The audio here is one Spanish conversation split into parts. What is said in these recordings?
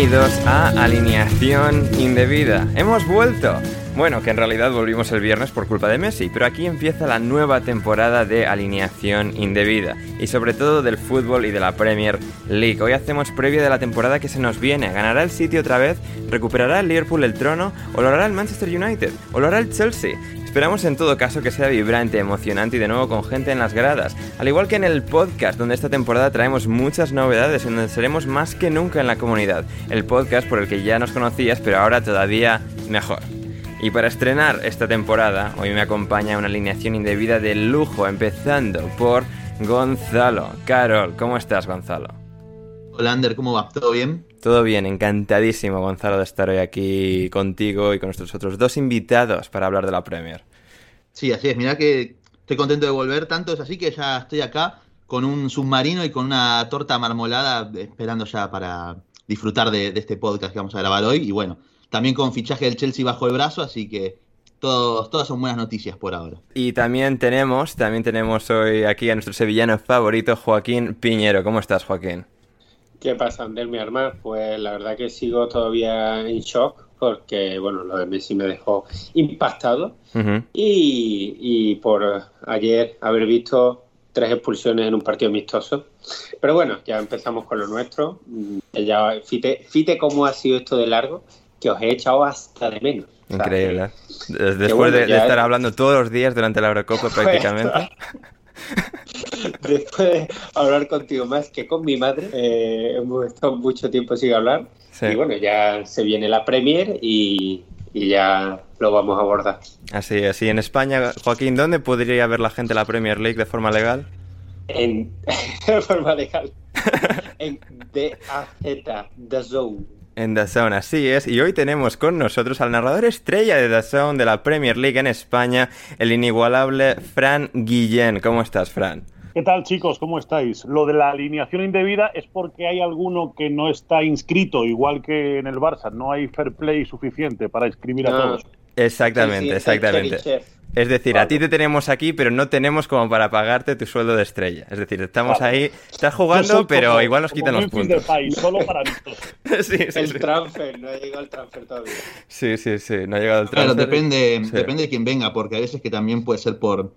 Bienvenidos a Alineación Indebida. Hemos vuelto. Bueno, que en realidad volvimos el viernes por culpa de Messi, pero aquí empieza la nueva temporada de Alineación Indebida y sobre todo del fútbol y de la Premier League. Hoy hacemos previa de la temporada que se nos viene. ¿Ganará el City otra vez? ¿Recuperará el Liverpool el trono? ¿O lo hará el Manchester United? ¿O lo hará el Chelsea? Esperamos en todo caso que sea vibrante, emocionante y de nuevo con gente en las gradas, al igual que en el podcast donde esta temporada traemos muchas novedades en donde seremos más que nunca en la comunidad, el podcast por el que ya nos conocías pero ahora todavía mejor. Y para estrenar esta temporada, hoy me acompaña una alineación indebida de lujo, empezando por Gonzalo. Carol, ¿cómo estás Gonzalo? Hola Ander, ¿cómo va? ¿Todo bien? Todo bien, encantadísimo Gonzalo de estar hoy aquí contigo y con nuestros otros dos invitados para hablar de la Premier. Sí, así es. Mira que estoy contento de volver. Tanto es así que ya estoy acá con un submarino y con una torta marmolada esperando ya para disfrutar de, de este podcast que vamos a grabar hoy. Y bueno, también con fichaje del Chelsea bajo el brazo, así que todos, todas son buenas noticias por ahora. Y también tenemos, también tenemos hoy aquí a nuestro sevillano favorito, Joaquín Piñero. ¿Cómo estás, Joaquín? ¿Qué pasa, Ander, mi arma? Pues la verdad que sigo todavía en shock porque, bueno, lo de Messi me dejó impactado Ujú. y, y por ayer haber visto tres expulsiones en un partido amistoso. Pero bueno, ya empezamos con lo nuestro. Mm, Ya, fíjate, fíjate cómo ha sido esto de largo, que os he echado hasta de menos. Increíble. ¿eh? Des- Después bueno, de, de estar hablando todos los días durante la Eurocopa prácticamente. Después de hablar contigo más que con mi madre, eh, hemos estado mucho tiempo sin hablar. Sí. Y bueno, ya se viene la Premier y, y ya lo vamos a abordar. Así, así. En España, Joaquín, ¿dónde podría ver la gente la Premier League de forma legal? En de forma legal. En DAZ, The Zone. En DAZN, así es. Y hoy tenemos con nosotros al narrador estrella de DAZN de la Premier League en España, el inigualable Fran Guillén. ¿Cómo estás, Fran? ¿Qué tal, chicos? ¿Cómo estáis? Lo de la alineación indebida es porque hay alguno que no está inscrito, igual que en el Barça. No hay fair play suficiente para inscribir a Ah. todos. Exactamente, Sí, sí, el exactamente. Es decir, a ti te tenemos aquí, pero no tenemos como para pagarte tu sueldo de estrella. Es decir, estamos Vale. ahí, estás jugando, pero como- igual nos como quitan los puntos. Depay, solo para amistosos. sí, sí, El sí. transfer, no ha llegado el transfer todavía. Sí, sí, sí, no ha llegado el Claro, transfer. depende, Sí. depende de quién venga, porque a veces que también puede ser por,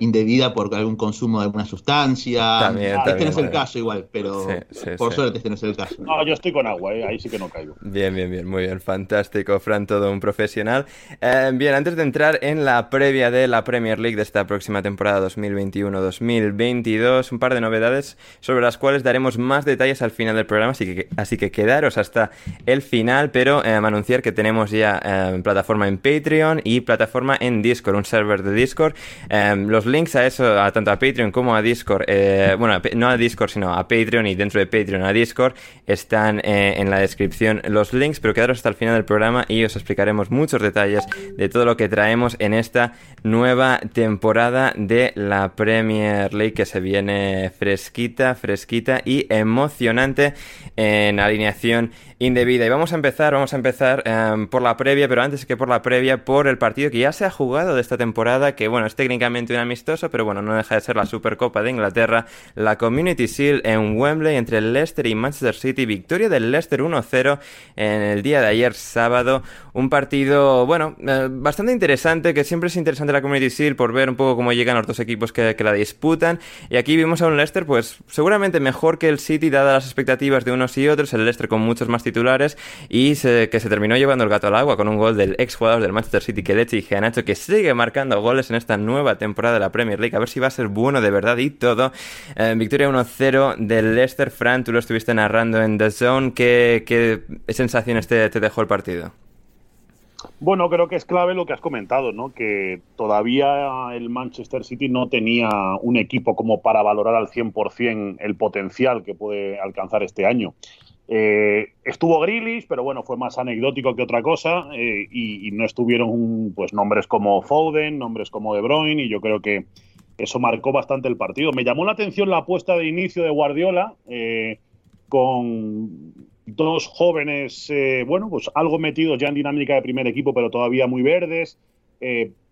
indebida por algún consumo de alguna sustancia. También, este también, no es el caso igual, pero Sí, sí, por sí. suerte este no es el caso. No, yo estoy con agua, ¿eh? ahí sí que no caigo. Bien, bien, bien, muy bien, fantástico, Fran, todo un profesional. Eh, bien, antes de entrar en la previa de la Premier League de esta próxima temporada 2021-2022, un par de novedades sobre las cuales daremos más detalles al final del programa, así que, así que quedaros hasta el final, pero eh, anunciar que tenemos ya eh, plataforma en Patreon y plataforma en Discord, un server de Discord. Eh, los links a eso, a tanto a Patreon como a Discord, eh, bueno, no a Discord, sino a Patreon y dentro de Patreon a Discord, están eh, en la descripción los links, pero quedaros hasta el final del programa y os explicaremos muchos detalles de todo lo que traemos en esta nueva temporada de la Premier League que se viene fresquita, fresquita y emocionante en alineación indebida. Y vamos a empezar, vamos a empezar em, por la previa, pero antes que por la previa, por el partido que ya se ha jugado de esta temporada, que bueno, es técnicamente un amistoso, pero bueno, no deja de ser la Supercopa de Inglaterra, la Community Shield en Wembley entre Leicester y Manchester City, victoria del Leicester 1-0 en el día de ayer sábado, un partido, bueno, eh, bastante interesante, que siempre es interesante la Community Shield por ver un poco cómo llegan los dos equipos que, que la disputan, y aquí vimos a un Leicester pues seguramente mejor que el City dadas las expectativas de unos y otros, el Leicester con muchos más titulares y que se terminó llevando el gato al agua con un gol del ex jugador del Manchester City, Kelechi Iheanacho, que sigue marcando goles en esta nueva temporada de la Premier League, a ver si va a ser bueno de verdad y todo. Eh, victoria 1-0 del Leicester, Fran, tú lo estuviste narrando en The Zone, ¿qué, qué sensaciones te, te dejó el partido? Bueno, creo que es clave lo que has comentado, ¿no? Que todavía el Manchester City no tenía un equipo como para valorar al 100% el potencial que puede alcanzar este año. Eh, estuvo Grealish, pero bueno, fue más anecdótico que otra cosa eh, y, no estuvieron pues nombres como Foden, nombres como De Bruyne y yo creo que eso marcó bastante el partido. Me llamó la atención la apuesta de inicio de Guardiola eh, con dos jóvenes, eh, bueno, pues algo metidos ya en dinámica de primer equipo, pero todavía muy verdes.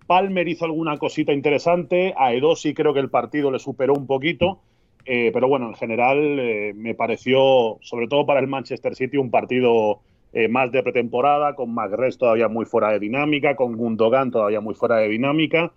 Palmer hizo alguna cosita interesante, a Edosi creo que el partido le superó un poquito, eh, pero bueno, en general eh, me pareció, sobre todo para el Manchester City, un partido eh, más de pretemporada, con Magres todavía muy fuera de dinámica, con Gundogan todavía muy fuera de dinámica,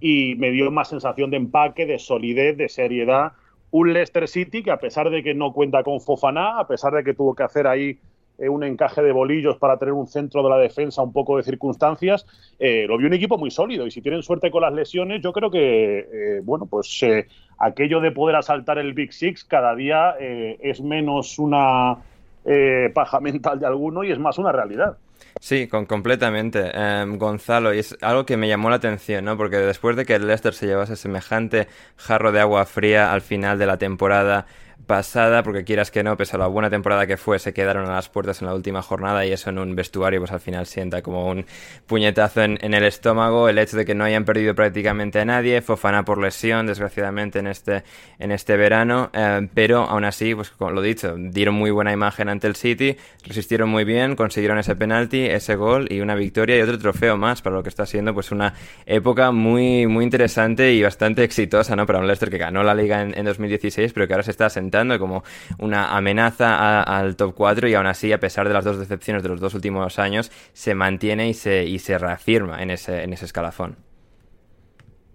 y me dio más sensación de empaque, de solidez, de seriedad. Un Leicester City que a pesar de que no cuenta con Fofana, a pesar de que tuvo que hacer ahí eh, un encaje de bolillos para tener un centro de la defensa un poco de circunstancias, eh, lo vio un equipo muy sólido y si tienen suerte con las lesiones, yo creo que, eh, bueno, pues eh, aquello de poder asaltar el Big Six cada día eh, es menos una eh, paja mental de alguno y es más una realidad. Sí, con, completamente. Em, Gonzalo, y es algo que me llamó la atención, ¿no? Porque después de que el Leicester se llevase semejante jarro de agua fría al final de la temporada pasada, porque quieras que no, pese a la buena temporada que fue, se quedaron a las puertas en la última jornada y eso en un vestuario pues al final sienta como un puñetazo en, el estómago, el hecho de que no hayan perdido prácticamente a nadie, Fofana por lesión, desgraciadamente en este, en este verano, eh, pero aún así, pues como lo dicho, dieron muy buena imagen ante el City, resistieron muy bien, consiguieron ese penalti, ese gol y una victoria y otro trofeo más para lo que está siendo pues una época muy, muy interesante y bastante exitosa, ¿no? Para un Leicester que ganó la liga en, en 2016, pero que ahora se está asentando como una amenaza al top 4 y aún así, a pesar de las dos decepciones de los dos últimos años, se mantiene y se, y se reafirma en ese, en ese escalafón.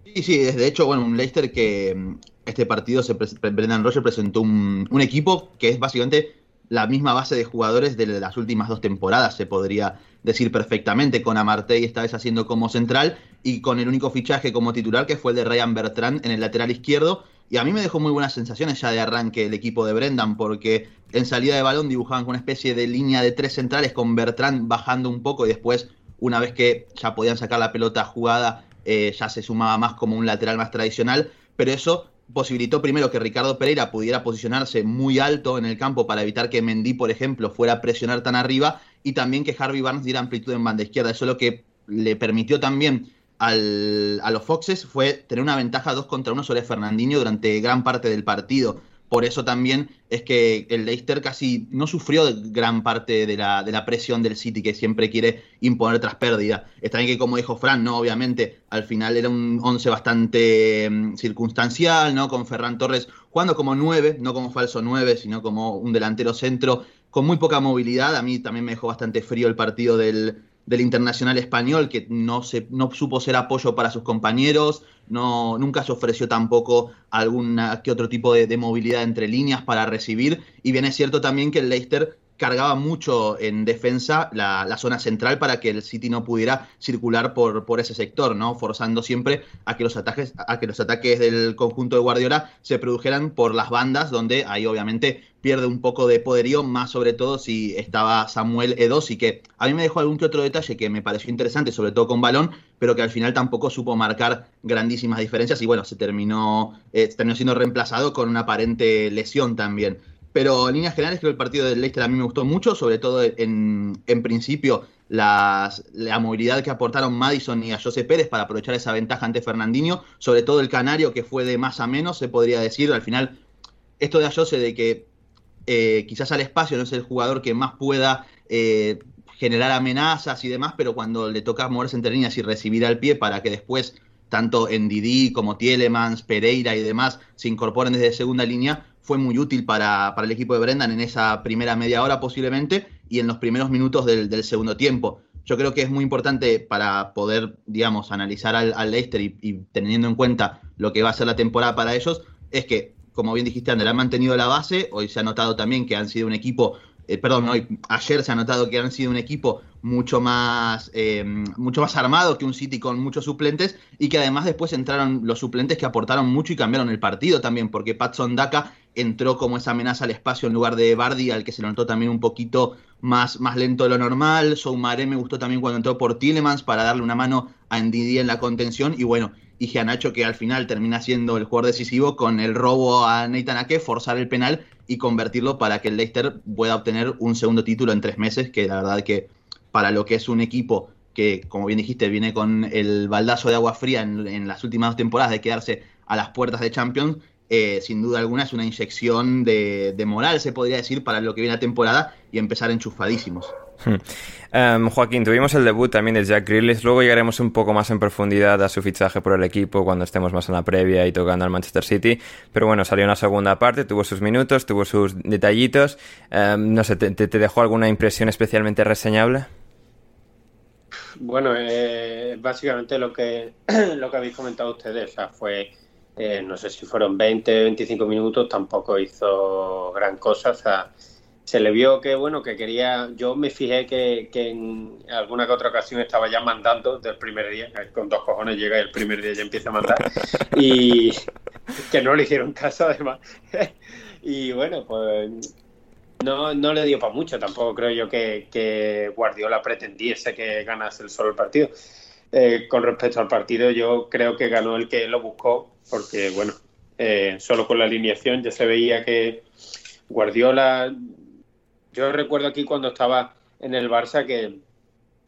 Sí, sí, de hecho, bueno, un Leicester que este partido se pre- Brendan Rodgers presentó un, un equipo que es básicamente la misma base de jugadores de las últimas dos temporadas, se podría decir perfectamente, con Amartey esta vez haciendo como central y con el único fichaje como titular que fue el de Ryan Bertrand en el lateral izquierdo. Y a mí me dejó muy buenas sensaciones ya de arranque el equipo de Brendan, porque en salida de balón dibujaban con una especie de línea de tres centrales con Bertrand bajando un poco y después, una vez que ya podían sacar la pelota jugada, eh, ya se sumaba más como un lateral más tradicional, pero eso posibilitó primero que Ricardo Pereira pudiera posicionarse muy alto en el campo para evitar que Mendy, por ejemplo, fuera a presionar tan arriba y también que Harvey Barnes diera amplitud en banda izquierda. Eso lo que le permitió también al, a los Foxes fue tener una ventaja 2 contra 1 sobre Fernandinho durante gran parte del partido. Por eso también es que el Leicester casi no sufrió gran parte de la, de la presión del City, que siempre quiere imponer tras pérdida. Está bien que, como dijo Fran, ¿no? obviamente al final era un 11 bastante mm, circunstancial, ¿no? con Ferran Torres jugando como 9, no como falso 9, sino como un delantero centro con muy poca movilidad. A mí también me dejó bastante frío el partido del, del internacional español, que no, se, no supo ser apoyo para sus compañeros, no, nunca se ofreció tampoco algún que otro tipo de, de movilidad entre líneas para recibir. Y bien es cierto también que el Leicester cargaba mucho en defensa la, zona central para que el City no pudiera circular por, por, ese sector, ¿no? Forzando siempre a que los ataques, a que los ataques del conjunto de Guardiola se produjeran por las bandas, donde ahí obviamente pierde un poco de poderío, más sobre todo si estaba Samuel Edosi, que a mí me dejó algún que otro detalle que me pareció interesante, sobre todo con balón, pero que al final tampoco supo marcar grandísimas diferencias y bueno, se terminó, eh, terminó siendo reemplazado con una aparente lesión también. Pero en líneas generales creo que el partido del Leicester a mí me gustó mucho, sobre todo en, en principio la movilidad que aportaron Madison y a José Pérez para aprovechar esa ventaja ante Fernandinho, sobre todo el Canario que fue de más a menos, se podría decir, al final esto de José de que eh, quizás al espacio no es el jugador que más pueda eh, generar amenazas y demás, pero cuando le toca moverse entre líneas y recibir al pie para que después tanto en Didi como Tielemans, Pereira y demás se incorporen desde segunda línea, fue muy útil para, para, el equipo de Brendan en esa primera media hora posiblemente y en los primeros minutos del, del segundo tiempo. Yo creo que es muy importante para poder, digamos, analizar al, al Leicester y, teniendo en cuenta lo que va a ser la temporada para ellos, es que, como bien dijiste, Ander, han mantenido la base. Hoy se ha notado también que han sido un equipo eh, perdón, hoy, ayer se ha notado que han sido un equipo mucho más, eh, mucho más armado que un City con muchos suplentes y que además después entraron los suplentes que aportaron mucho y cambiaron el partido también, porque Patson Daka entró como esa amenaza al espacio en lugar de Bardi, al que se lo notó también un poquito más, más lento de lo normal. Soumaré me gustó también cuando entró por Tillemans para darle una mano a Ndidi en la contención y bueno, y Gianacho que al final termina siendo el jugador decisivo con el robo a Nathan Ake, forzar el penal y convertirlo para que el Leicester pueda obtener un segundo título en tres meses, que la verdad que para lo que es un equipo que, como bien dijiste, viene con el baldazo de agua fría en, las últimas temporadas de quedarse a las puertas de Champions, eh, sin duda alguna es una inyección de, moral, se podría decir, para lo que viene la temporada y empezar enchufadísimos. Um, Joaquín, tuvimos el debut también de Jack Grealish, luego llegaremos un poco más en profundidad a su fichaje por el equipo cuando estemos más en la previa y tocando al Manchester City, pero bueno, salió una segunda parte, tuvo sus minutos, tuvo sus detallitos, um, no sé, ¿te, ¿te, dejó alguna impresión especialmente reseñable? Bueno, eh, básicamente lo que, lo que habéis comentado ustedes, o sea, fue eh, no sé si fueron 20, 25 minutos, tampoco hizo gran cosa, o sea, se le vio que, bueno, que quería, yo me fijé que, que en alguna que otra ocasión estaba ya mandando del primer día, con dos cojones llega y el primer día ya empieza a mandar, y que no le hicieron caso además, y bueno, pues no, no le dio para mucho, tampoco creo yo que, que Guardiola pretendiese que ganase el solo el partido. Eh, con respecto al partido, yo creo que ganó el que lo buscó, porque, bueno, eh, solo con la alineación ya se veía que Guardiola. Yo recuerdo aquí cuando estaba en el Barça que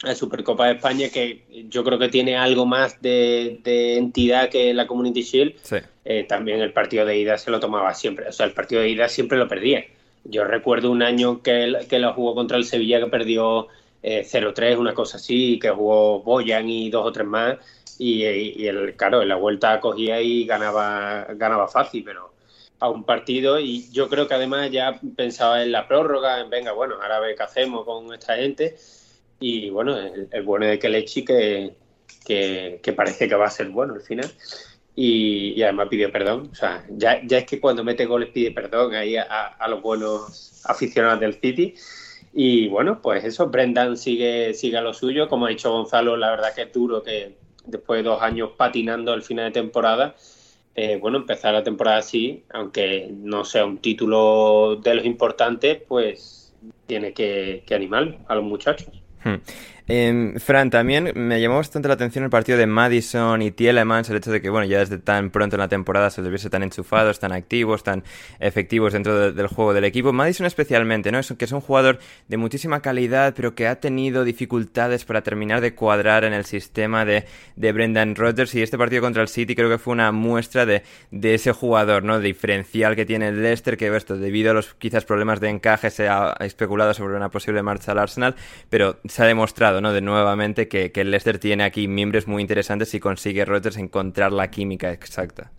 la Supercopa de España, que yo creo que tiene algo más de, de entidad que la Community Shield, sí. eh, también el partido de ida se lo tomaba siempre. O sea, el partido de ida siempre lo perdía. Yo recuerdo un año que, que lo jugó contra el Sevilla que perdió eh, 0-3, una cosa así, que jugó Boyan y dos o tres más, y, y, el, claro, en la vuelta cogía y ganaba, ganaba fácil, pero a un partido, y yo creo que además ya pensaba en la prórroga, en venga, bueno, ahora a ver qué hacemos con esta gente, y bueno, el, el bueno de Kelechi que, que, que, parece que va a ser bueno al final. Y, y, además pidió perdón. O sea, ya, ya es que cuando mete goles pide perdón ahí a, a los buenos aficionados del City. Y bueno, pues eso, Brendan sigue, sigue a lo suyo. Como ha dicho Gonzalo, la verdad que es duro que después de dos años patinando al final de temporada, eh, bueno, empezar la temporada así, aunque no sea un título de los importantes, pues tiene que, que animar a los muchachos. Hmm. Eh, Fran, también me llamó bastante la atención el partido de Madison y Tielemans, el hecho de que, bueno, ya desde tan pronto en la temporada se les viese tan enchufados, tan activos, tan efectivos dentro de, del juego del equipo. Madison especialmente, ¿no? Es, que es un jugador de muchísima calidad, pero que ha tenido dificultades para terminar de cuadrar en el sistema de, de Brendan Rodgers y este partido contra el City creo que fue una muestra de, ese jugador, ¿no? Diferencial que tiene Leicester, que esto, debido a los quizás problemas de encaje se ha especulado sobre una posible marcha al Arsenal, pero se ha demostrado ¿no? De nuevamente que, que Leicester tiene aquí miembros muy interesantes y consigue Rodgers encontrar la química exacta.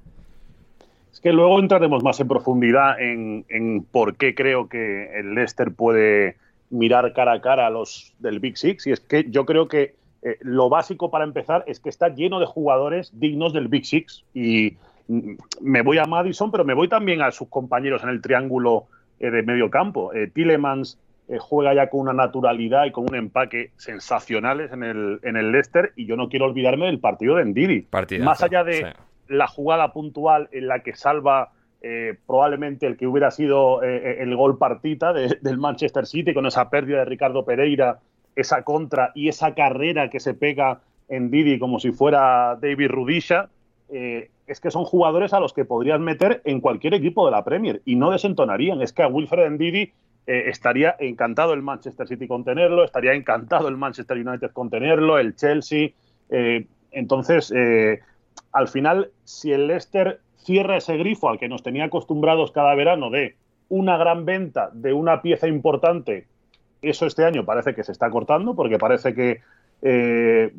Es que luego entraremos más en profundidad en, en por qué creo que el Leicester puede mirar cara a cara a los del Big Six. Y es que yo creo que eh, lo básico para empezar es que está lleno de jugadores dignos del Big Six. Y mm, me voy a Madison, pero me voy también a sus compañeros en el triángulo eh, de medio campo. Eh, Tillemans juega ya con una naturalidad y con un empaque sensacionales en el, en el Leicester. Y yo no quiero olvidarme del partido de Ndidi. Más allá de la jugada puntual en la que salva probablemente el que hubiera sido el gol partita del Manchester City con esa pérdida de Ricardo Pereira esa contra y esa carrera que se pega en Didi como si fuera David Rudisha, eh, es que son jugadores a los que podrías meter en cualquier equipo de la Premier y no desentonarían. Es que a Wilfred Ndidi eh, estaría encantado el Manchester City con tenerlo, estaría encantado el Manchester United con tenerlo, el Chelsea. Eh, entonces, al final, si el Leicester cierra ese grifo al que nos tenía acostumbrados cada verano de una gran venta de una pieza importante eso este año parece que se está cortando porque parece que eh,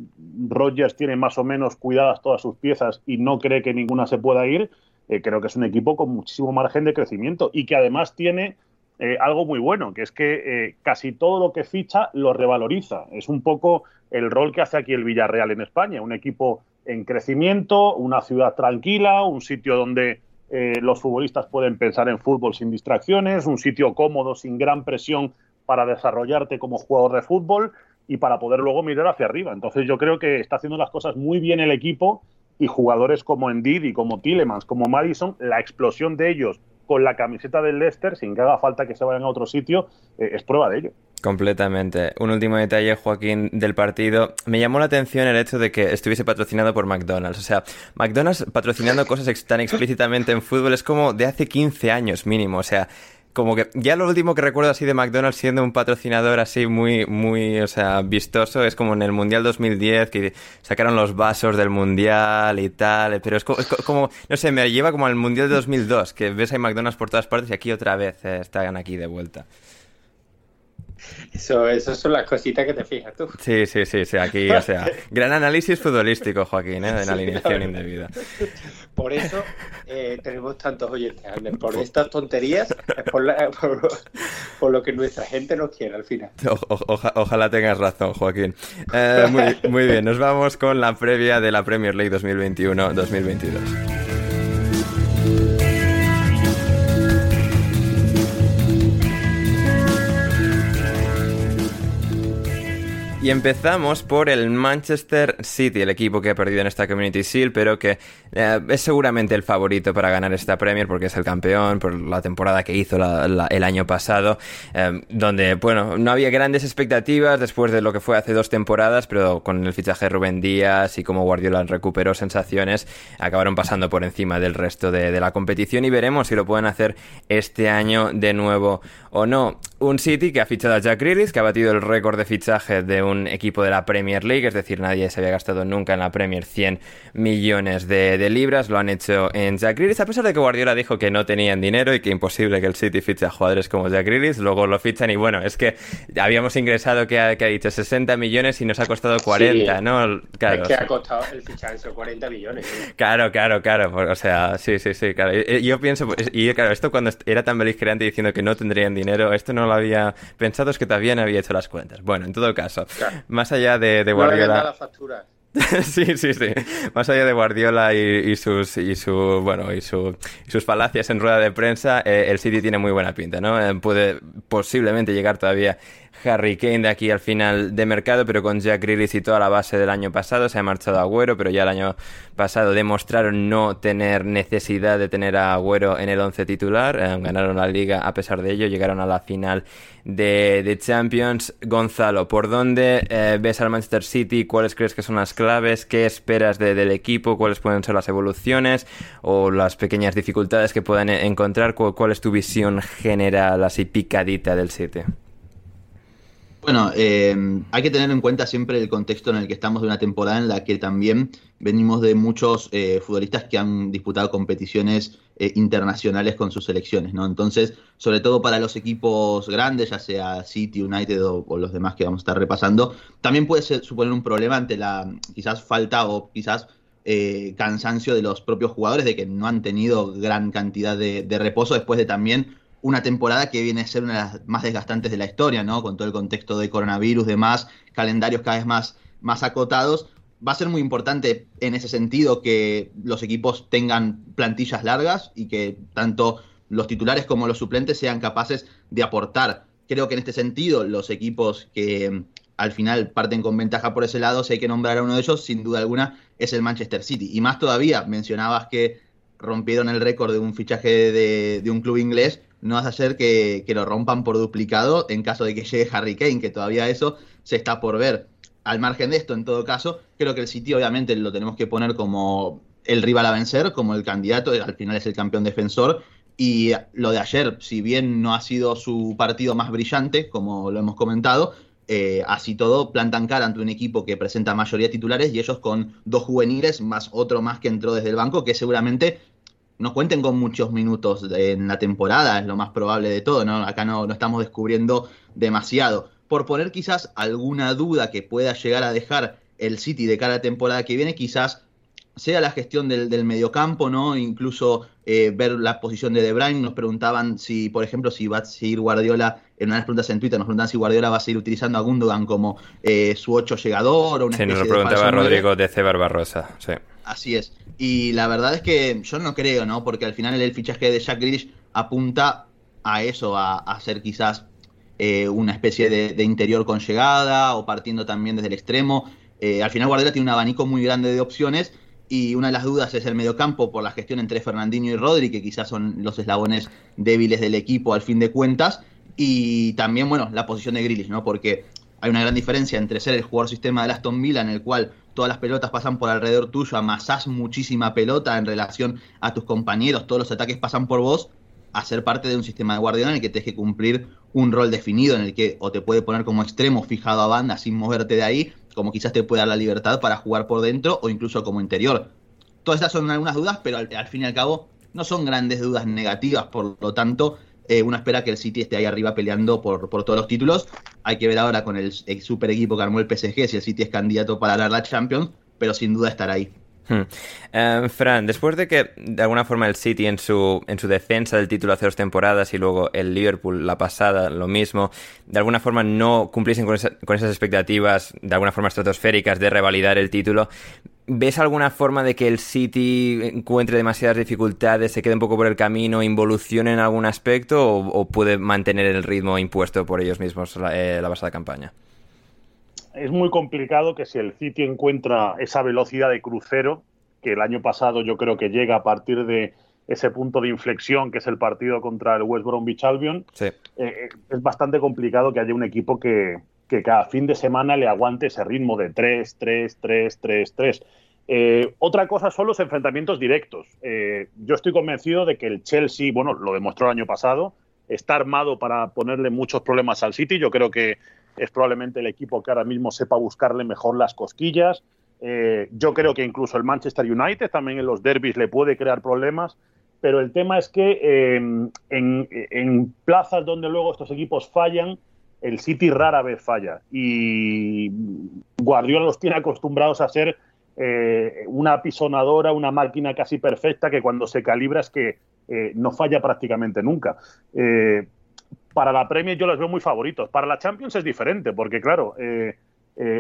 Rogers tiene más o menos cuidadas todas sus piezas y no cree que ninguna se pueda ir. Eh, creo que es un equipo con muchísimo margen de crecimiento y que además tiene eh, algo muy bueno, que es que casi todo lo que ficha lo revaloriza. Es un poco el rol que hace aquí el Villarreal en España, un equipo en crecimiento, una ciudad tranquila, un sitio donde los futbolistas pueden pensar en fútbol sin distracciones, un sitio cómodo, sin gran presión para desarrollarte como jugador de fútbol y para poder luego mirar hacia arriba. Entonces yo creo que está haciendo las cosas muy bien el equipo y jugadores como Endidi, como Tillemans, como Madison, la explosión de ellos con la camiseta del Leicester, sin que haga falta que se vayan a otro sitio, eh, es prueba de ello. Completamente. Un último detalle, Joaquín, del partido. Me llamó la atención el hecho de que estuviese patrocinado por McDonald's. O sea, McDonald's patrocinando cosas tan explícitamente en fútbol es como de hace 15 años mínimo. O sea, como que ya lo último que recuerdo así de McDonald's siendo un patrocinador así muy, muy, o sea, vistoso es como en el Mundial 2010 que sacaron los vasos del Mundial y tal, pero es como, no sé, me lleva como al Mundial de 2002, que ves a McDonald's por todas partes y aquí otra vez eh, están aquí de vuelta. Eso, eso son las cositas que te fijas tú. Sí, sí, sí, sí aquí, o sea, gran análisis futbolístico, Joaquín, ¿eh? de la alineación indebida. Por eso eh, tenemos tantos oyentes, por estas tonterías, por, lo que nuestra gente nos quiere al final. ojalá tengas razón, Joaquín. Eh, muy, muy bien, nos vamos con la previa de la Premier League 2021-2022. Y empezamos por el Manchester City, el equipo que ha perdido en esta Community Shield, pero que eh, es seguramente el favorito para ganar esta Premier porque es el campeón por la temporada que hizo el año pasado, eh, donde, bueno, no había grandes expectativas después de lo que fue hace dos temporadas, pero con el fichaje de Rubén Díaz y como Guardiola recuperó sensaciones, acabaron pasando por encima del resto de, de la competición y veremos si lo pueden hacer este año de nuevo o no. Un City que ha fichado a Jack Grealish, que ha batido el récord de fichaje de un equipo de la Premier League, es decir, nadie se había gastado nunca en la Premier 100 millones de, libras, lo han hecho en Jack Grealish, a pesar de que Guardiola dijo que no tenían dinero y que imposible que el City fiche a jugadores como Jack Grealish, luego lo fichan y bueno, es que habíamos ingresado que ha, que ha dicho 60 millones y nos ha costado 40, ¿no? Claro, es que ha costado el fichaje esos 40 millones. ¿eh? Claro, claro, claro, o sea, sí, sí, sí, claro. Yo pienso, y claro, esto cuando era tan beligerante diciendo que no tendrían dinero, esto no había pensado, es que todavía no había hecho las cuentas. Bueno, en todo caso, más allá de, Guardiola... sí, sí, sí. Más allá de Guardiola y, sus y su bueno y, su, sus falacias en rueda de prensa, eh, el City tiene muy buena pinta, ¿no? Eh, puede posiblemente llegar todavía Harry Kane de aquí al final de mercado, pero con Jack Grealish y toda la base del año pasado se ha marchado Agüero, pero ya el año pasado demostraron no tener necesidad de tener a Agüero en el once titular, eh, ganaron la liga a pesar de ello, llegaron a la final de, Champions. Gonzalo, ¿por dónde eh, ves al Manchester City? ¿Cuáles crees que son las claves? ¿Qué esperas del equipo? ¿Cuáles pueden ser las evoluciones o las pequeñas dificultades que puedan encontrar? ¿Cuál, es tu visión general así picadita del City? Bueno, eh, hay que tener en cuenta siempre el contexto en el que estamos de una temporada en la que también venimos de muchos eh, futbolistas que han disputado competiciones eh, internacionales con sus selecciones, ¿no? Entonces, sobre todo para los equipos grandes, ya sea City, United o, los demás que vamos a estar repasando, también puede suponer un problema ante la quizás falta o quizás cansancio de los propios jugadores de que no han tenido gran cantidad de reposo después de también una temporada que viene a ser una de las más desgastantes de la historia, ¿no? Con todo el contexto de coronavirus, demás, calendarios cada vez más, más acotados. Va a ser muy importante en ese sentido que los equipos tengan plantillas largas y que tanto los titulares como los suplentes sean capaces de aportar. Creo que en este sentido los equipos que mm, al final parten con ventaja por ese lado, si hay que nombrar a uno de ellos, sin duda alguna es el Manchester City. Y más todavía, mencionabas que rompieron el récord de un fichaje de, un club inglés, no vas a hacer que, que, lo rompan por duplicado en caso de que llegue Harry Kane, que todavía eso se está por ver. Al margen de esto, en todo caso, creo que el City obviamente lo tenemos que poner como el rival a vencer, como el candidato, al final es el campeón defensor. Y lo de ayer, si bien no ha sido su partido más brillante, como lo hemos comentado, eh, así todo, plantan cara ante un equipo que presenta mayoría titulares y ellos con dos juveniles más otro más que entró desde el banco, que seguramente no cuenten con muchos minutos en la temporada, es lo más probable de todo, ¿no? Acá no, no estamos descubriendo demasiado. Por poner quizás alguna duda que pueda llegar a dejar el City de cara a la temporada que viene, quizás sea la gestión del, del mediocampo, ¿no? Incluso eh, ver la posición de De Bruyne. Nos preguntaban si, por ejemplo, si va a seguir Guardiola, en unas preguntas en Twitter, nos preguntaban si Guardiola va a seguir utilizando a Gundogan como eh, su ocho llegador o una Sí, nos lo preguntaba Rodrigo de Cebar Barrosa, sí. Así es. Y la verdad es que yo no creo, ¿no? Porque al final el fichaje de Jack Grealish apunta a eso, a, ser quizás eh, una especie de, de, interior con llegada o partiendo también desde el extremo. Eh, al final Guardiola tiene un abanico muy grande de opciones y una de las dudas es el mediocampo por la gestión entre Fernandinho y Rodri, que quizás son los eslabones débiles del equipo al fin de cuentas, y también, bueno, la posición de Grealish, ¿no? Porque hay una gran diferencia entre ser el jugador sistema de Aston Villa, en el cual todas las pelotas pasan por alrededor tuyo, amasás muchísima pelota en relación a tus compañeros, todos los ataques pasan por vos, a ser parte de un sistema de Guardiola en el que tienes que cumplir un rol definido, en el que o te puede poner como extremo fijado a banda sin moverte de ahí, como quizás te puede dar la libertad para jugar por dentro o incluso como interior. Todas estas son algunas dudas, pero al fin y al cabo no son grandes dudas negativas, por lo tanto, eh, uno espera que el City esté ahí arriba peleando por, por, todos los títulos. Hay que ver ahora con el, super equipo que armó el PSG si el City es candidato para ganar la Champions, pero sin duda estará ahí. Hmm. Uh, Fran, después de que de alguna forma el City en su, en su defensa del título hace dos temporadas y luego el Liverpool la pasada lo mismo, de alguna forma no cumpliesen con, esa, con esas expectativas de alguna forma estratosféricas de revalidar el título, ¿ves alguna forma de que el City encuentre demasiadas dificultades, se quede un poco por el camino, involucione en algún aspecto o, o puede mantener el ritmo impuesto por ellos mismos la, eh, la pasada campaña? es muy complicado que si el City encuentra esa velocidad de crucero, que el año pasado yo creo que llega a partir de ese punto de inflexión que es el partido contra el West Bromwich Albion, sí. eh, es bastante complicado que haya un equipo que, que, cada fin de semana le aguante ese ritmo de 3, 3, 3, 3, 3. Eh, otra cosa son los enfrentamientos directos. Eh, yo estoy convencido de que el Chelsea, bueno, lo demostró el año pasado, está armado para ponerle muchos problemas al City. Yo creo que es probablemente el equipo que ahora mismo sepa buscarle mejor las cosquillas. Eh, yo creo que incluso el Manchester United también en los derbis le puede crear problemas, pero el tema es que en, en, plazas donde luego estos equipos fallan, el City rara vez falla y Guardiola los tiene acostumbrados a ser eh, una apisonadora, una máquina casi perfecta que cuando se calibra es que eh, no falla prácticamente nunca. Eh, para la Premier yo los veo muy favoritos. Para la Champions es diferente, porque claro,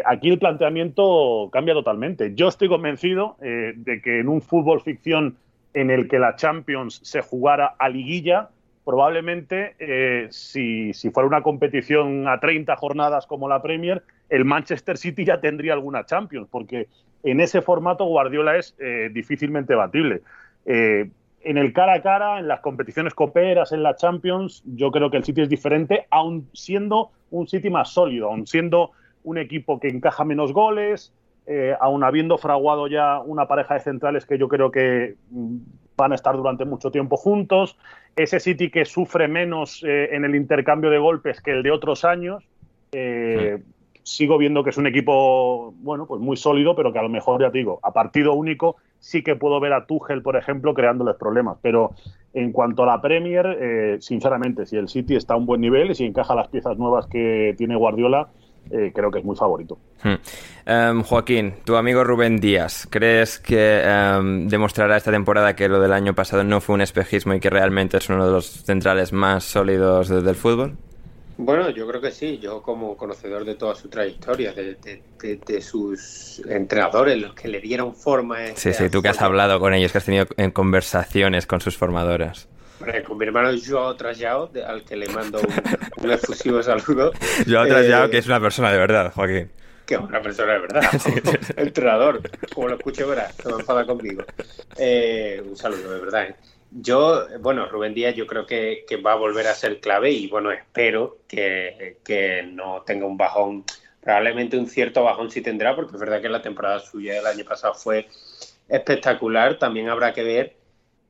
aquí el planteamiento cambia totalmente. Yo estoy convencido de que en un fútbol ficción en el que la Champions se jugara a liguilla, probablemente si, fuera una competición a 30 jornadas como la Premier, el Manchester City ya tendría alguna Champions, porque en ese formato Guardiola es eh, difícilmente batible. Eh, en el cara a cara, en las competiciones coperas, en la Champions, yo creo que el City es diferente, aun siendo un City más sólido, aun siendo un equipo que encaja menos goles, eh, aun habiendo fraguado ya una pareja de centrales que yo creo que van a estar durante mucho tiempo juntos, ese City que sufre menos eh, en el intercambio de golpes que el de otros años. Sigo viendo que es un equipo, bueno, pues muy sólido, pero que a lo mejor, ya te digo, a partido único sí que puedo ver a Tuchel, por ejemplo, creándoles problemas. Pero en cuanto a la Premier, eh, sinceramente, si el City está a un buen nivel y si encaja las piezas nuevas que tiene Guardiola, eh, creo que es muy favorito. Hmm. Em, Joaquín, tu amigo Rubén Díaz, ¿crees que em, demostrará esta temporada que lo del año pasado no fue un espejismo y que realmente es uno de los centrales más sólidos del fútbol? Bueno, yo creo que sí. Yo como conocedor de toda su trayectoria, de, sus entrenadores, los que le dieron forma. A sí, sí, tú que has hablado con ellos, que has tenido en conversaciones con sus formadoras. con mi hermano Joao Trayao, al que le mando un, efusivo saludo. Joao Trayao, eh, que es una persona de verdad, Joaquín. Que es una persona de verdad. entrenador, como lo escuché, verás, se me enfada conmigo. Eh, un saludo, de verdad. ¿eh? Yo, bueno, Rubén Díaz yo creo que, va a volver a ser clave y bueno, espero que, no tenga un bajón, probablemente un cierto bajón sí tendrá, porque es verdad que la temporada suya del año pasado fue espectacular, también habrá que ver,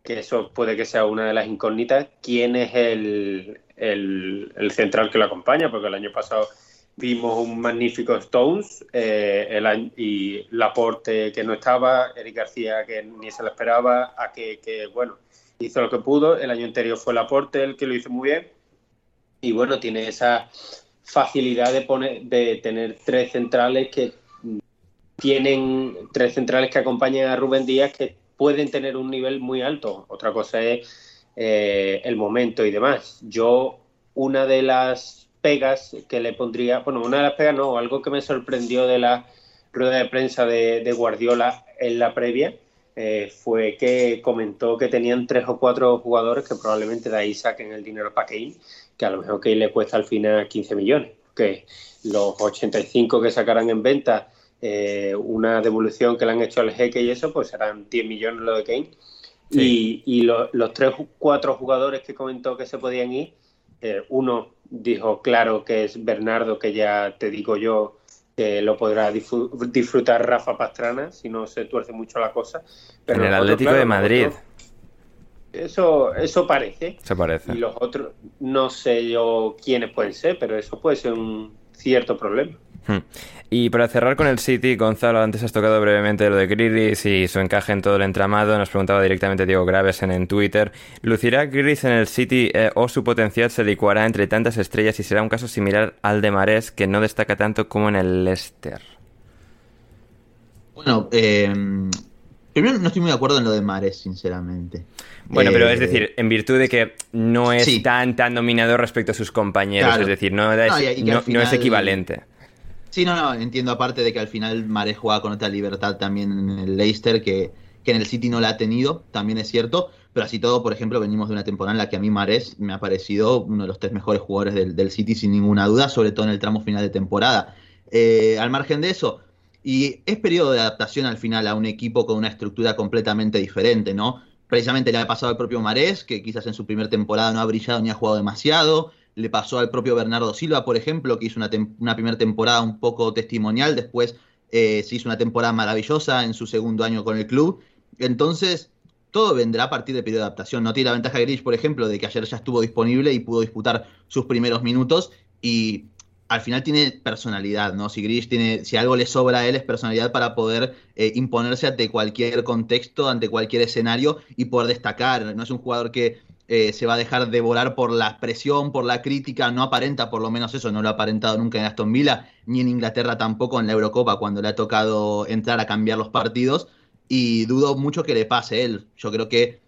que eso puede que sea una de las incógnitas, quién es el, el, central que lo acompaña, porque el año pasado vimos un magnífico Stones eh, el y Laporte que no estaba, Eric García que ni se lo esperaba, a que, que bueno hizo lo que pudo. El año anterior fue Laporte el que lo hizo muy bien. Y bueno, tiene esa facilidad de, poner, de tener tres centrales que tienen tres centrales que acompañan a Rubén Díaz que pueden tener un nivel muy alto. Otra cosa es eh, el momento y demás. Yo, una de las pegas que le pondría, bueno, una de las pegas no, algo que me sorprendió de la rueda de prensa de Guardiola en la previa, eh, fue que comentó que tenían tres o cuatro jugadores que probablemente de ahí saquen el dinero para Kane, que a lo mejor Kane le cuesta al final 15 millones, que los 85 que sacarán en venta, eh, una devolución que le han hecho al jeque y eso, pues serán 10 millones lo de Kane. Y, los tres o cuatro jugadores que comentó que se podían ir, eh, uno dijo claro que es Bernardo, que ya te digo yo, que lo podrá disfrutar Rafa Pastrana si no se tuerce mucho la cosa. Pero en el Atlético de Madrid. eso, eso parece. Se parece. Y los otros, no sé yo quiénes pueden ser, pero eso puede ser un cierto problema. Hmm. Y para cerrar con el City, Gonzalo, antes has tocado brevemente lo de Grealish y su encaje en todo el entramado. Nos preguntaba directamente Diego Graves en, Twitter. ¿Lucirá Grealish en el City eh, o su potencial se licuará entre tantas estrellas y será un caso similar al de Marés, que no destaca tanto como en el Leicester? Bueno, eh, primero no estoy muy de acuerdo en lo de Marés, sinceramente. Bueno, pero es eh, decir, en virtud de que no es tan, tan dominador respecto a sus compañeros, es decir, no, no es equivalente. Sí, no, no, entiendo aparte de que al final Maré juega con otra libertad también en el Leicester que, en el City no la ha tenido, también es cierto, pero así todo, por ejemplo, venimos de una temporada en la que a mí Marés me ha parecido uno de los tres mejores jugadores del, City sin ninguna duda, sobre todo en el tramo final de temporada. Eh, al margen de eso, y es periodo de adaptación al final a un equipo con una estructura completamente diferente, ¿no? Precisamente le ha pasado al propio Marés, que quizás en su primera temporada no ha brillado ni ha jugado demasiado le pasó al propio Bernardo Silva, por ejemplo, que hizo una, primera temporada un poco testimonial, después eh, se hizo una temporada maravillosa en su segundo año con el club. Entonces, todo vendrá a partir del periodo de adaptación. No tiene la ventaja Grish, por ejemplo, de que ayer ya estuvo disponible y pudo disputar sus primeros minutos y al final tiene personalidad, ¿no? Si Grish tiene, si algo le sobra a él es personalidad para poder eh, imponerse ante cualquier contexto, ante cualquier escenario y poder destacar. No es un jugador que eh, se va a dejar devorar por la presión, por la crítica, no aparenta por lo menos eso, no lo ha aparentado nunca en Aston Villa, ni en Inglaterra tampoco en la Eurocopa cuando le ha tocado entrar a cambiar los partidos, y dudo mucho que le pase él. Yo creo que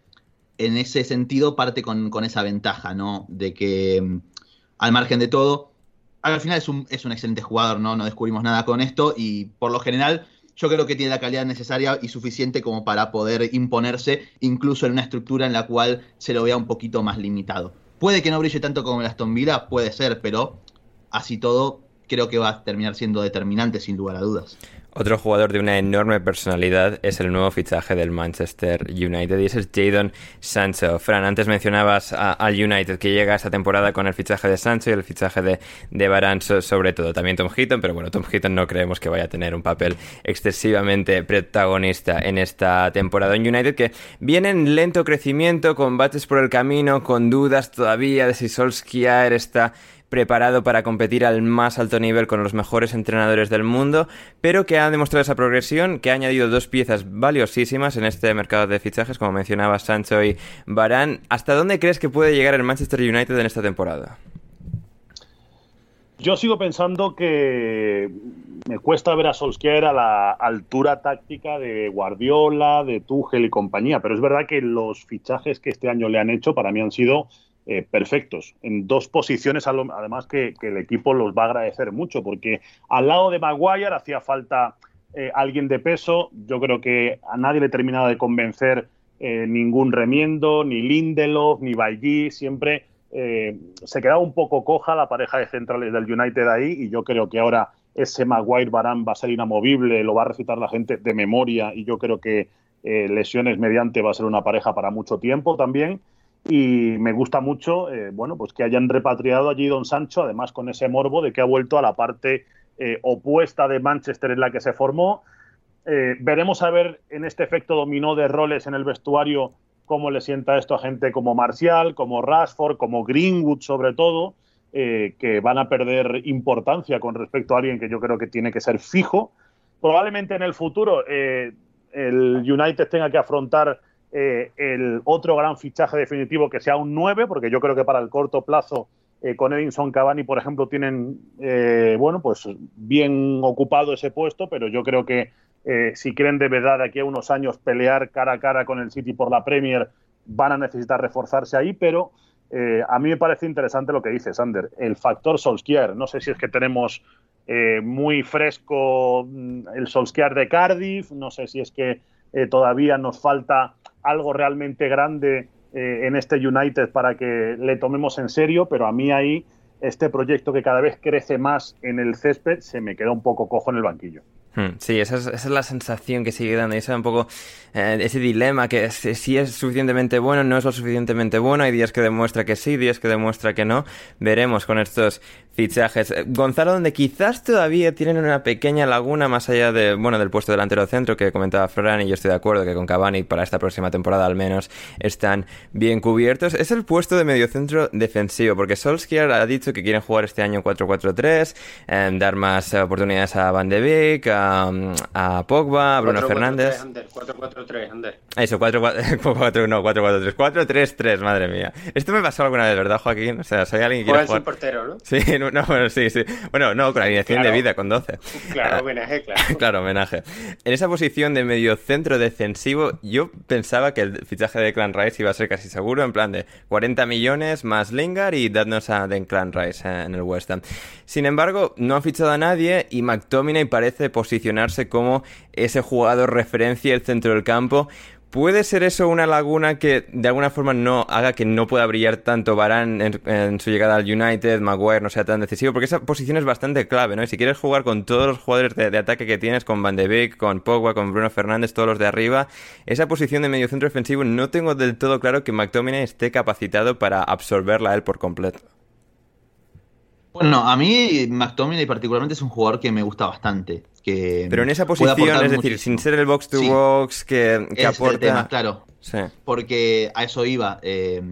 en ese sentido parte con, esa ventaja, ¿no? De que mm, al margen de todo, al final es un, es un excelente jugador, ¿no? No descubrimos nada con esto y por lo general yo creo que tiene la calidad necesaria y suficiente como para poder imponerse incluso en una estructura en la cual se lo vea un poquito más limitado. Puede que no brille tanto como el Aston Villa, puede ser, pero así todo creo que va a terminar siendo determinante sin lugar a dudas. Otro jugador de una enorme personalidad es el nuevo fichaje del Manchester United y ese es Jadon Sancho. Fran, antes mencionabas al United que llega esta temporada con el fichaje de Sancho y el fichaje de, de sobre todo. También Tom Heaton, pero bueno, Tom Heaton no creemos que vaya a tener un papel excesivamente protagonista en esta temporada. Un United que viene en lento crecimiento, con baches por el camino, con dudas todavía de si Solskjaer está preparado para competir al más alto nivel con los mejores entrenadores del mundo, pero que ha demostrado esa progresión, que ha añadido dos piezas valiosísimas en este mercado de fichajes, como mencionaba Sancho y Barán. ¿Hasta dónde crees que puede llegar el Manchester United en esta temporada? Yo sigo pensando que me cuesta ver a Solskjaer a la altura táctica de Guardiola, de Tuchel y compañía, pero es verdad que los fichajes que este año le han hecho para mí han sido eh, perfectos, en dos posiciones además que, el equipo los va a agradecer mucho, porque al lado de Maguire hacía falta eh, alguien de peso, yo creo que a nadie le terminado de convencer eh, ningún remiendo, ni Lindelof, ni Bailly, siempre eh, se quedaba un poco coja la pareja de centrales del United ahí y yo creo que ahora ese Maguire Barán va a ser inamovible, lo va a recitar la gente de memoria y yo creo que lesiones mediante va a ser una pareja para mucho tiempo también. Y me gusta mucho, eh, bueno, pues que hayan repatriado allí Don Sancho, además con ese morbo de que ha vuelto a la parte opuesta de Manchester en la que se formó. veremos a ver en este efecto dominó de roles en el vestuario cómo le sienta esto a gente como Marcial, como Rashford, como Greenwood sobre todo, eh, que van a perder importancia con respecto a alguien que yo creo que tiene que ser fijo. Probablemente en el futuro eh, el United tenga que afrontar eh, el otro gran fichaje definitivo que sea un 9, porque yo creo que para el corto plazo con Edinson Cavani, por ejemplo, tienen bueno, pues bien ocupado ese puesto, pero yo creo que eh, si quieren de verdad de aquí a unos años pelear cara a cara con el City por la Premier, van a necesitar reforzarse ahí, pero eh, a mí me parece interesante lo que dice Sander, el factor Solskjaer. No sé si es que tenemos eh, muy fresco mm, el Solskjaer de Cardiff, no sé si es que todavía nos falta algo realmente grande en este United para que le tomemos en serio, pero a mí ahí este proyecto que cada vez crece más en el césped se me queda un poco cojo en el banquillo. Hmm, sí, esa es, la sensación que sigue dando. Y ese es un poco eh, ese dilema que si es suficientemente bueno, no es lo suficientemente bueno. Hay días que demuestra que sí, días que demuestra que no. Veremos con estos fichajes. Eh, Gonzalo, donde quizás todavía tienen una pequeña laguna más allá de, bueno, del puesto delantero centro que comentaba Ferran y yo estoy de acuerdo que con Cavani para esta próxima temporada al menos están bien cubiertos. Es el puesto de mediocentro defensivo porque Solskjaer ha dicho que quieren jugar este año 4-4-3, eh, dar más oportunidades a Van de Beek, a, Pogba, a Bruno Fernández. 4-4-3, Ander. Eso, 4-4, no, 4-4-3, 4-3-3, madre mía. Esto me pasó alguna vez, ¿verdad, Joaquín? O sea, soy alguien que quiere jugar... portero, ¿no? Sí, no, bueno, sí, sí. Bueno, no, con la alineación de vida, con 12. Claro, homenaje, claro. claro, homenaje. En esa posición de medio centro defensivo, yo pensaba que el fichaje de Clan Rice iba a ser casi seguro, en plan de 40 millones más Lingard y dadnos a Clan Rice eh, en el West Ham. Sin embargo, no han fichado a nadie y McTominay parece posicionarse como ese jugador referencia el centro del campo ¿Puede ser eso una laguna que de alguna forma no haga que no pueda brillar tanto Barán en, su llegada al United, Maguire no sea tan decisivo? Porque esa posición es bastante clave, ¿no? Y si quieres jugar con todos los jugadores de, ataque que tienes, con Van de Beek, con Pogba, con Bruno Fernández, todos los de arriba, esa posición de medio centro defensivo no tengo del todo claro que McTominay esté capacitado para absorberla a él por completo. Bueno, a mí McTominay particularmente es un jugador que me gusta bastante. Que Pero en esa posición, es decir, sin ser el box to box que, que aporta. claro. Porque a eso iba. Eh,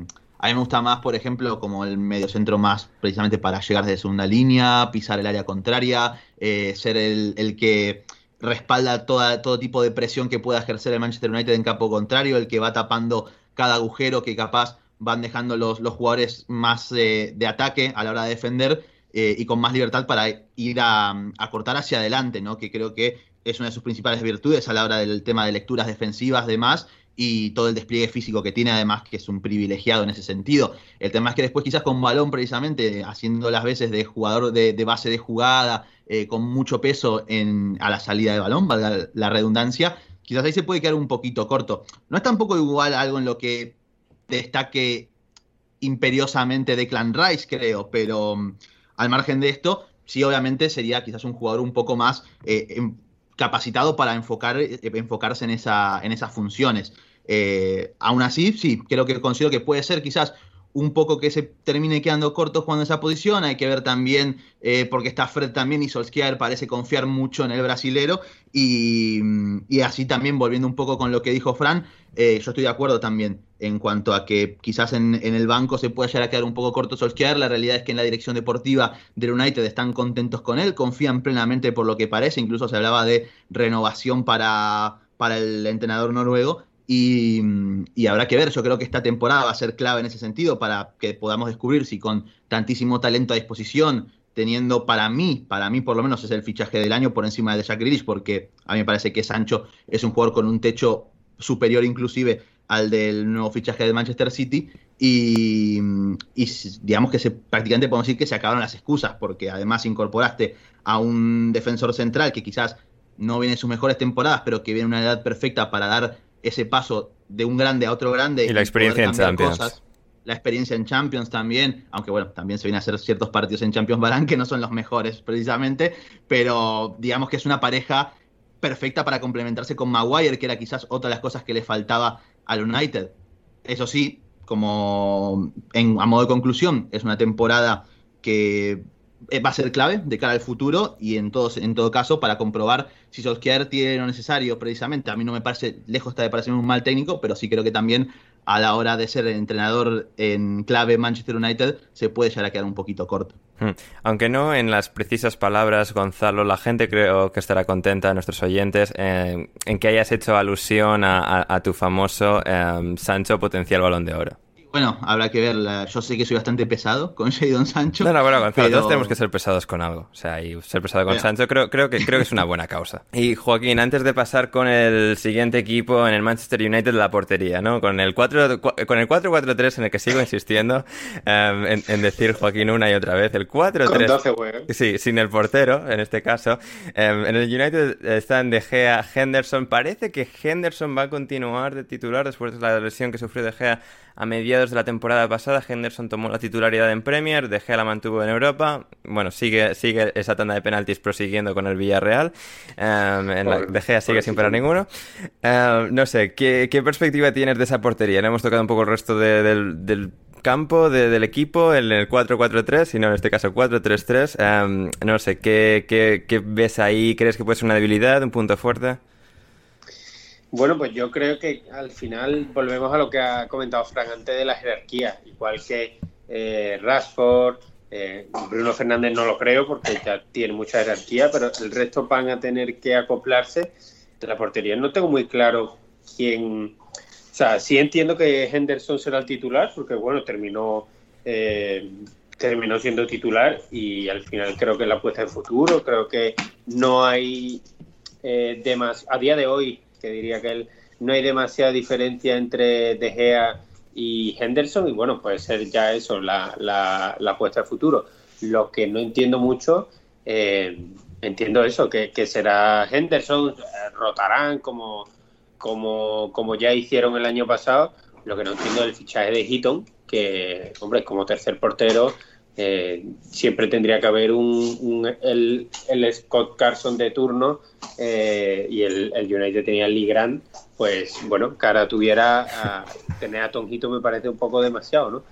a mí me gusta más, por ejemplo, como el mediocentro más precisamente para llegar desde segunda línea, pisar el área contraria, eh, ser el, que respalda toda, todo tipo de presión que pueda ejercer el Manchester United en campo contrario, el que va tapando cada agujero que capaz van dejando los, los jugadores más eh, de ataque a la hora de defender eh, y con más libertad para ir a, cortar hacia adelante, ¿no? que creo que es una de sus principales virtudes a la hora del tema de lecturas defensivas, demás, y todo el despliegue físico que tiene, además, que es un privilegiado en ese sentido. El tema es que después, quizás con balón, precisamente, haciendo las veces de jugador de, base de jugada, eh, con mucho peso en, a la salida de balón, valga la redundancia, quizás ahí se puede quedar un poquito corto. No es tampoco igual algo en lo que destaque imperiosamente de Clan Rice, creo, pero mm, al margen de esto, sí, obviamente sería quizás un jugador un poco más eh, em, capacitado para enfocar, eh, enfocarse en, esa, en esas funciones. Eh, aún así, sí, creo que considero que puede ser quizás un poco que se termine quedando corto jugando esa posición. Hay que ver también, eh, porque está Fred también y Solskjaer parece confiar mucho en el brasilero. Y, así también, volviendo un poco con lo que dijo Fran, eh, yo estoy de acuerdo también en cuanto a que quizás en, el banco se pueda llegar a quedar un poco corto Solskjaer. La realidad es que en la dirección deportiva del United están contentos con él, confían plenamente por lo que parece. Incluso se hablaba de renovación para, para el entrenador noruego. Y, habrá que ver, yo creo que esta temporada va a ser clave en ese sentido para que podamos descubrir si con tantísimo talento a disposición teniendo para mí, para mí por lo menos es el fichaje del año por encima de Jack Grealish, porque a mí me parece que Sancho es un jugador con un techo superior inclusive al del nuevo fichaje de Manchester City. Y, y, digamos que se, prácticamente podemos decir que se acabaron las excusas porque además incorporaste a un defensor central que quizás no viene en sus mejores temporadas pero que viene en una edad perfecta para dar ese paso de un grande a otro grande y la experiencia en Champions la experiencia en Champions también, aunque bueno, también se viene a hacer ciertos partidos en Champions Barán que no son los mejores precisamente, pero digamos que es una pareja perfecta para complementarse con Maguire, que era quizás otra de las cosas que le faltaba al United. Eso sí, como en, a modo de conclusión, es una temporada que va a ser clave de cara al futuro y en, todos, en todo caso para comprobar si Solskjaer tiene lo necesario precisamente. A mí no me parece, lejos está de parecerme un mal técnico, pero sí creo que también a la hora de ser entrenador en clave Manchester United se puede llegar a quedar un poquito corto. Hmm. Aunque no en las precisas palabras, Gonzalo, la gente creo que estará contenta, nuestros oyentes, eh, en que hayas hecho alusión a, tu famoso eh, Sancho potencial balón de oro. Bueno, habrá que ver. Yo sé que soy bastante pesado con Shadon Sancho. No, no, bueno, Gonzalo, todos tenemos que ser pesados con algo. O sea, y ser pesado con Sancho creo, creo, que, creo que es una buena causa. Y Joaquín, antes de pasar con el siguiente equipo en el Manchester United, la portería, ¿no? Con el 4 con el 4-4-3 en el que sigo insistiendo em, en, decir Joaquín una y otra vez. El 4-3. Sí, sin el portero, en este caso. Em, en el United están De Gea, Henderson. Parece que Henderson va a continuar de titular después de la lesión que sufrió De Gea a mediados de la temporada pasada, Henderson tomó la titularidad en Premier, De Gea la mantuvo en Europa. Bueno, sigue, sigue esa tanda de penaltis prosiguiendo con el Villarreal. Um, en la, de Gea sigue sin parar ninguno. Em, no sé, ¿qué, perspectiva tienes de esa portería? No hemos tocado un poco el resto del, campo del equipo, en el 4-4-3, sino en este caso 4-3-3. Em, no sé, ¿qué, ¿qué, qué, ves ahí? ¿Crees que puede ser una debilidad, un punto fuerte? Bueno, pues yo creo que al final volvemos a lo que ha comentado Frank antes de la jerarquía, igual que eh, Rashford, eh, Bruno Fernández no lo creo porque ya tiene mucha jerarquía, pero el resto van a tener que acoplarse. De la portería no tengo muy claro quién. O sea, sí entiendo que Henderson será el titular, porque bueno, terminó eh, terminó siendo titular y al final creo que la apuesta de futuro. Creo que no hay eh, demás. A día de hoy que diría que él, no hay demasiada diferencia entre De Gea y Henderson y bueno, puede ser ya eso, la, la, apuesta de futuro. Lo que no entiendo mucho, eh, entiendo eso, que, será Henderson, eh, rotarán como, como, como ya hicieron el año pasado. Lo que no entiendo es el fichaje de Heaton, que, hombre, como tercer portero, eh, siempre tendría que haber un, el, Scott Carson de turno eh, y el, United tenía el Lee Grant, pues bueno, cara tuviera a tener a Tonjito me parece un poco demasiado, ¿no?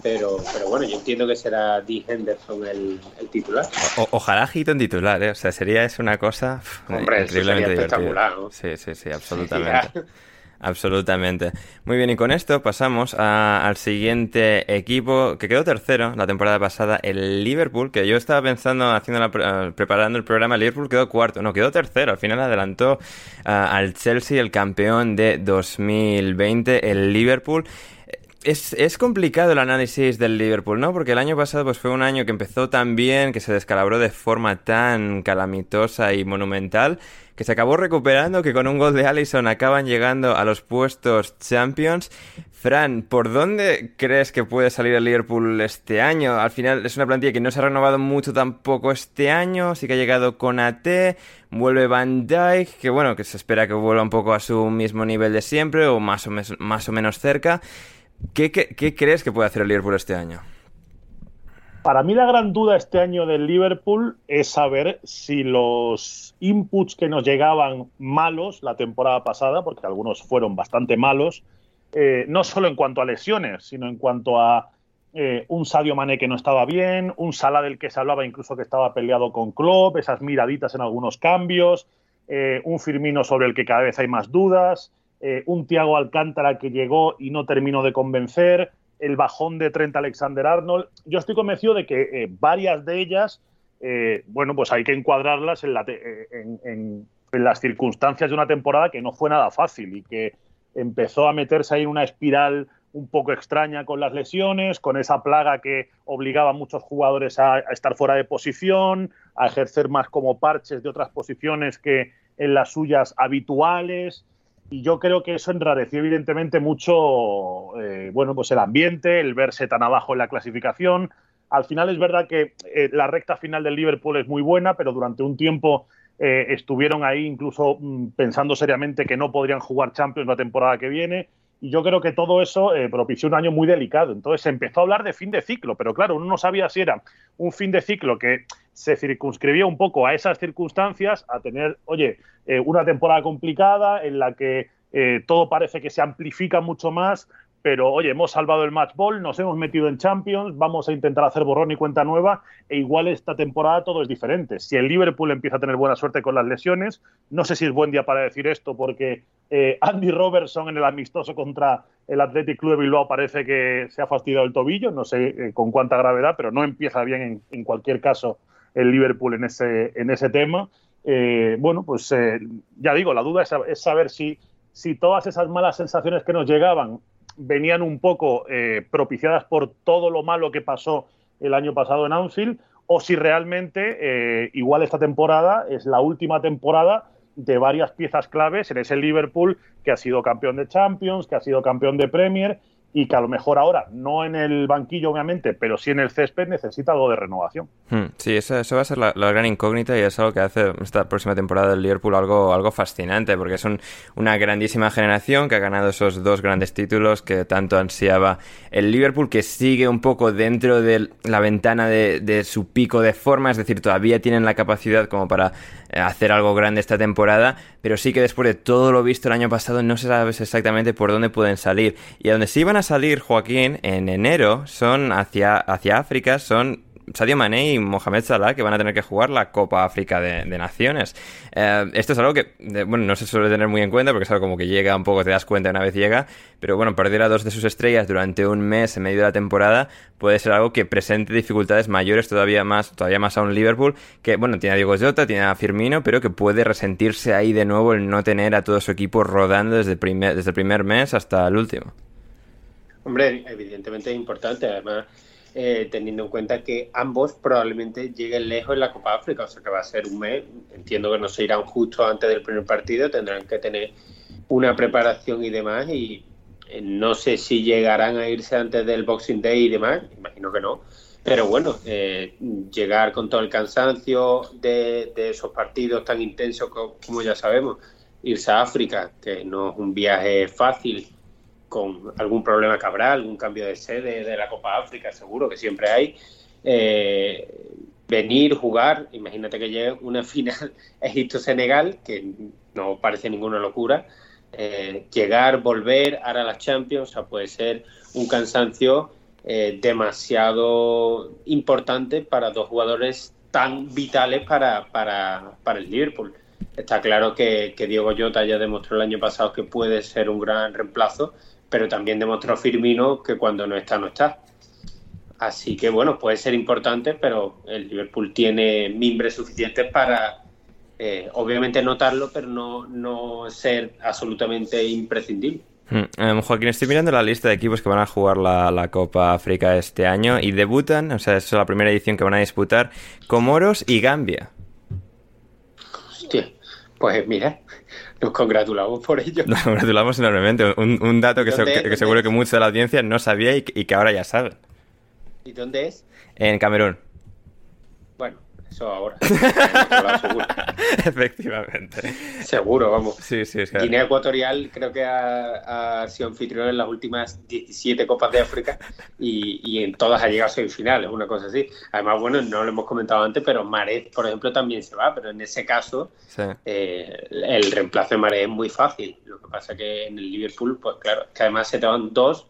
Pero, pero bueno, yo entiendo que será Dee Henderson el, titular. ojalá Heaton titular, ¿eh? O sea, sería es una cosa increíblemente espectacular, Sí, sí, sí, absolutamente. Absolutamente. Muy bien, y con esto pasamos al siguiente equipo que quedó tercero la temporada pasada, el Liverpool, que yo estaba pensando, haciendo la, preparando el programa, el Liverpool quedó cuarto, no, quedó tercero, al final adelantó al Chelsea, el campeón de 2020, el Liverpool. Es, es, complicado el análisis del Liverpool, ¿no? Porque el año pasado pues, fue un año que empezó tan bien, que se descalabró de forma tan calamitosa y monumental, que se acabó recuperando, que con un gol de Allison acaban llegando a los puestos Champions. Fran, ¿por dónde crees que puede salir el Liverpool este año? Al final es una plantilla que no se ha renovado mucho tampoco este año, sí que ha llegado con AT, vuelve Van Dijk, que bueno, que se espera que vuelva un poco a su mismo nivel de siempre o más o, más o menos cerca. ¿Qué, qué crees que puede hacer el Liverpool este año? Para mí la gran duda este año del Liverpool es saber si los inputs que nos llegaban malos la temporada pasada, porque algunos fueron bastante malos, eh, no solo en cuanto a lesiones, sino en cuanto a eh, un Sadio Mané que no estaba bien, un Salah del que se hablaba incluso que estaba peleado con Klopp, esas miraditas en algunos cambios, eh, un Firmino sobre el que cada vez hay más dudas, un Thiago Alcántara que llegó y no terminó de convencer, el bajón de Trent Alexander Arnold. Yo estoy convencido de que eh, varias de ellas, eh, bueno, pues hay que encuadrarlas eh, en, las circunstancias de una temporada que no fue nada fácil y que empezó a meterse ahí en una espiral un poco extraña con las lesiones, con esa plaga que obligaba a muchos jugadores a, estar fuera de posición, a ejercer más como parches de otras posiciones que en las suyas habituales. Y yo creo que eso enrareció evidentemente mucho eh, bueno, pues el ambiente, el verse tan abajo en la clasificación. Al final es verdad que eh, la recta final del Liverpool es muy buena, pero durante un tiempo eh, estuvieron ahí incluso mm, pensando seriamente que no podrían jugar Champions la temporada que viene. Y yo creo que todo eso propició un año muy delicado. Entonces se empezó a hablar de fin de ciclo, pero claro, uno no sabía si era un fin de ciclo que se circunscribía un poco a esas circunstancias, a tener, oye, eh, una temporada complicada en la que todo parece que se amplifica mucho más, pero oye, hemos salvado el match ball, nos hemos metido en Champions, vamos a intentar hacer borrón y cuenta nueva, e igual esta temporada todo es diferente. Si el Liverpool empieza a tener buena suerte con las lesiones, no sé si es buen día para decir esto, porque eh, Andy Robertson en el amistoso contra el Athletic Club de Bilbao parece que se ha fastidiado el tobillo, no sé eh, con cuánta gravedad, pero no empieza bien en, cualquier caso el Liverpool en ese, en ese tema. Eh, bueno, pues ya digo, la duda es, saber si, si todas esas malas sensaciones que nos llegaban venían un poco eh, propiciadas por todo lo malo que pasó el año pasado en Anfield, o si realmente eh, igual esta temporada es la última temporada de varias piezas claves en ese Liverpool que ha sido campeón de Champions, que ha sido campeón de Premier y que a lo mejor ahora, no en el banquillo obviamente, pero sí en el césped, necesita algo de renovación. Hmm, sí, eso, va a ser la, gran incógnita y es algo que hace esta próxima temporada del Liverpool algo, algo fascinante, porque es una grandísima generación que ha ganado esos dos grandes títulos que tanto ansiaba el Liverpool, que sigue un poco dentro de la ventana de, su pico de forma, es decir, todavía tienen la capacidad como para hacer algo grande esta temporada, pero sí que después de todo lo visto el año pasado no se sabe exactamente por dónde pueden salir. Y a donde sí van a salir, Joaquín, en enero son hacia, hacia África, son Sadio Mané y Mohamed Salah que van a tener que jugar la Copa África de, Naciones. Eh, esto es algo que, bueno, no se suele tener muy en cuenta porque es algo como que llega un poco, te das cuenta una vez llega, pero bueno, perder a dos de sus estrellas durante un mes en medio de la temporada puede ser algo que presente dificultades mayores todavía más, todavía más a un Liverpool que, bueno, tiene a Diego Jota, tiene a Firmino, pero que puede resentirse ahí de nuevo el no tener a todo su equipo rodando desde desde el primer mes hasta el último. Hombre, evidentemente es importante, además eh, teniendo en cuenta que ambos probablemente lleguen lejos en la Copa África, o sea que va a ser un mes, entiendo que no se irán justo antes del primer partido, tendrán que tener una preparación y demás, y eh, no sé si llegarán a irse antes del Boxing Day y demás, imagino que no, pero bueno, eh, llegar con todo el cansancio de, esos partidos tan intensos como ya sabemos, irse a África, que no es un viaje fácil, con algún problema que habrá, algún cambio de sede de la Copa África, seguro que siempre hay. Eh, venir, jugar, imagínate que llegue una final Egipto-Senegal, que no parece ninguna locura, eh, llegar, volver, ahora a las Champions, o sea, puede ser un cansancio eh, demasiado importante para dos jugadores tan vitales para, para, para el Liverpool. Está claro que, Diego Jota ya demostró el año pasado que puede ser un gran reemplazo, pero también demostró Firmino que cuando no está, no está. Así que bueno, puede ser importante, pero el Liverpool tiene mimbres suficientes para, eh, obviamente, notarlo, pero no, no ser absolutamente imprescindible. Em, Joaquín, estoy mirando la lista de equipos que van a jugar la, la, Copa África este año y debutan, o sea, es la primera edición que van a disputar, Comoros y Gambia. Hostia, pues mira, nos congratulamos por ello. Nos congratulamos enormemente. Un, dato que, que seguro que mucha de la audiencia no sabía y, y que ahora ya sabe. ¿Y dónde es? En Camerún eso ahora. Efectivamente. Seguro, vamos. Sí, sí, Guinea Ecuatorial creo que ha, sido anfitrión en las últimas 17 Copas de África y, en todas ha llegado a semifinales, una cosa así. Además, bueno, no lo hemos comentado antes, pero Marez, por ejemplo, también se va, pero en ese caso eh, el reemplazo de Marez es muy fácil. Lo que pasa que en el Liverpool, pues claro, que además se te van dos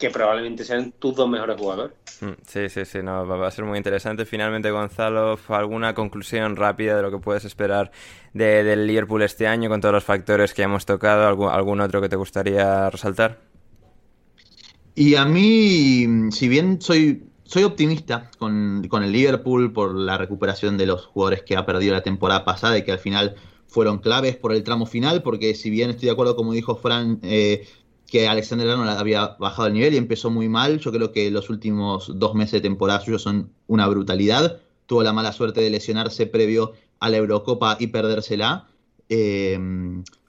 que probablemente sean tus dos mejores jugadores. Mm, sí, sí, sí, no, va a ser muy interesante. Finalmente, Gonzalo, ¿alguna conclusión rápida de lo que puedes esperar de, del Liverpool este año con todos los factores que hemos tocado? ¿Algún, algún otro que te gustaría resaltar? Y a mí, si bien soy, soy optimista con, con, el Liverpool por la recuperación de los jugadores que ha perdido la temporada pasada y que al final fueron claves por el tramo final, porque si bien estoy de acuerdo, como dijo Fran, eh, que Alexander Arnold había bajado el nivel y empezó muy mal. Yo creo que los últimos dos meses de temporada suyos son una brutalidad. Tuvo la mala suerte de lesionarse previo a la Eurocopa y perdérsela. Eh,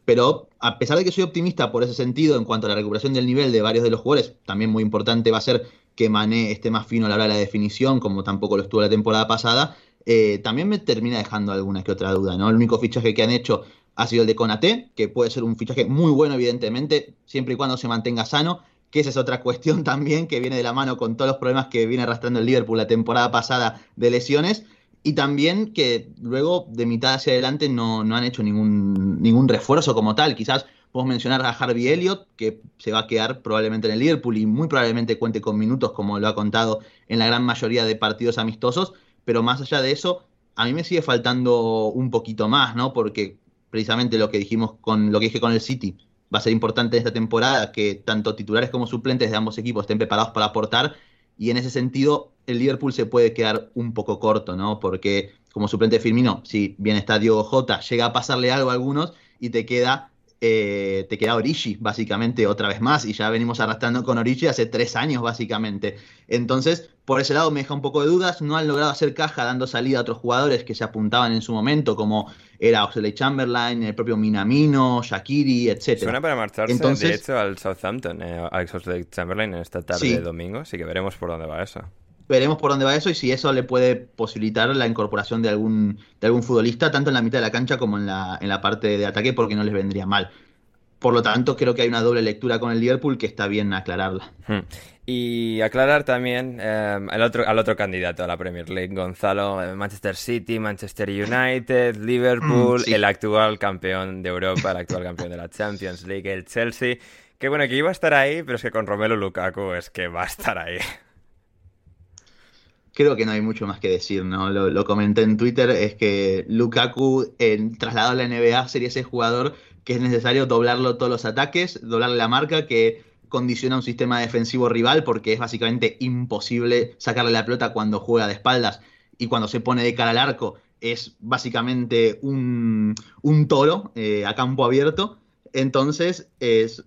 pero a pesar de que soy optimista por ese sentido en cuanto a la recuperación del nivel de varios de los jugadores, también muy importante va a ser que Mané esté más fino a la hora de la definición, como tampoco lo estuvo la temporada pasada, eh, también me termina dejando alguna que otra duda, ¿no? El único fichaje que han hecho ha sido el de Conate, que puede ser un fichaje muy bueno, evidentemente, siempre y cuando se mantenga sano, que esa es otra cuestión también que viene de la mano con todos los problemas que viene arrastrando el Liverpool la temporada pasada de lesiones. Y también que luego de mitad hacia adelante no, no han hecho ningún, ningún refuerzo como tal. Quizás podemos mencionar a Harvey Elliott, que se va a quedar probablemente en el Liverpool y muy probablemente cuente con minutos, como lo ha contado en la gran mayoría de partidos amistosos. Pero más allá de eso, a mí me sigue faltando un poquito más, ¿no? Porque precisamente lo que dijimos con lo que dije con el City va a ser importante esta temporada que tanto titulares como suplentes de ambos equipos estén preparados para aportar y en ese sentido el Liverpool se puede quedar un poco corto, ¿no? Porque como suplente de Firmino, si bien está Diogo Jota, llega a pasarle algo a algunos y te queda eh, te queda Origi, básicamente, otra vez más, y ya venimos arrastrando con Origi hace tres años, básicamente. Entonces, por ese lado me deja un poco de dudas, no han logrado hacer caja dando salida a otros jugadores que se apuntaban en su momento, como era Oxley Chamberlain, el propio Minamino, Shakiri, etc. Suena para marcharse, Entonces, de hecho, al Southampton, eh, Alex Oxley Chamberlain en esta tarde de domingo, así que veremos por dónde va eso veremos por dónde va eso y si eso le puede posibilitar la incorporación de algún, de algún futbolista, tanto en la mitad de la cancha como en la, en la parte de ataque, porque no les vendría mal. Por lo tanto, creo que hay una doble lectura con el Liverpool que está bien aclararla. Hmm. Y aclarar también eh, otro, al otro candidato a la Premier League, Gonzalo, eh, Manchester City, Manchester United, Liverpool, mm, el actual campeón de Europa, el actual campeón de la Champions League, el Chelsea. Que bueno, que iba a estar ahí, pero es que con Romelu Lukaku es que va a estar ahí creo que no hay mucho más que decir, ¿no? Lo, comenté en Twitter, es que Lukaku, en, trasladado a la NBA, sería ese jugador que es necesario doblarlo todos los ataques, doblarle la marca, que condiciona un sistema defensivo rival, porque es básicamente imposible sacarle la pelota cuando juega de espaldas y cuando se pone de cara al arco es básicamente un, toro eh, a campo abierto. Entonces, es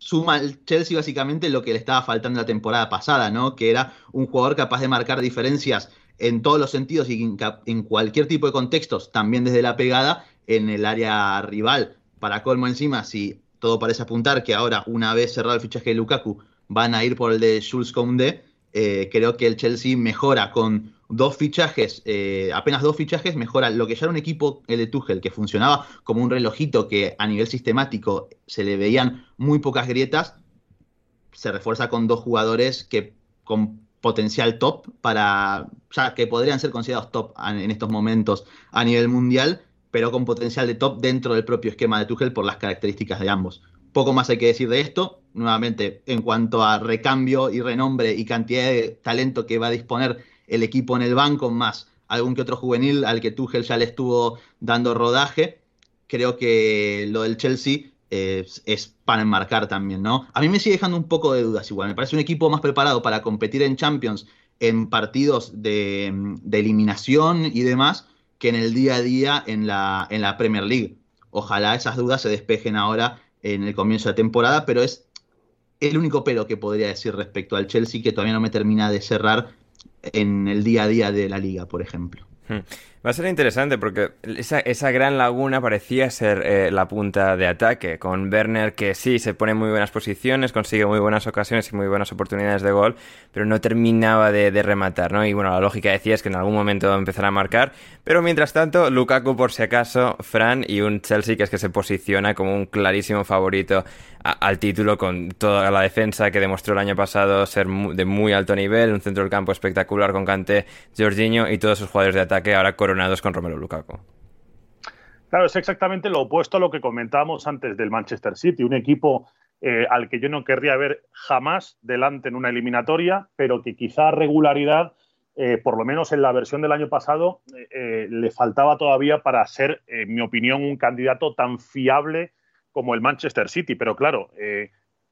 suma al Chelsea básicamente lo que le estaba faltando la temporada pasada, ¿no? Que era un jugador capaz de marcar diferencias en todos los sentidos y en cualquier tipo de contextos, también desde la pegada en el área rival. Para colmo encima, si todo parece apuntar que ahora, una vez cerrado el fichaje de Lukaku, van a ir por el de Jules Koundé, eh, creo que el Chelsea mejora con dos fichajes, eh, apenas dos fichajes, mejora lo que ya era un equipo, el de Tuchel, que funcionaba como un relojito que a nivel sistemático se le veían muy pocas grietas, se refuerza con dos jugadores que con potencial top para, que podrían ser considerados top en estos momentos a nivel mundial, pero con potencial de top dentro del propio esquema de Tuchel por las características de ambos. Poco más hay que decir de esto. Nuevamente, en cuanto a recambio y renombre y cantidad de talento que va a disponer el equipo en el banco, más algún que otro juvenil al que Tuchel ya le estuvo dando rodaje. Creo que lo del Chelsea es, para enmarcar también, ¿no? A mí me sigue dejando un poco de dudas igual. Me parece un equipo más preparado para competir en Champions en partidos de, eliminación y demás que en el día a día en la, en la Premier League. Ojalá esas dudas se despejen ahora en el comienzo de temporada, pero es el único pero que podría decir respecto al Chelsea que todavía no me termina de cerrar en el día a día de la liga, por ejemplo. Va a ser interesante porque esa, esa gran laguna parecía ser eh, la punta de ataque, con Werner que sí se pone en muy buenas posiciones, consigue muy buenas ocasiones y muy buenas oportunidades de gol, pero no terminaba de, rematar, ¿no? Y bueno, la lógica decía es que en algún momento empezará a marcar, pero mientras tanto, Lukaku por si acaso, Fran y un Chelsea que es que se posiciona como un clarísimo favorito al título con toda la defensa que demostró el año pasado ser de muy alto nivel, un centro del campo espectacular con Kanté, Jorginho y todos sus jugadores de ataque ahora con Romelu Lukaku. Claro, es exactamente lo opuesto a lo que comentábamos antes del Manchester City, un equipo eh, al que yo no querría ver jamás delante en una eliminatoria, pero que quizá regularidad, eh, por lo menos en la versión del año pasado, eh, le faltaba todavía para ser, en mi opinión, un candidato tan fiable como el Manchester City. Pero claro,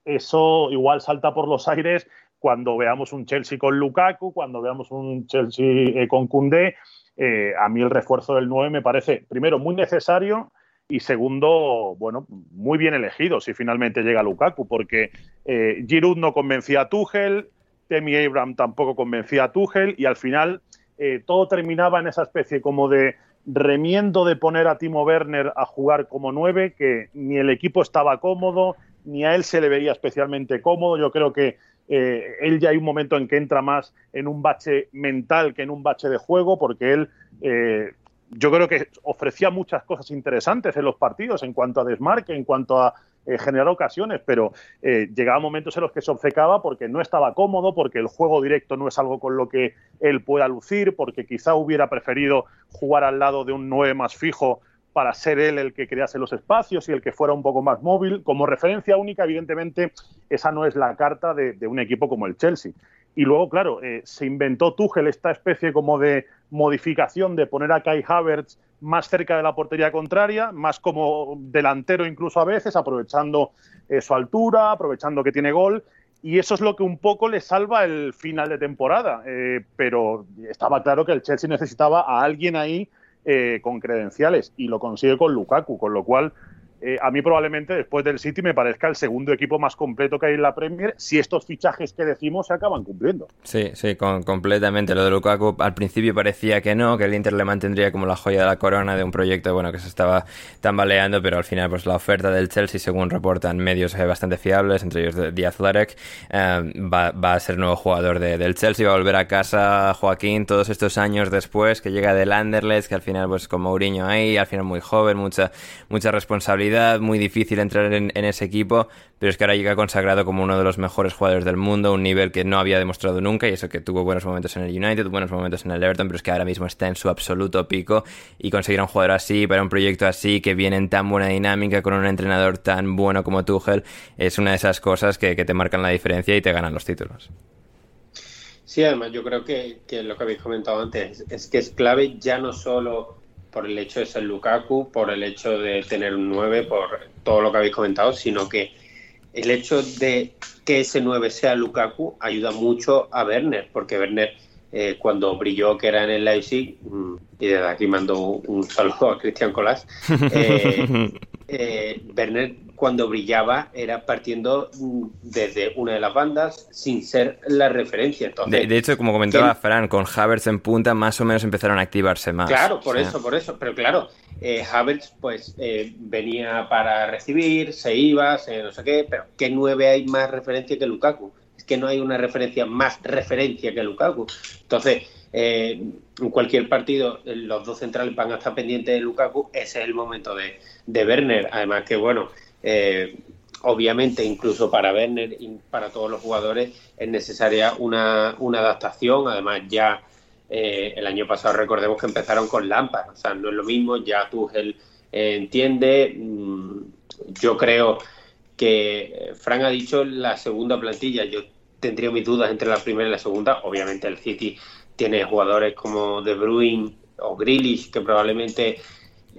eso igual salta por los aires cuando veamos un Chelsea con Lukaku, cuando veamos un Chelsea con Koundé. Eh, a mí el refuerzo del 9 me parece, primero, muy necesario Y segundo, bueno, muy bien elegido si finalmente llega Lukaku, porque eh, Giroud no convencía a Tuchel, Temi Abraham tampoco convencía a Tuchel y al final eh, todo terminaba en esa especie como de remiendo de poner a Timo Werner a jugar como nueve, que ni el equipo estaba cómodo, ni a él se le veía especialmente cómodo. Yo creo que eh, él ya hay un momento en que entra más en un bache mental que en un bache de juego, porque él eh, yo creo que ofrecía muchas cosas interesantes en los partidos en cuanto a desmarque, en cuanto a eh, generar ocasiones, pero llegaba momentos en los que se obcecaba porque no estaba cómodo, porque el juego directo no es algo con lo que él pueda lucir, porque quizá hubiera preferido jugar al lado de un 9 más fijo para ser él el que crease los espacios y el que fuera un poco más móvil. Como referencia única, evidentemente, esa no es la carta de, un equipo como el Chelsea. Y luego, claro, eh, se inventó Tuchel esta especie como de modificación de poner a Kai Havertz más cerca de la portería contraria, más como delantero incluso a veces, aprovechando eh, su altura, aprovechando que tiene gol. Y eso es lo que un poco le salva el final de temporada. Eh, pero estaba claro que el Chelsea necesitaba a alguien ahí eh, con credenciales y lo consigue con Lukaku, con lo cual eh, a mí probablemente después del City me parezca el segundo equipo más completo que hay en la Premier si estos fichajes que decimos se acaban cumpliendo. Sí, sí, con, completamente. Lo de Lukaku al principio parecía que no, que el Inter le mantendría como la joya de la corona de un proyecto bueno que se estaba tambaleando, pero al final pues la oferta del Chelsea, según reportan medios bastante fiables, entre ellos The Athletic, eh, va, va, a ser nuevo jugador de, del Chelsea, va a volver a casa Joaquín todos estos años después, que llega del Anderlecht, que al final pues con Mourinho ahí, al final muy joven, mucha, mucha responsabilidad muy difícil entrar en, ese equipo, pero es que ahora llega consagrado como uno de los mejores jugadores del mundo, un nivel que no había demostrado nunca, y eso que tuvo buenos momentos en el United, buenos momentos en el Everton, pero es que ahora mismo está en su absoluto pico, y conseguir un jugador así, para un proyecto así, que viene en tan buena dinámica, con un entrenador tan bueno como Tuchel, es una de esas cosas que, te marcan la diferencia y te ganan los títulos. Sí, además yo creo que lo que habéis comentado antes es que es clave ya no solo por el hecho de ser Lukaku, por el hecho de tener un 9, por todo lo que habéis comentado, sino que el hecho de que ese 9 sea Lukaku ayuda mucho a Werner, porque Werner eh, cuando brilló que era en el Leipzig, mm, y desde aquí mando un saludo a Cristian Colas, eh, eh, Werner cuando brillaba era partiendo mm, desde una de las bandas sin ser la referencia. Entonces, de, hecho, como comentaba Fran, con Havertz en punta más o menos empezaron a activarse más. Claro, por eso, por eso. Pero claro, eh, Havertz pues eh, venía para recibir, se iba, no sé qué, pero ¿qué nueve hay más referencia que Lukaku? Es que no hay una referencia más referencia que Lukaku. Entonces, eh, en cualquier partido los dos centrales van a estar pendientes de Lukaku, ese es el momento de, de Werner. Además que, bueno, eh, obviamente, incluso para Werner y para todos los jugadores es necesaria una, adaptación. Además, ya eh, el año pasado recordemos que empezaron con Lampard. O sea, no es lo mismo, ya Tuchel eh, entiende. Mm, yo creo que Frank ha dicho la segunda plantilla. Yo tendría mis dudas entre la primera y la segunda. Obviamente el City tiene jugadores como De Bruyne o Grealish que probablemente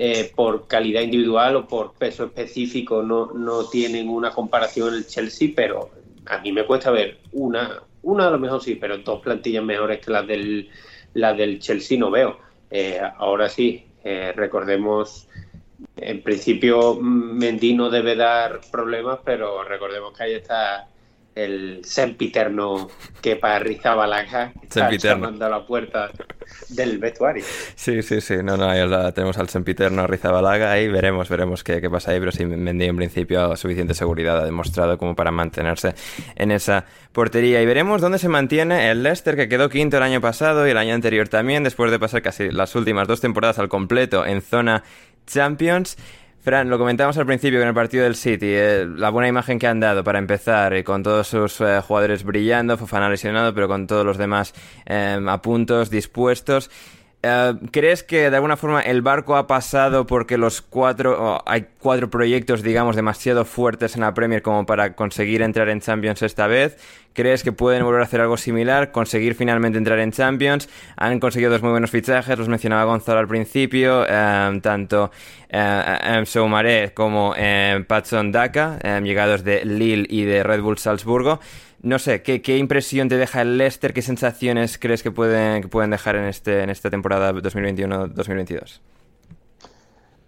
eh, por calidad individual o por peso específico no, no tienen una comparación el Chelsea, pero a mí me cuesta ver una, una a lo mejor sí, pero dos plantillas mejores que las del, las del Chelsea no veo. Eh, ahora sí, eh, recordemos, en principio Mendy no debe dar problemas, pero recordemos que ahí está el sempiterno que para Rizabalaga está llamando a la puerta del vestuario. Sí, sí, sí, no, no, la, tenemos al sempiterno Rizabalaga ahí, veremos, veremos qué, qué pasa ahí, pero sí, Mendy en principio suficiente seguridad ha demostrado como para mantenerse en esa portería y veremos dónde se mantiene el Leicester que quedó quinto el año pasado y el año anterior también, después de pasar casi las últimas dos temporadas al completo en zona Champions. Fran, lo comentábamos al principio en el partido del City, eh, la buena imagen que han dado para empezar, y con todos sus eh, jugadores brillando, Fofana lesionado, pero con todos los demás em, a puntos, dispuestos. Eh, ¿Crees que de alguna forma el barco ha pasado porque los cuatro, hay cuatro proyectos, digamos, demasiado fuertes en la Premier como para conseguir entrar en Champions esta vez? ¿Crees que pueden volver a hacer algo similar, conseguir finalmente entrar en Champions? Han conseguido dos muy buenos fichajes, los mencionaba Gonzalo al principio, eh, tanto eh, Soumaré como eh, Patson Daka, llegados de Lille y de Red Bull Salzburgo. No sé, ¿qué, ¿qué, impresión te deja el Leicester? ¿Qué sensaciones crees que pueden, pueden dejar en, este, en esta temporada 2021-2022?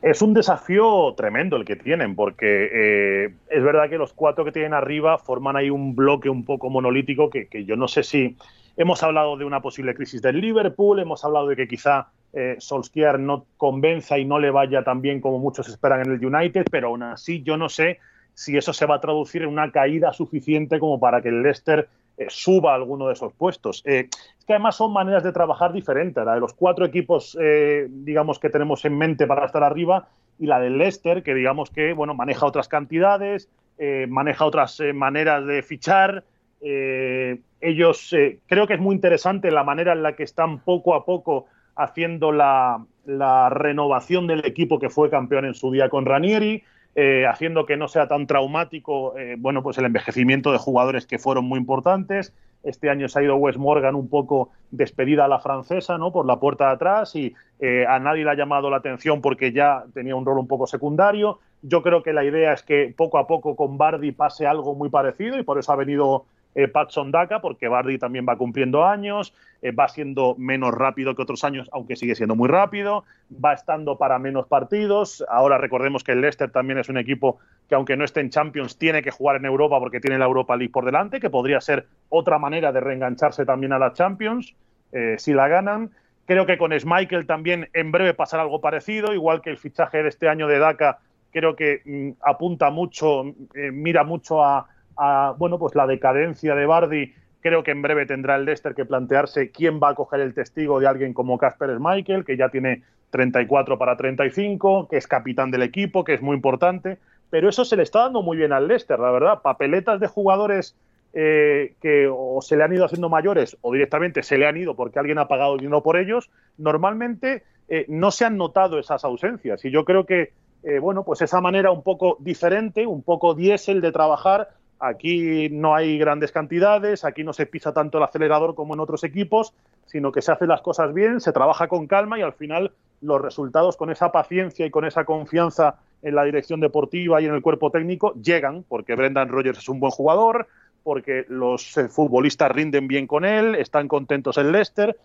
Es un desafío tremendo el que tienen, porque eh, es verdad que los cuatro que tienen arriba forman ahí un bloque un poco monolítico que, que yo no sé si hemos hablado de una posible crisis del Liverpool, hemos hablado de que quizá eh, Solskjaer no convenza y no le vaya tan bien como muchos esperan en el United, pero aún así yo no sé si eso se va a traducir en una caída suficiente como para que el Leicester eh, suba alguno de esos puestos. Eh, es que además son maneras de trabajar diferentes, la de los cuatro equipos, eh, digamos, que tenemos en mente para estar arriba, y la del Leicester, que digamos que, bueno, maneja otras cantidades, maneja otras maneras de fichar. ellos, creo que es muy interesante la manera en la que están poco a poco haciendo la, la renovación del equipo que fue campeón en su día con Ranieri. Eh, haciendo que no sea tan traumático eh, bueno, pues el envejecimiento de jugadores que fueron muy importantes. Este año se ha ido Wes Morgan un poco despedida a la francesa, ¿no? Por la puerta de atrás y eh, a nadie le ha llamado la atención porque ya tenía un rol un poco secundario. Yo creo que la idea es que poco a poco con Bardi pase algo muy parecido y por eso ha venido eh, Patson Daka, porque Bardi también va cumpliendo años, eh, va siendo menos rápido que otros años, aunque sigue siendo muy rápido, va estando para menos partidos. Ahora recordemos que el Leicester también es un equipo que, aunque no esté en Champions, tiene que jugar en Europa porque tiene la Europa League por delante, que podría ser otra manera de reengancharse también a la Champions eh, si la ganan. Creo que con Schmeichel también en breve pasará algo parecido, igual que el fichaje de este año de Daka, creo que mm, apunta mucho, mira mucho a bueno, pues la decadencia de Bardi, creo que en breve tendrá el Leicester que plantearse quién va a coger el testigo de alguien como Casper Michael, que ya tiene 34 para 35, que es capitán del equipo, que es muy importante, pero eso se le está dando muy bien al Leicester, la verdad. Papeletas de jugadores eh, que o se le han ido haciendo mayores o directamente se le han ido porque alguien ha pagado dinero por ellos, normalmente eh, no se han notado esas ausencias. Y yo creo que, eh, bueno, pues esa manera un poco diferente, un poco diésel de trabajar, Aquí no hay grandes cantidades, aquí no se pisa tanto el acelerador como en otros equipos, sino que se hacen las cosas bien, se trabaja con calma y al final los resultados con esa paciencia y con esa confianza en la dirección deportiva y en el cuerpo técnico llegan, porque Brendan Rodgers es un buen jugador, porque los eh, futbolistas rinden bien con él, están contentos en Leicester.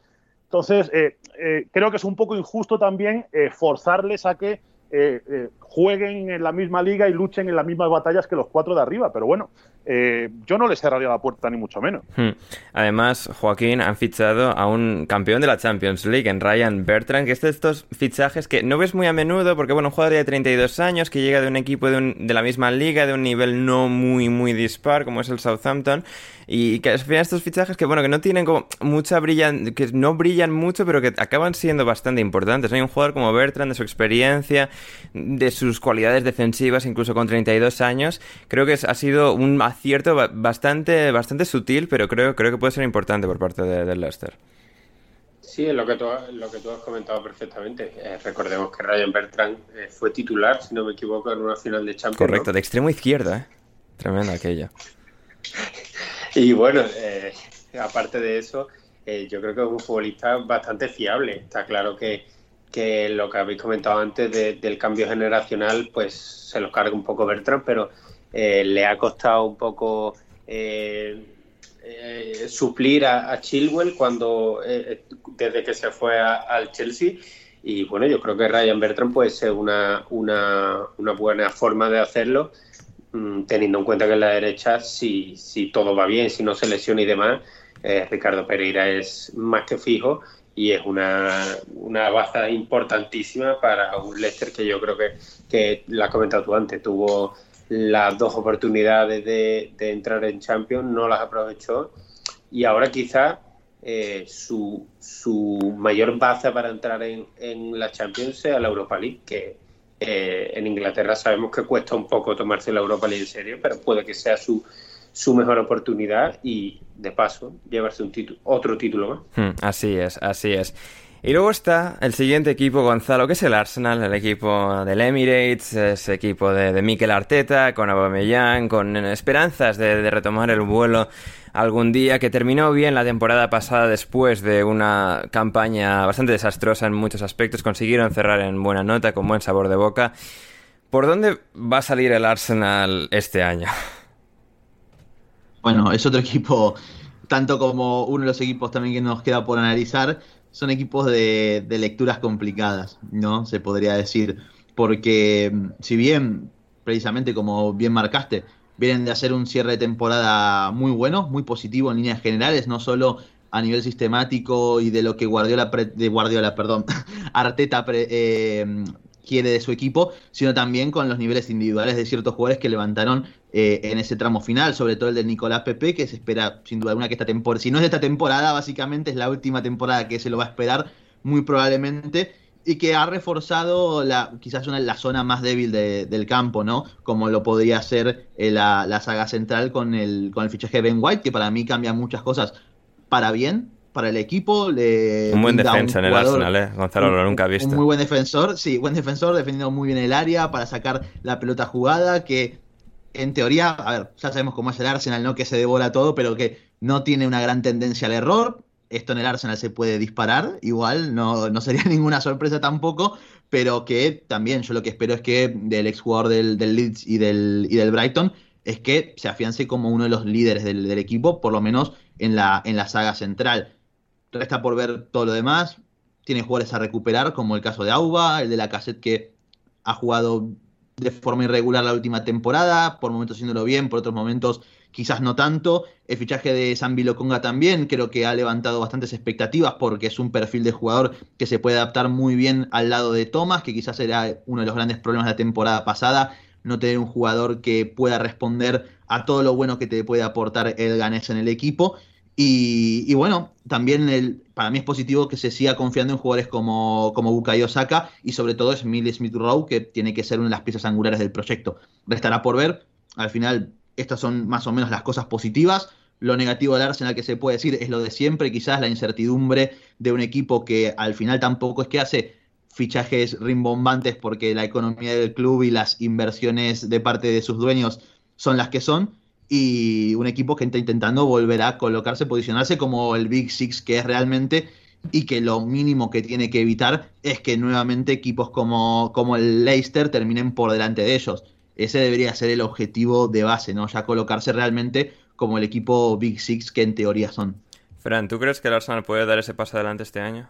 Entonces, eh, eh, creo que es un poco injusto también forzarles a que eh, eh, jueguen en la misma liga y luchen en las mismas batallas que los cuatro de arriba. Pero bueno, eh, yo no les cerraría la puerta ni mucho menos. Hmm. Además, Joaquín han fichado a un campeón de la Champions League, en Ryan Bertrand, que es de estos fichajes que no ves muy a menudo, porque bueno, un jugador de 32 años que llega de un equipo de, de la misma liga, de un nivel no muy, muy dispar, como es el Southampton, y que al final estos fichajes que bueno, que no tienen como mucha brillan, que no brillan mucho, pero que acaban siendo bastante importantes. Hay un jugador como Bertrand, de su experiencia, de sus cualidades defensivas, incluso con 32 años, creo que ha sido un acierto bastante, bastante sutil, pero creo, creo que puede ser importante por parte del de Leicester. Sí, es lo que tú, lo que tú has comentado perfectamente. Eh, recordemos que Ryan Bertrand eh, fue titular, si no me equivoco, en una final de Champions. Correcto, de extremo izquierda, ¿eh? Tremenda aquella. Y bueno, eh, aparte de eso, yo creo que es un futbolista bastante fiable. Está claro que, que lo que habéis comentado antes del cambio generacional, pues se lo carga un poco Bertrand, pero eh, le ha costado un poco suplir a, Chilwell cuando desde que se fue al Chelsea. Y bueno, yo creo que Ryan Bertrand puede ser una, una, una buena forma de hacerlo Mm, teniendo en cuenta que en la derecha, si, si todo va bien, si no se lesiona y demás, eh, Ricardo Pereira es más que fijo y es una, una baza importantísima para un Leicester que yo creo que, que la has comentado tú antes, tuvo las dos oportunidades de, entrar en Champions, no las aprovechó y ahora quizá eh, su, su mayor baza para entrar en, en la Champions sea la Europa League, que eh, en Inglaterra sabemos que cuesta un poco tomarse la Europa League en serio, pero puede que sea su, su mejor oportunidad y, de paso, llevarse un título, otro título más. Hmm, así es, así es. Y luego está el siguiente equipo, Gonzalo, que es el Arsenal, el equipo del Emirates, ese equipo de, de Mikel Arteta, con Aubameyang, con esperanzas de, de, retomar el vuelo algún día, que terminó bien la temporada pasada después de una campaña bastante desastrosa en muchos aspectos, consiguieron cerrar en buena nota, con buen sabor de boca. ¿Por dónde va a salir el Arsenal este año? Bueno, es otro equipo, tanto como uno de los equipos también que nos queda por analizar, son equipos de, lecturas complicadas, ¿no? Se podría decir. porque mm, si bien, precisamente como bien marcaste, vienen de hacer un cierre de temporada muy bueno, muy positivo en líneas generales, no solo a nivel sistemático y de lo que Guardiola, de Guardiola, perdón, Arteta eh, quiere de su equipo, sino también con los niveles individuales de ciertos jugadores que levantaron eh, en ese tramo final, sobre todo el de Nicolás Pepe, que se espera sin duda alguna que esta temporada, si no es de esta temporada, básicamente es la última temporada que se lo va a esperar, muy probablemente, y que ha reforzado la, quizás una, la zona más débil del campo, ¿no? Como lo podría ser eh, la, la, saga central con el, con el fichaje de Ben White, que para mí cambia muchas cosas para bien, para el equipo. Le un buen defensa en el Arsenal, ¿eh? Gonzalo, lo nunca ha visto. Un muy buen defensor, sí, buen defensor, defendiendo muy bien el área para sacar la pelota jugada, que en teoría, a ver, ya sabemos cómo es el Arsenal, ¿no? Que se devora todo, pero que no tiene una gran tendencia al error esto en el Arsenal se puede disparar, igual, no, no sería ninguna sorpresa tampoco, pero que también yo lo que espero es que del ex jugador del, Leeds y del, y del Brighton es que se afiance como uno de los líderes del, equipo, por lo menos en la, en la saga central. Resta por ver todo lo demás. Tiene jugadores a recuperar, como el caso de Auba, el de la cassette que ha jugado de forma irregular la última temporada, por momentos haciéndolo bien, por otros momentos quizás no tanto. El fichaje de San Conga también creo que ha levantado bastantes expectativas porque es un perfil de jugador que se puede adaptar muy bien al lado de Thomas, que quizás era uno de los grandes problemas de la temporada pasada, no tener un jugador que pueda responder a todo lo bueno que te puede aportar el ganés en el equipo. Y, bueno, también el, para mí es positivo que se siga confiando en jugadores como, como Bukayo Saka y sobre todo es Millie Smith Rowe, que tiene que ser una de las piezas angulares del proyecto. Restará por ver. Al final, estas son más o menos las cosas positivas. Lo negativo del Arsenal que se puede decir es lo de siempre, quizás la incertidumbre de un equipo que al final tampoco es que hace fichajes rimbombantes porque la economía del club y las inversiones de parte de sus dueños son las que son. Y un equipo que está intentando volver a colocarse, posicionarse como el Big Six que es realmente y que lo mínimo que tiene que evitar es que nuevamente equipos como, como el Leicester terminen por delante de ellos ese debería ser el objetivo de base, ¿no? Ya colocarse realmente como el equipo Big Six que en teoría son. Fran, ¿tú crees que el Arsenal puede dar ese paso adelante este año?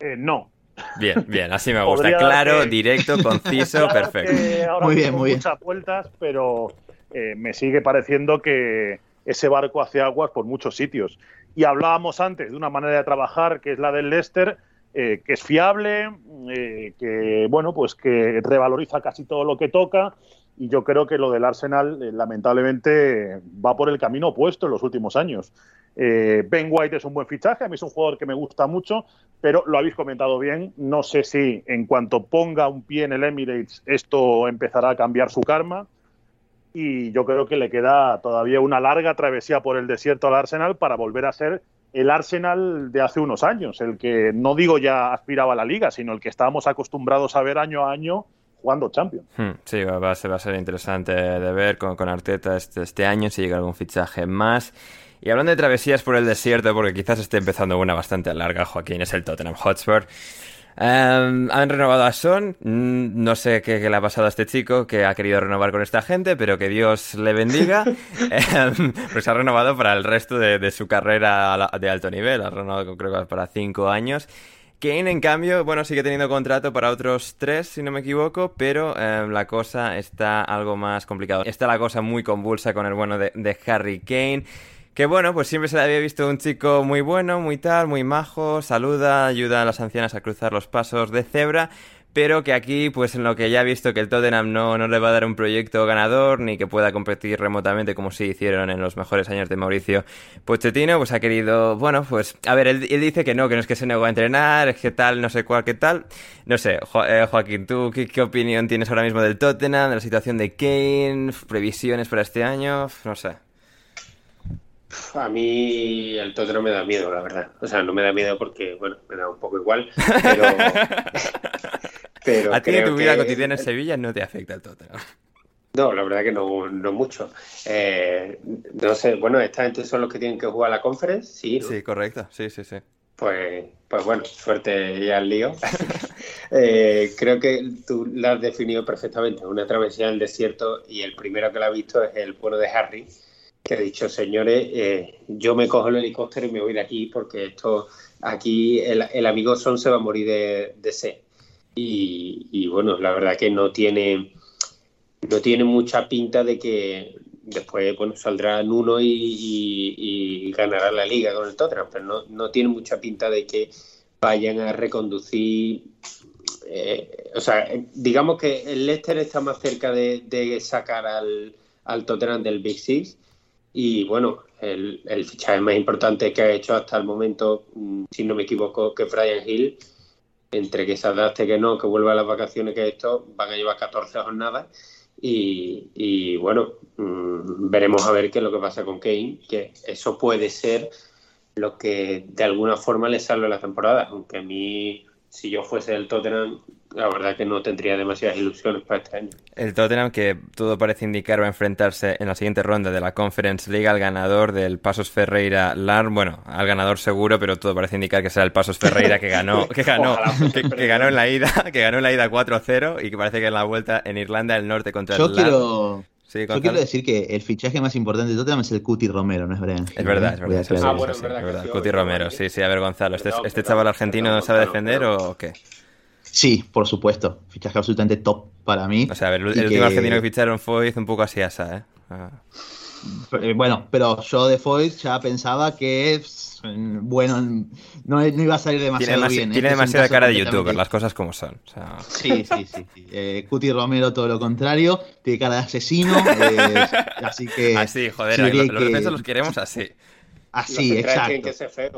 Eh, no. Bien, bien, así me gusta. claro, directo, conciso, perfecto. muy bien, muy bien. Muchas vueltas, pero eh, me sigue pareciendo que ese barco hace aguas por muchos sitios. Y hablábamos antes de una manera de trabajar que es la del Leicester, eh, que es fiable, eh, que bueno, pues que revaloriza casi todo lo que toca. Y yo creo que lo del Arsenal, eh, lamentablemente, va por el camino opuesto en los últimos años. Ben White es un buen fichaje, a mí es un jugador que me gusta mucho, pero lo habéis comentado bien. No sé si en cuanto ponga un pie en el Emirates, esto empezará a cambiar su karma. Y yo creo que le queda todavía una larga travesía por el desierto al Arsenal para volver a ser el Arsenal de hace unos años, el que no digo ya aspiraba a la liga, sino el que estábamos acostumbrados a ver año a año jugando Champions. Hmm, sí, va a, ser, interesante de ver con, con Arteta este, este, año, si llega algún fichaje más. Y hablando de travesías por el desierto, porque quizás esté empezando una bastante larga, Joaquín, es el Tottenham Hotspur. Em, han renovado a Son. Mm, no sé qué, le ha pasado a este chico que ha querido renovar con esta gente, pero que Dios le bendiga. Em, pues ha renovado para el resto de, su carrera de alto nivel. Ha renovado, creo que para cinco años. Kane, en cambio, bueno, sigue teniendo contrato para otros tres, si no me equivoco, pero em, la cosa está algo más complicada. Está la cosa muy convulsa con el bueno de Harry Kane. Que bueno, pues siempre se le había visto un chico muy bueno, muy tal, muy majo, saluda, ayuda a las ancianas a cruzar los pasos de cebra, pero que aquí, pues en lo que ya he visto que el Tottenham no, no le va a dar un proyecto ganador, ni que pueda competir remotamente como si hicieron en los mejores años de Mauricio Pochettino, pues ha querido, bueno, pues, a ver, él, dice que no, que no es que se negó a entrenar, es que tal, no sé cuál, qué tal. No sé, eh, Joaquín, ¿tú qué, qué, opinión tienes ahora mismo del Tottenham, de la situación de Kane, previsiones para este año? No sé. A mí el Tottenham me da miedo, la verdad. O sea, no me da miedo porque, bueno, me da un poco igual, pero... a ti en tu vida cotidiana en Sevilla no te afecta el Tottenham. No, la verdad que no, no mucho. Eh, no sé, bueno, esta gente son los que tienen que jugar a la conference, sí. Sí, correcto, sí, sí, sí. Pues, pues bueno, suerte ya al lío. Eh, creo que tú la has definido perfectamente, una travesía del desierto y el primero que la ha visto es el pueblo de Harry, que ha dicho, señores, eh, yo me cojo el helicóptero y me voy de aquí porque esto aquí el, amigo Son se va a morir de, de sed. y, bueno, la verdad que no tiene, no tiene mucha pinta de que después bueno, saldrá en uno y, ganará la liga con el Tottenham, pero no, no tiene mucha pinta de que vayan a reconducir eh, o sea, digamos que el Leicester está más cerca de, sacar al, al, Tottenham del Big Six y bueno, el, el, fichaje más importante que ha hecho hasta el momento, mm, si no me equivoco, que Brian Hill, entre que se adapte que no, que vuelva a las vacaciones que esto, van a llevar 14 jornadas. Y, y bueno, mm, veremos a ver qué es lo que pasa con Kane, que eso puede ser lo que de alguna forma le salve la temporada, aunque a mí si yo fuese el Tottenham, la verdad que no tendría demasiadas ilusiones para este año. El Tottenham, que todo parece indicar, va a enfrentarse en la siguiente ronda de la Conference League al ganador del Pasos Ferreira Larn. Bueno, al ganador seguro, pero todo parece indicar que será el Pasos Ferreira que ganó, que ganó, que, ganó en la ida, que ganó en la ida 4-0 y que parece que en la vuelta en Irlanda del Norte contra yo el quiero... Yo quiero decir que el fichaje más importante de Tottenham es el Cuti Romero, ¿no es verdad? Es verdad, es verdad. ah, bueno, es verdad. Cuti Romero, sí, sí, a ver, Gonzalo. ¿Este, este chaval argentino sabe defender o qué? Sí, por supuesto. Fichaje absolutamente top para mí. O sea, a ver, el, último argentino que ficharon fue un poco así asa, ¿eh? Ah. ¿eh? Bueno, pero yo de Foyt ya pensaba que bueno, no, iba a salir demasiado tiene bien. Tiene este demasiada cara de youtuber, las cosas como son. Sí, sí, sí. Eh, Cuti Romero todo lo contrario, tiene cara de asesino, eh, así que... Así, joder, los, los queremos así. Así, exacto. Que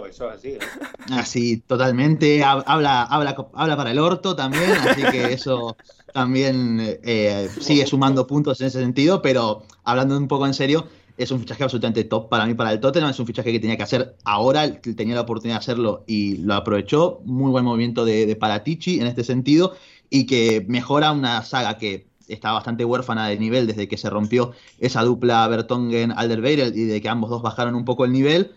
eso así. ¿eh? Así, totalmente. Habla, habla, habla para el orto también, así que eso también eh, sigue sumando puntos en ese sentido, pero hablando un poco en serio, es un fichaje absolutamente top para mí, para el Tottenham. Es un fichaje que tenía que hacer ahora, tenía la oportunidad de hacerlo y lo aprovechó. Muy buen movimiento de, de Paratici en este sentido y que mejora una saga que está bastante huérfana de nivel desde que se rompió esa dupla Bertongen-Alderweireld y de que ambos dos bajaron un poco el nivel.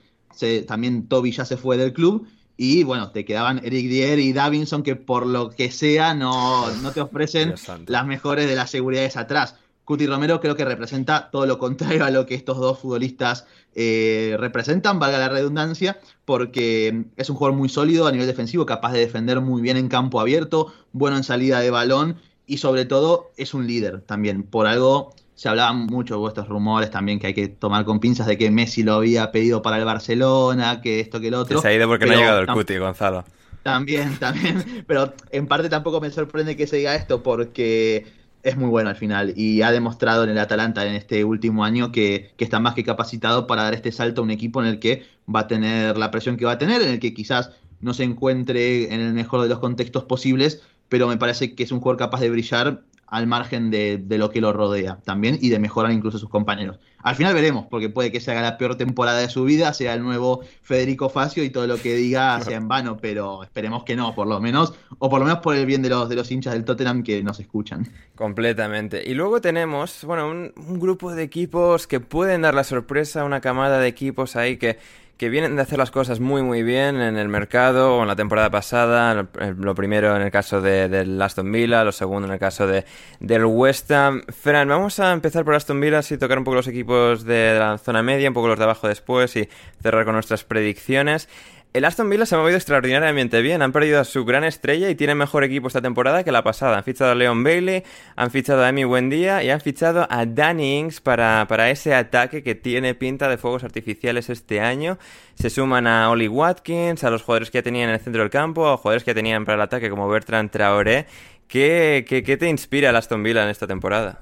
también Toby ya se fue del club y bueno, te quedaban Eric Dier y Davinson que por lo que sea no, no te ofrecen las mejores de las seguridades atrás. Cuti Romero creo que representa todo lo contrario a lo que estos dos futbolistas eh, representan, valga la redundancia, porque es un jugador muy sólido a nivel defensivo, capaz de defender muy bien en campo abierto, bueno en salida de balón y sobre todo es un líder también. Por algo se hablaban mucho de vuestros rumores también que hay que tomar con pinzas de que Messi lo había pedido para el Barcelona, que esto, que lo otro. se ha ido porque no ha llegado el cuti, Gonzalo. También, también. Pero en parte tampoco me sorprende que se diga esto porque es muy bueno al final y ha demostrado en el Atalanta en este último año que, que, está más que capacitado para dar este salto a un equipo en el que va a tener la presión que va a tener, en el que quizás no se encuentre en el mejor de los contextos posibles, pero me parece que es un jugador capaz de brillar al margen de, lo que lo rodea también y de mejorar incluso a sus compañeros. Al final veremos, porque puede que se haga la peor temporada de su vida, sea el nuevo Federico Facio y todo lo que diga sea en vano, pero esperemos que no, por lo menos, o por lo menos por el bien de los, de los hinchas del Tottenham que nos escuchan. Completamente. Y luego tenemos, bueno, un, un grupo de equipos que pueden dar la sorpresa, una camada de equipos ahí que que vienen de hacer las cosas muy muy bien en el mercado o en la temporada pasada. Lo primero en el caso de, Aston Villa, lo segundo en el caso de, del West Ham. Fran, vamos a empezar por Aston Villa y tocar un poco los equipos de la zona media, un poco los de abajo después y cerrar con nuestras predicciones. El Aston Villa se ha movido extraordinariamente bien. Han perdido a su gran estrella y tienen mejor equipo esta temporada que la pasada. Han fichado a Leon Bailey, han fichado a Emi Buendía y han fichado a Danny Ings para, para ese ataque que tiene pinta de fuegos artificiales este año. Se suman a Oli Watkins, a los jugadores que ya tenían en el centro del campo, a jugadores que ya tenían para el ataque como Bertrand Traoré. ¿Qué, qué, te inspira el Aston Villa en esta temporada?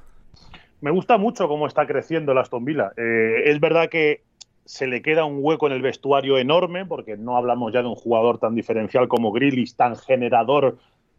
Me gusta mucho cómo está creciendo el Aston Villa. Eh, es verdad que se le queda un hueco en el vestuario enorme, porque no hablamos ya de un jugador tan diferencial como Grillis, tan generador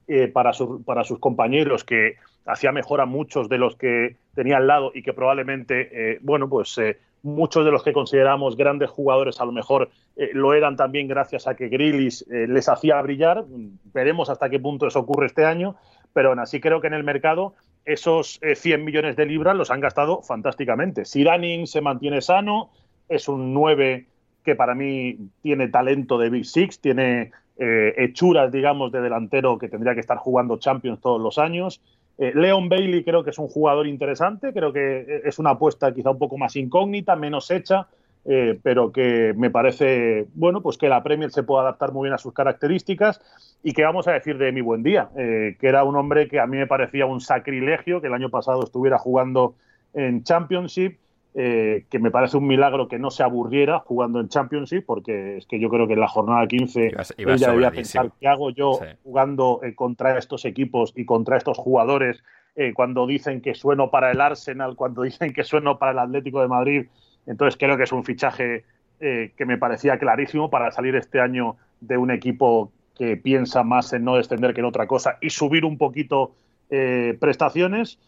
eh, para, para sus compañeros, que hacía mejor a muchos de los que tenía al lado y que probablemente, eh, bueno, pues eh, muchos de los que consideramos grandes jugadores a lo mejor lo eran también gracias a que Grillis les hacía brillar. Veremos hasta qué punto eso ocurre este año, pero aún así creo que en el mercado esos 100 millones de libras los han gastado fantásticamente. Si Danning se mantiene sano, es un 9 que para mí tiene talento de Big Six, tiene eh, hechuras, digamos, de delantero que tendría que estar jugando Champions todos los años. Eh, Leon Bailey creo que es un jugador interesante, creo que es una apuesta quizá un poco más incógnita, menos hecha. eh, pero que me parece, bueno, pues que la Premier se puede adaptar muy bien a sus características y que vamos a decir de mi buen día, eh, que era un hombre que a mí me parecía un sacrilegio que el año pasado estuviera jugando en Championship, eh, que me parece un milagro que no se aburriera jugando en Championship, porque es que yo creo que en la jornada 15 ella debía pensar qué hago yo jugando contra estos equipos y contra estos jugadores cuando dicen que sueno para el Arsenal, cuando dicen que sueno para el Atlético de Madrid. Entonces creo que es un fichaje eh, que me parecía clarísimo para salir este año de un equipo que piensa más en no descender que en otra cosa y subir un poquito eh, prestaciones.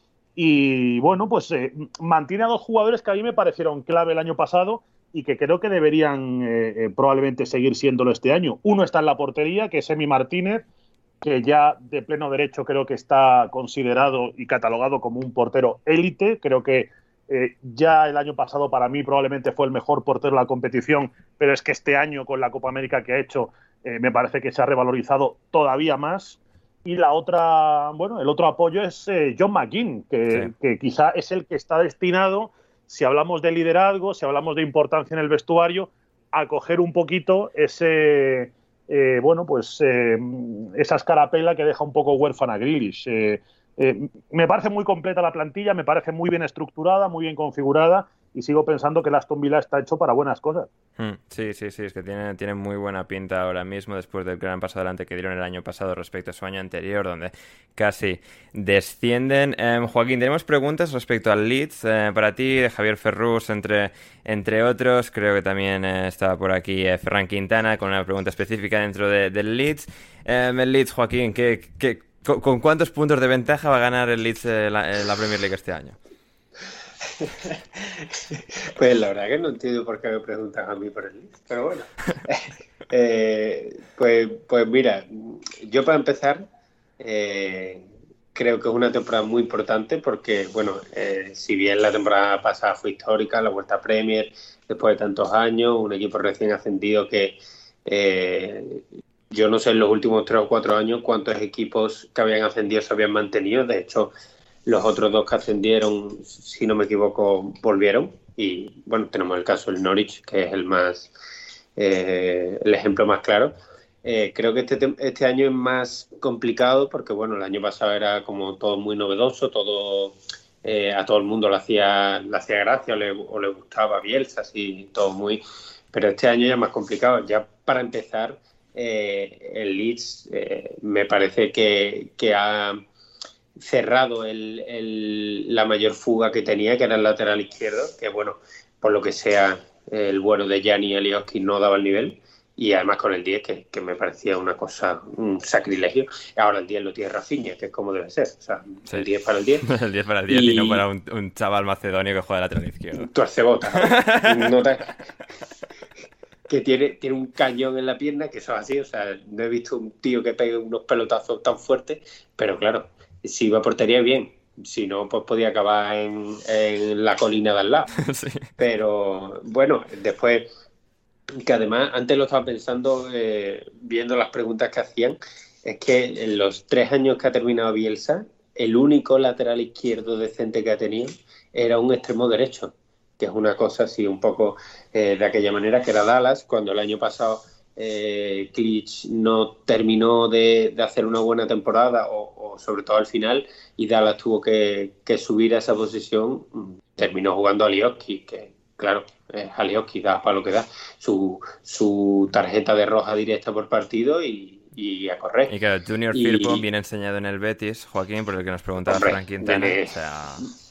Y bueno, pues eh, mantiene a dos jugadores que a mí me parecieron clave el año pasado y que creo que deberían probablemente seguir siéndolo este año. Uno está en la portería, que es Emi Martínez, que ya de pleno derecho creo que está considerado y catalogado como un portero élite. Creo que eh, ya el año pasado para mí probablemente fue el mejor portero de la competición, pero es que este año con la Copa América que ha hecho eh, me parece que se ha revalorizado todavía más. Y la otra, bueno, el otro apoyo es eh, John McKean, que, que, quizá es el que está destinado, si hablamos de liderazgo, si hablamos de importancia en el vestuario, a coger un poquito ese, bueno, pues esa escarapela que deja un poco huérfana a Grealish. Eh, me parece muy completa la plantilla, me parece muy bien estructurada, muy bien configurada y sigo pensando que el Aston Villa está hecho para buenas cosas. Hmm, sí, sí, sí, es que tiene, tiene muy buena pinta ahora mismo después del gran paso adelante que dieron el año pasado respecto a su año anterior, donde casi descienden. Em, Joaquín, tenemos preguntas respecto al Leeds eh, para ti, Javier Ferrus, entre, entre otros. Creo que también eh, estaba por aquí Ferran Quintana con una pregunta específica dentro del Leeds. Em, el Leeds, Joaquín, ¿qué, qué, ¿Con, cuántos puntos de ventaja va a ganar el Leeds eh, la, Premier League este año? Pues la verdad que no entiendo por qué me preguntan a mí por el Leeds, pero bueno. Eh, pues, pues mira, yo para empezar eh, creo que es una temporada muy importante porque, bueno, si bien la temporada pasada fue histórica, la Vuelta Premier, después de tantos años, un equipo recién ascendido que yo no sé en los últimos tres o cuatro años cuántos equipos que habían ascendido se habían mantenido. De hecho, los otros dos que ascendieron, si no me equivoco, volvieron. Y bueno, tenemos el caso del Norwich, que es el más eh, el ejemplo más claro. Eh, creo que este, este año es más complicado porque bueno, el año pasado era como todo muy novedoso, todo eh, a todo el mundo le hacía, le hacía gracia o le, o le gustaba Bielsa, así todo muy. Pero este año ya es más complicado. Ya para empezar, eh, el Leeds eh, me parece que, ha cerrado la mayor fuga que tenía, que era el lateral izquierdo, que bueno, por lo que sea, el bueno de Gianni Elioski no daba el nivel. Y además con el 10, que, me parecía una cosa, un sacrilegio. Ahora el 10 lo tiene Rafinha, que es como debe ser. O sea, el 10 para el 10. el 10 para el 10 y, no para un, chaval macedonio que juega lateral izquierdo. Tuercebota. ¿no? que tiene, tiene un cañón en la pierna, que eso es así, o sea, no he visto un tío que pegue unos pelotazos tan fuertes, pero claro, si va a portería bien, si no, pues podía acabar en, la colina de al lado. Pero bueno, después, que además, antes lo estaba pensando, eh, viendo las preguntas que hacían, es que en los tres años que ha terminado Bielsa, el único lateral izquierdo decente que ha tenido era un extremo derecho que es una cosa así un poco eh, de aquella manera, que era Dallas, cuando el año pasado eh, no terminó de, hacer una buena temporada, o, sobre todo al final, y Dallas tuvo que, subir a esa posición, terminó jugando a Lioski, que claro, es Alioski, da para lo que da, su, su tarjeta de roja directa por partido y, y a correr. Y que Junior Firpo viene enseñado en el Betis, Joaquín, por el que nos preguntaba Frank Quintana.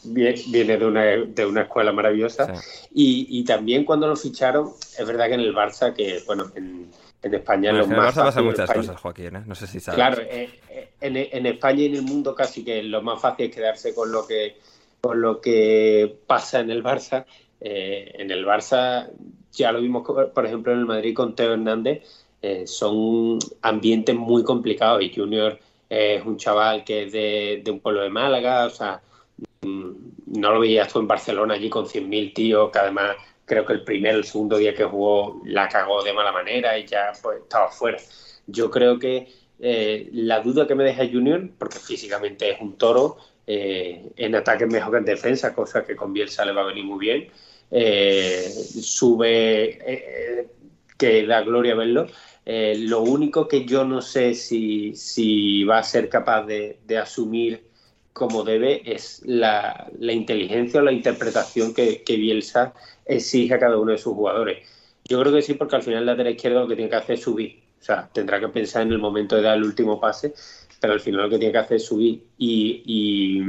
Viene, de, una, de una escuela maravillosa. Y, también cuando lo ficharon, es verdad que en el Barça, que bueno, en, en España en el Barça pasan muchas cosas, Joaquín, ¿eh? no sé si sabes. Claro, eh, eh, en, en, España y en el mundo casi que lo más fácil es quedarse con lo que, con lo que pasa en el Barça. en el Barça ya lo vimos, por ejemplo, en el Madrid con Teo Hernández eh, son ambientes muy complicados y Junior es un chaval que es de, un pueblo de Málaga, o sea, no lo veías tú en Barcelona allí con 100.000 tíos, que además creo que el primer, el segundo día que jugó la cagó de mala manera y ya pues estaba fuera. Yo creo que eh, la duda que me deja Junior, porque físicamente es un toro, eh, en ataque mejor que en defensa, cosa que con Bielsa le va a venir muy bien, sube, que da gloria verlo. lo único que yo no sé si, si va a ser capaz de asumir como debe es la, inteligencia o la interpretación que, Bielsa exige a cada uno de sus jugadores. Yo creo que sí, porque al final la lateral izquierda lo que tiene que hacer es subir. O sea, tendrá que pensar en el momento de dar el último pase, pero al final lo que tiene que hacer es subir. Y,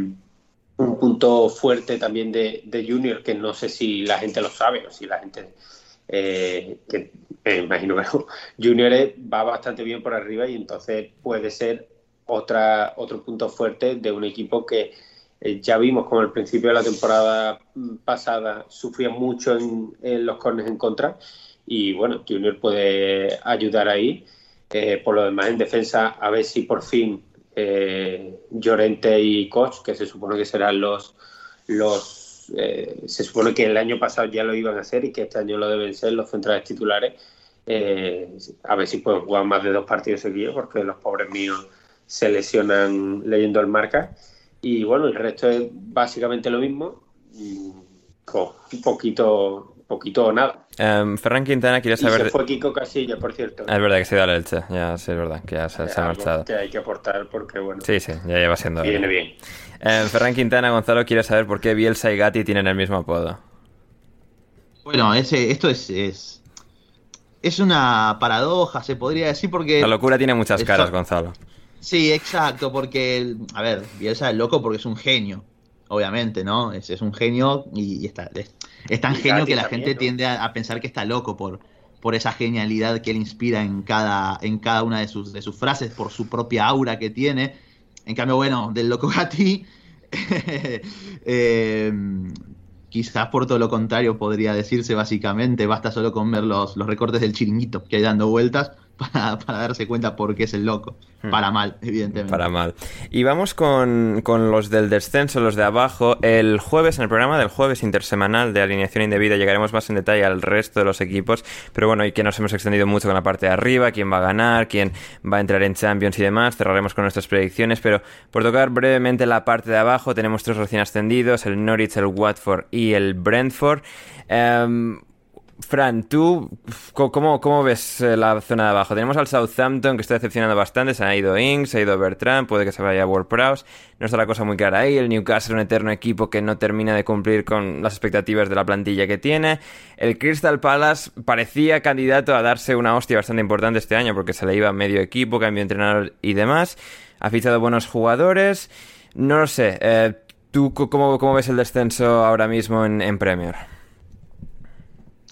un punto fuerte también de, Junior, que no sé si la gente lo sabe o si la gente. Eh, que imagino que Junior va bastante bien por arriba y entonces puede ser otra, otro punto fuerte de un equipo que eh, ya vimos como al principio de la temporada pasada sufría mucho en, los cornes en contra y bueno, Junior puede ayudar ahí. Eh, por lo demás, en defensa, a ver si por fin eh, Llorente y Koch, que se supone que serán los, los se supone que el año pasado ya lo iban a hacer y que este año lo deben ser los centrales titulares, a ver si pueden jugar más de dos partidos seguidos, porque los pobres míos se lesionan leyendo el marca. Y bueno, el resto es básicamente lo mismo, con un poquito, poquito o nada. Um, Ferran Quintana quiere saber. Y se fue Kiko Casilla, por cierto. Es verdad que se da la leche, ya sí, es verdad, que ya se, se ha marchado. Que hay que aportar porque, bueno. Sí, sí, ya lleva siendo. Viene bien. Um, Ferran Quintana, Gonzalo, quiere saber por qué Bielsa y Gatti tienen el mismo apodo. Bueno, ese, esto es, es, es una paradoja, se podría decir, porque. La locura tiene muchas caras, Gonzalo. Sí, exacto, porque, a ver, Bielsa es loco porque es un genio, obviamente, ¿no? Es, es un genio y, está, es, tan genio que la gente tiende a, pensar que está loco por, por esa genialidad que él inspira en cada, en cada una de sus, de sus frases, por su propia aura que tiene. En cambio, bueno, del loco Gatti, eh, quizás por todo lo contrario podría decirse básicamente, basta solo con ver los, los recortes del chiringuito que hay dando vueltas para, para, darse cuenta por qué es el loco. Hmm. Para mal, evidentemente. Para mal. Y vamos con, con, los del descenso, los de abajo. El jueves, en el programa del jueves intersemanal de alineación indebida, llegaremos más en detalle al resto de los equipos. Pero bueno, y que nos hemos extendido mucho con la parte de arriba, quién va a ganar, quién va a entrar en Champions y demás. Cerraremos con nuestras predicciones. Pero por tocar brevemente la parte de abajo, tenemos tres recién ascendidos: el Norwich, el Watford y el Brentford. Um, Fran, ¿tú cómo, cómo ves eh, la zona de abajo? Tenemos al Southampton que está decepcionando bastante, se ha ido Ings, se ha ido Bertrand, puede que se vaya a World Prowse, no está la cosa muy clara ahí, el Newcastle un eterno equipo que no termina de cumplir con las expectativas de la plantilla que tiene, el Crystal Palace parecía candidato a darse una hostia bastante importante este año porque se le iba medio equipo, cambio de entrenador y demás, ha fichado buenos jugadores, no lo sé, eh, ¿tú cómo, cómo, ves el descenso ahora mismo en, en Premier?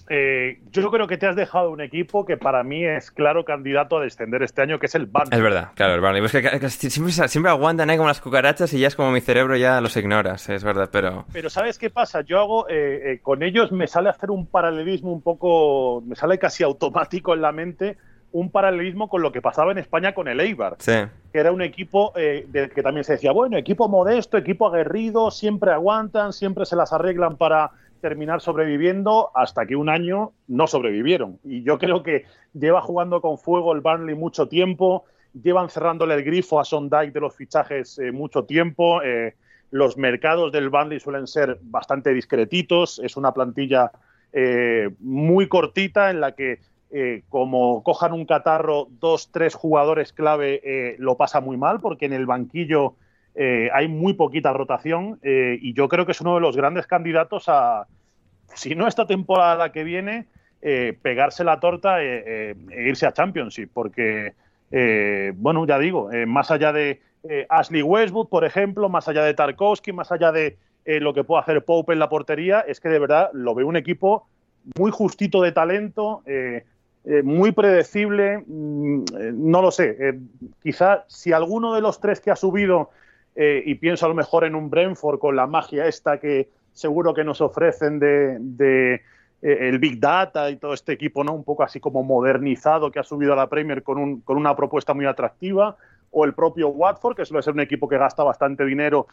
Eh, yo creo que te has dejado un equipo que para mí es claro candidato a descender este año, que es el Burnley. Es verdad, claro, el Burnley. Pues que, siempre, siempre, aguantan ahí como las cucarachas y ya es como mi cerebro ya los ignoras, es verdad, pero... Pero ¿sabes qué pasa? Yo hago, eh, eh, con ellos me sale hacer un paralelismo un poco, me sale casi automático en la mente, un paralelismo con lo que pasaba en España con el Eibar, sí. que era un equipo del que también se decía, bueno, equipo modesto, equipo aguerrido, siempre aguantan, siempre se las arreglan para terminar sobreviviendo hasta que un año no sobrevivieron. Y yo creo que lleva jugando con fuego el Burnley mucho tiempo, llevan cerrándole el grifo a Sondike de los fichajes eh, mucho tiempo. Eh, los mercados del Burnley suelen ser bastante discretitos, es una plantilla eh, muy cortita en la que como cojan un catarro dos, tres jugadores clave, lo pasa muy mal porque en el banquillo hay muy poquita rotación y yo creo que es uno de los grandes candidatos a, si no esta temporada que viene, eh, pegarse la torta e irse a Championship, porque, bueno, ya digo, más allá de Ashley Westwood, por ejemplo, más allá de Tarkovsky, más allá de lo que puede hacer Pope en la portería, es que de verdad lo veo un equipo muy justito de talento. muy predecible, mm, no lo sé. quizá si alguno de los tres que ha subido eh, y pienso a lo mejor en un Brentford con la magia esta que seguro que nos ofrecen de, eh, el Big Data y todo este equipo, ¿no? Un poco así como modernizado que ha subido a la Premier con, un, con una propuesta muy atractiva. O el propio Watford, que suele ser un equipo que gasta bastante dinero.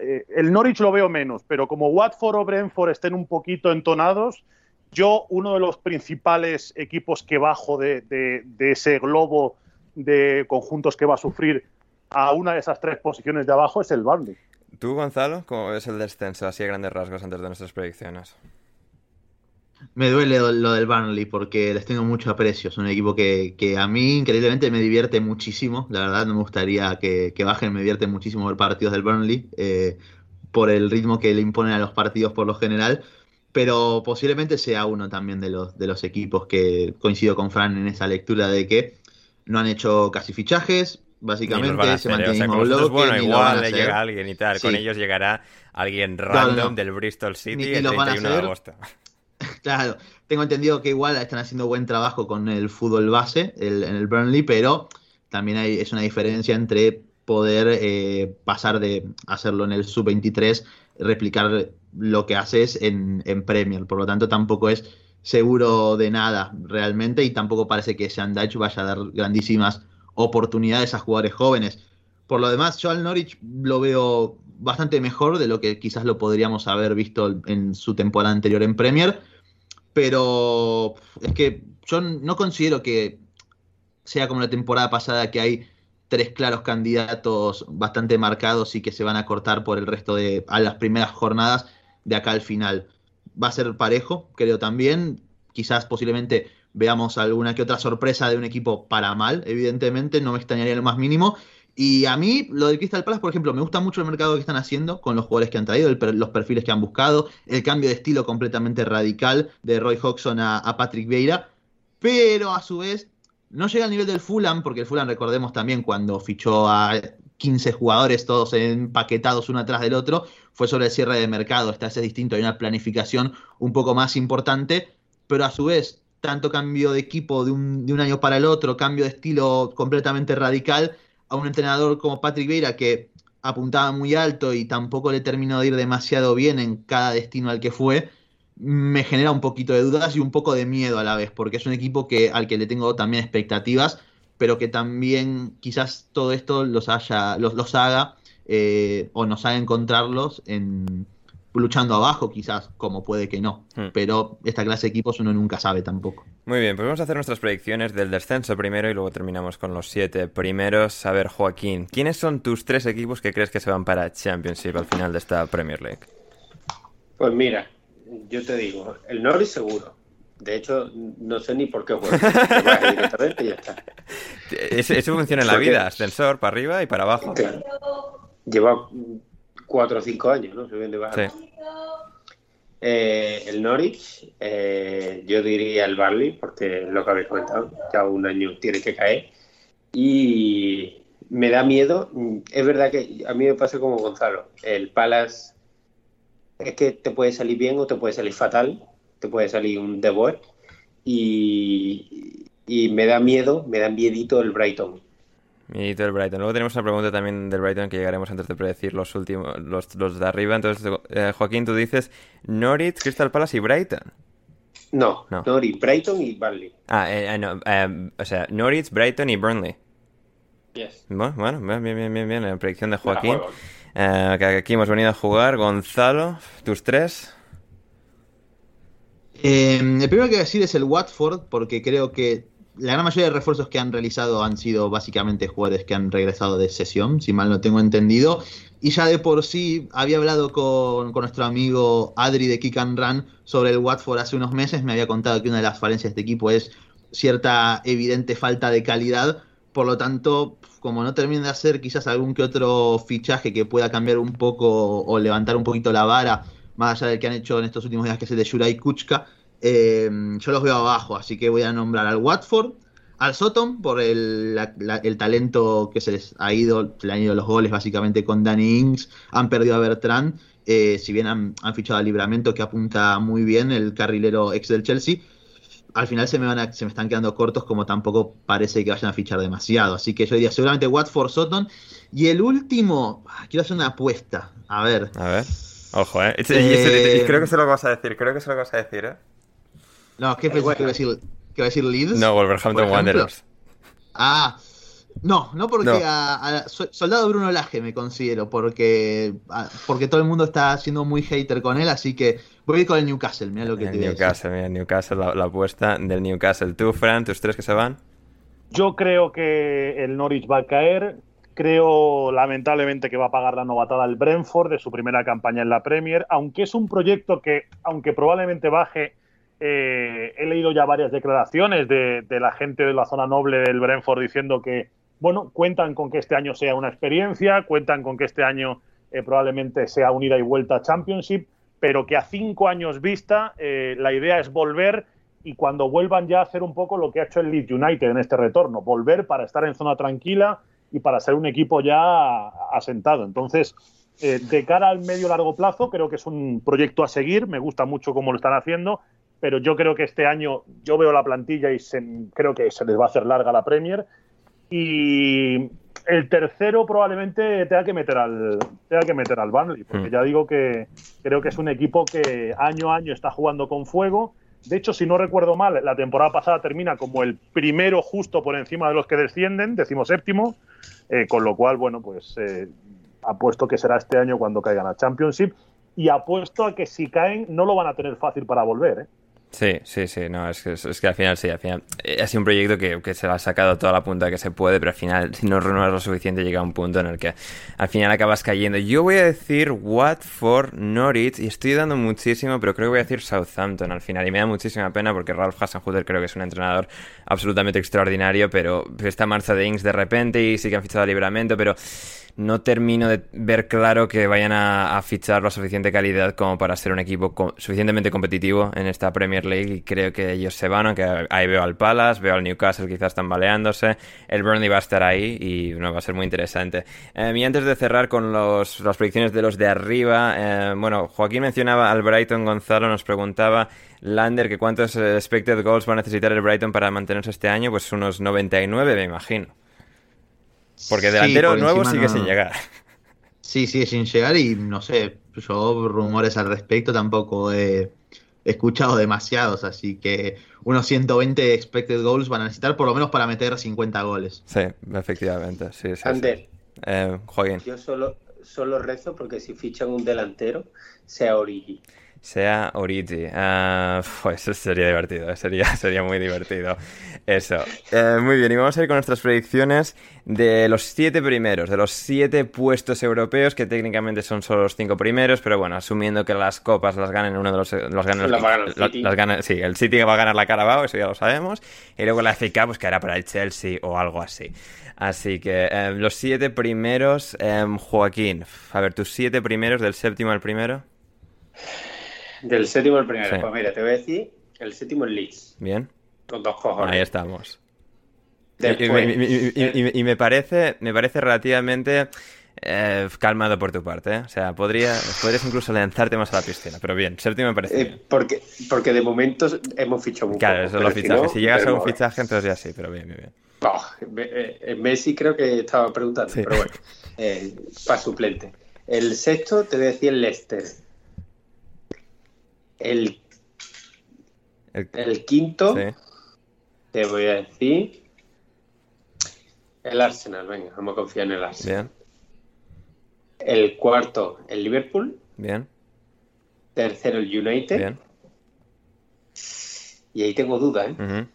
Eh, el Norwich lo veo menos, pero como Watford o Brentford estén un poquito entonados, yo uno de los principales equipos que bajo de, de ese globo de conjuntos que va a sufrir a una de esas tres posiciones de abajo es el Burnley. ¿Tú, Gonzalo, cómo ves el descenso así a grandes rasgos antes de nuestras predicciones? Me duele lo del Burnley porque les tengo mucho aprecio. Es un equipo que, que, a mí increíblemente me divierte muchísimo. La verdad no me gustaría que, que bajen, me divierte muchísimo ver partidos del Burnley eh, por el ritmo que le imponen a los partidos por lo general. Pero posiblemente sea uno también de los, de los equipos que coincido con Fran en esa lectura de que no han hecho casi fichajes, básicamente se mantiene el mismo bloque, bueno, igual le llega alguien y tal. Con ellos llegará alguien random no. del Bristol City Ni- ni el los van a 31 de agosto. Claro, tengo entendido que igual están haciendo buen trabajo con el fútbol base el- en el Burnley, pero también hay, es una diferencia entre poder eh, pasar de hacerlo en el sub-23, replicar lo que haces en, en Premier. Por lo tanto, tampoco es seguro de nada realmente y tampoco parece que Sean Dyche vaya a dar grandísimas oportunidades a jugadores jóvenes. Por lo demás, yo al Norwich lo veo bastante mejor de lo que quizás lo podríamos haber visto en su temporada anterior en Premier, pero es que yo no considero que sea como la temporada pasada que hay tres claros candidatos bastante marcados y que se van a cortar por el resto de a las primeras jornadas de acá al final. Va a ser parejo, creo también. Quizás posiblemente veamos alguna que otra sorpresa de un equipo para mal, evidentemente, no me extrañaría lo más mínimo. Y a mí, lo del Crystal Palace, por ejemplo, me gusta mucho el mercado que están haciendo con los jugadores que han traído, los perfiles que han buscado, el cambio de estilo completamente radical de Roy Hodgson a, Patrick Vieira, pero a su vez no llega al nivel del Fulham, porque el Fulham, recordemos también, cuando fichó a 15 jugadores, todos empaquetados uno atrás del otro, fue sobre el cierre de mercado, esta vez es distinto, hay una planificación un poco más importante, pero a su vez, tanto cambio de equipo de un, de un año para el otro, cambio de estilo completamente radical, a un entrenador como Patrick Vieira que apuntaba muy alto y tampoco le terminó de ir demasiado bien en cada destino al que fue, me genera un poquito de dudas y un poco de miedo a la vez, porque es un equipo que, al que le tengo también expectativas, pero que también quizás todo esto los, haya, los, los haga eh, o nos haga encontrarlos en luchando abajo quizás, como puede que no. Hmm. Pero esta clase de equipos uno nunca sabe tampoco. Muy bien, pues vamos a hacer nuestras predicciones del descenso primero y luego terminamos con los siete primeros. A ver, Joaquín, ¿quiénes son tus tres equipos que crees que se van para Championship al final de esta Premier League? Pues mira, yo te digo, el Norwich seguro. De hecho, no sé ni por qué juega. Te vas directamente y ya está. Eso, funciona en la vida, ascensor para arriba y para abajo. Claro. Lleva cuatro o cinco años, ¿no? Y bajando. Sí. Eh, el Norwich, eh, yo diría el Barley, porque lo que habéis comentado, ya un año tiene que caer. Y me da miedo, es verdad que a mí me pasa como Gonzalo, el Palace es que te puede salir bien o te puede salir fatal, te puede salir un De Boer, y, y me da miedo, me da miedito el Brighton. Miedito del Brighton. Luego tenemos una pregunta también del Brighton que llegaremos antes de predecir los últimos, los, los de arriba. Entonces, eh, Joaquín, tú dices Norwich, Crystal Palace y Brighton. No, No. Norwich, Brighton y Barley. Ah, eh, eh, no, eh, o sea, Norwich, Brighton y Burnley. Yes. Bueno, bueno, bien, bien, bien, bien, bien. La predicción de Joaquín. Eh, que aquí hemos venido a jugar. Gonzalo, tus tres. Eh, el primero que voy a decir es el Watford, porque creo que la gran mayoría de refuerzos que han realizado han sido básicamente jugadores que han regresado de sesión, si mal no tengo entendido. Y ya de por sí había hablado con, nuestro amigo Adri de Kick and Run sobre el Watford hace unos meses. Me había contado que una de las falencias de este equipo es cierta evidente falta de calidad. Por lo tanto, como no termina de hacer quizás algún que otro fichaje que pueda cambiar un poco o levantar un poquito la vara, más allá del que han hecho en estos últimos días, que es el de Yuray Kuchka, eh, yo los veo abajo, así que voy a nombrar al Watford, al Soton, por el, la- la- el talento que se les ha ido, se le han ido los goles básicamente con Danny Ings, han perdido a Bertrand, eh, si bien han, han fichado a Libramento que apunta muy bien, el carrilero ex del Chelsea, al final se me, van a- se me están quedando cortos como tampoco parece que vayan a fichar demasiado, así que yo diría seguramente Watford, Soton, y el último, ah, quiero hacer una apuesta, a ver, A ver. Ojo, eh. Y- y- Eh, y creo que se lo vas a decir. Creo que se lo vas a decir, eh. No, ¿qué pensás que iba a decir? ¿Que iba a decir Leeds? No, por Wolverhampton ejemplo? Wanderers. Ah, no, no porque No. A, a- so- Soldado Bruno Laje me considero, porque, a- porque todo el mundo está siendo muy hater con él, así que voy a ir con el Newcastle, mira lo que El te. Newcastle, mira, Newcastle, la, la apuesta del Newcastle. Tú, Fran, tus tres que se van. Yo creo que el Norwich va a caer. Creo, lamentablemente, que va a pagar la novatada el Brentford de su primera campaña en la Premier, aunque es un proyecto que, aunque probablemente baje, Eh, he leído ya varias declaraciones de, la gente de la zona noble del Brentford diciendo que, bueno, cuentan con que este año sea una experiencia, cuentan con que este año eh, probablemente sea unida y vuelta a Championship, pero que a cinco años vista eh, la idea es volver y cuando vuelvan ya hacer un poco lo que ha hecho el Leeds United en este retorno, volver para estar en zona tranquila y para ser un equipo ya asentado. Entonces, de cara al medio largo plazo, creo que es un proyecto a seguir, me gusta mucho cómo lo están haciendo, pero yo creo que este año yo veo la plantilla y creo que se les va a hacer larga la Premier. Y el tercero probablemente tenga que meter al tenga que meter al Burnley, porque mm. ya digo que creo que es un equipo que año a año está jugando con fuego. De hecho, si no recuerdo mal, la temporada pasada termina como el primero justo por encima de los que descienden, decimos séptimo, eh, con lo cual, bueno, pues eh, apuesto que será este año cuando caigan a Championship y apuesto a que si caen no lo van a tener fácil para volver. ¿eh? Sí, sí, sí, no, es que, es que al final sí, al final eh, ha sido un proyecto que, que, se ha sacado toda la punta que se puede, pero al final si no renuevas lo suficiente llega a un punto en el que al final acabas cayendo. Yo voy a decir Watford, Norwich, y estoy dando muchísimo, pero creo que voy a decir Southampton al final, y me da muchísima pena porque Ralph Hasenhutter creo que es un entrenador absolutamente extraordinario, pero esta marcha de Ings de repente y sí que han fichado a Libramento, pero no termino de ver claro que vayan a, fichar la suficiente calidad como para ser un equipo suficientemente competitivo en esta Premier League y creo que ellos se van, aunque ahí veo al Palace, veo al Newcastle quizás tambaleándose, el Burnley va a estar ahí y no, va a ser muy interesante. Eh, y antes de cerrar con los, las predicciones de los de arriba, eh, bueno, Joaquín mencionaba al Brighton, Gonzalo nos preguntaba Lander que cuántos expected goals va a necesitar el Brighton para mantenerse este año, pues unos 99 me imagino. Porque delantero nuevo sigue sin llegar. Sí, sigue sin llegar y no sé, yo rumores al respecto tampoco he escuchado demasiados, así que unos 120 expected goals van a necesitar por lo menos para meter 50 goles. Sí, efectivamente, sí, sí. Ander, eh, Yo solo, solo rezo porque si fichan un delantero, sea Origi sea Origi. Uh, pues eso sería divertido, sería, sería muy divertido. Eso. Eh, muy bien, y vamos a ir con nuestras predicciones de los siete primeros, de los siete puestos europeos, que técnicamente son solo los cinco primeros, pero bueno, asumiendo que las copas las ganen uno de los... Los ganen, el sí, el City va a ganar la Carabao, eso ya lo sabemos, y luego la FA pues quedará para el Chelsea o algo así. Así que eh, los siete primeros, Joaquín, a ver, tus siete primeros del séptimo al primero. Del séptimo al primero. Pues mira, te voy a decir el séptimo es Leeds. Bien. Con dos cojones. Ahí estamos. y, me parece, me parece relativamente eh, calmado por tu parte. ¿eh? O sea, podría, podrías incluso lanzarte más a la piscina. Pero bien, séptimo me parece. Eh, porque, porque de momento hemos fichado mucho. Claro, eso es lo fichaje. Si, llegas a un fichaje, entonces ya sí, pero bien, bien, bien. Oh, Messi creo que estaba preguntando, pero bueno, para suplente. El sexto te voy a decir Leicester. El, el, quinto, te voy a decir, el Arsenal. Venga, vamos a confiar en el Arsenal. El cuarto, el Liverpool. Bien. Tercero, el United. Bien. Y ahí tengo dudas, ¿eh?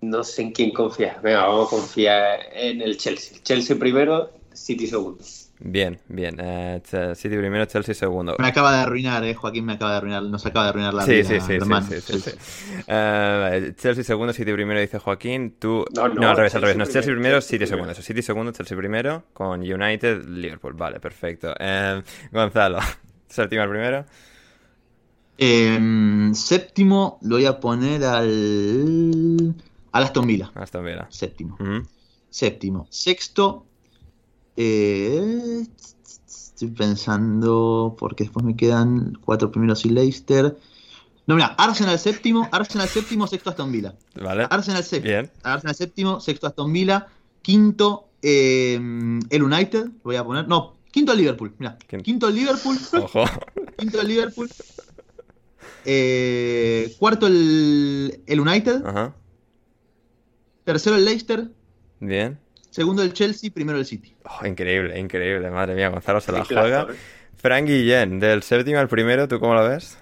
No sé en quién confiar. Venga, vamos a confiar en el Chelsea. Chelsea primero, City segundo. Bien, bien. Eh, City primero, Chelsea segundo. Me acaba de arruinar, eh, Joaquín me acaba de arruinar, nos acaba de arruinar la sí, vida, sí, sí, hermano. Sí, sí, sí, uh, Chelsea segundo, City primero, dice Joaquín. Tú... No, no, al revés, al revés. No, Chelsea primero, City segundo. Eso, City segundo, Chelsea primero, con United, Liverpool. Vale, perfecto. Uh, Gonzalo, séptimo al primero. Eh, séptimo lo voy a poner al... Al Aston Villa. Aston Villa. Séptimo. -huh. Séptimo. Sexto, eh, estoy pensando, porque después me quedan cuatro primeros y Leicester. No, mira, Arsenal séptimo, Arsenal séptimo, sexto Aston Villa. Vale. Arsenal séptimo. Bien. Arsenal séptimo, sexto Aston Villa. Quinto, eh, el United. Voy a poner. No, quinto el Liverpool. Mira. Quinto el Liverpool. Ojo. Quinto el Liverpool. Eh, cuarto el, el United. Ajá. Tercero el Leicester. Bien. Segundo el Chelsea, primero el City. Oh, increíble, increíble, madre mía, Gonzalo se la juega. Frank Guillén, del séptimo al primero, ¿tú cómo lo ves?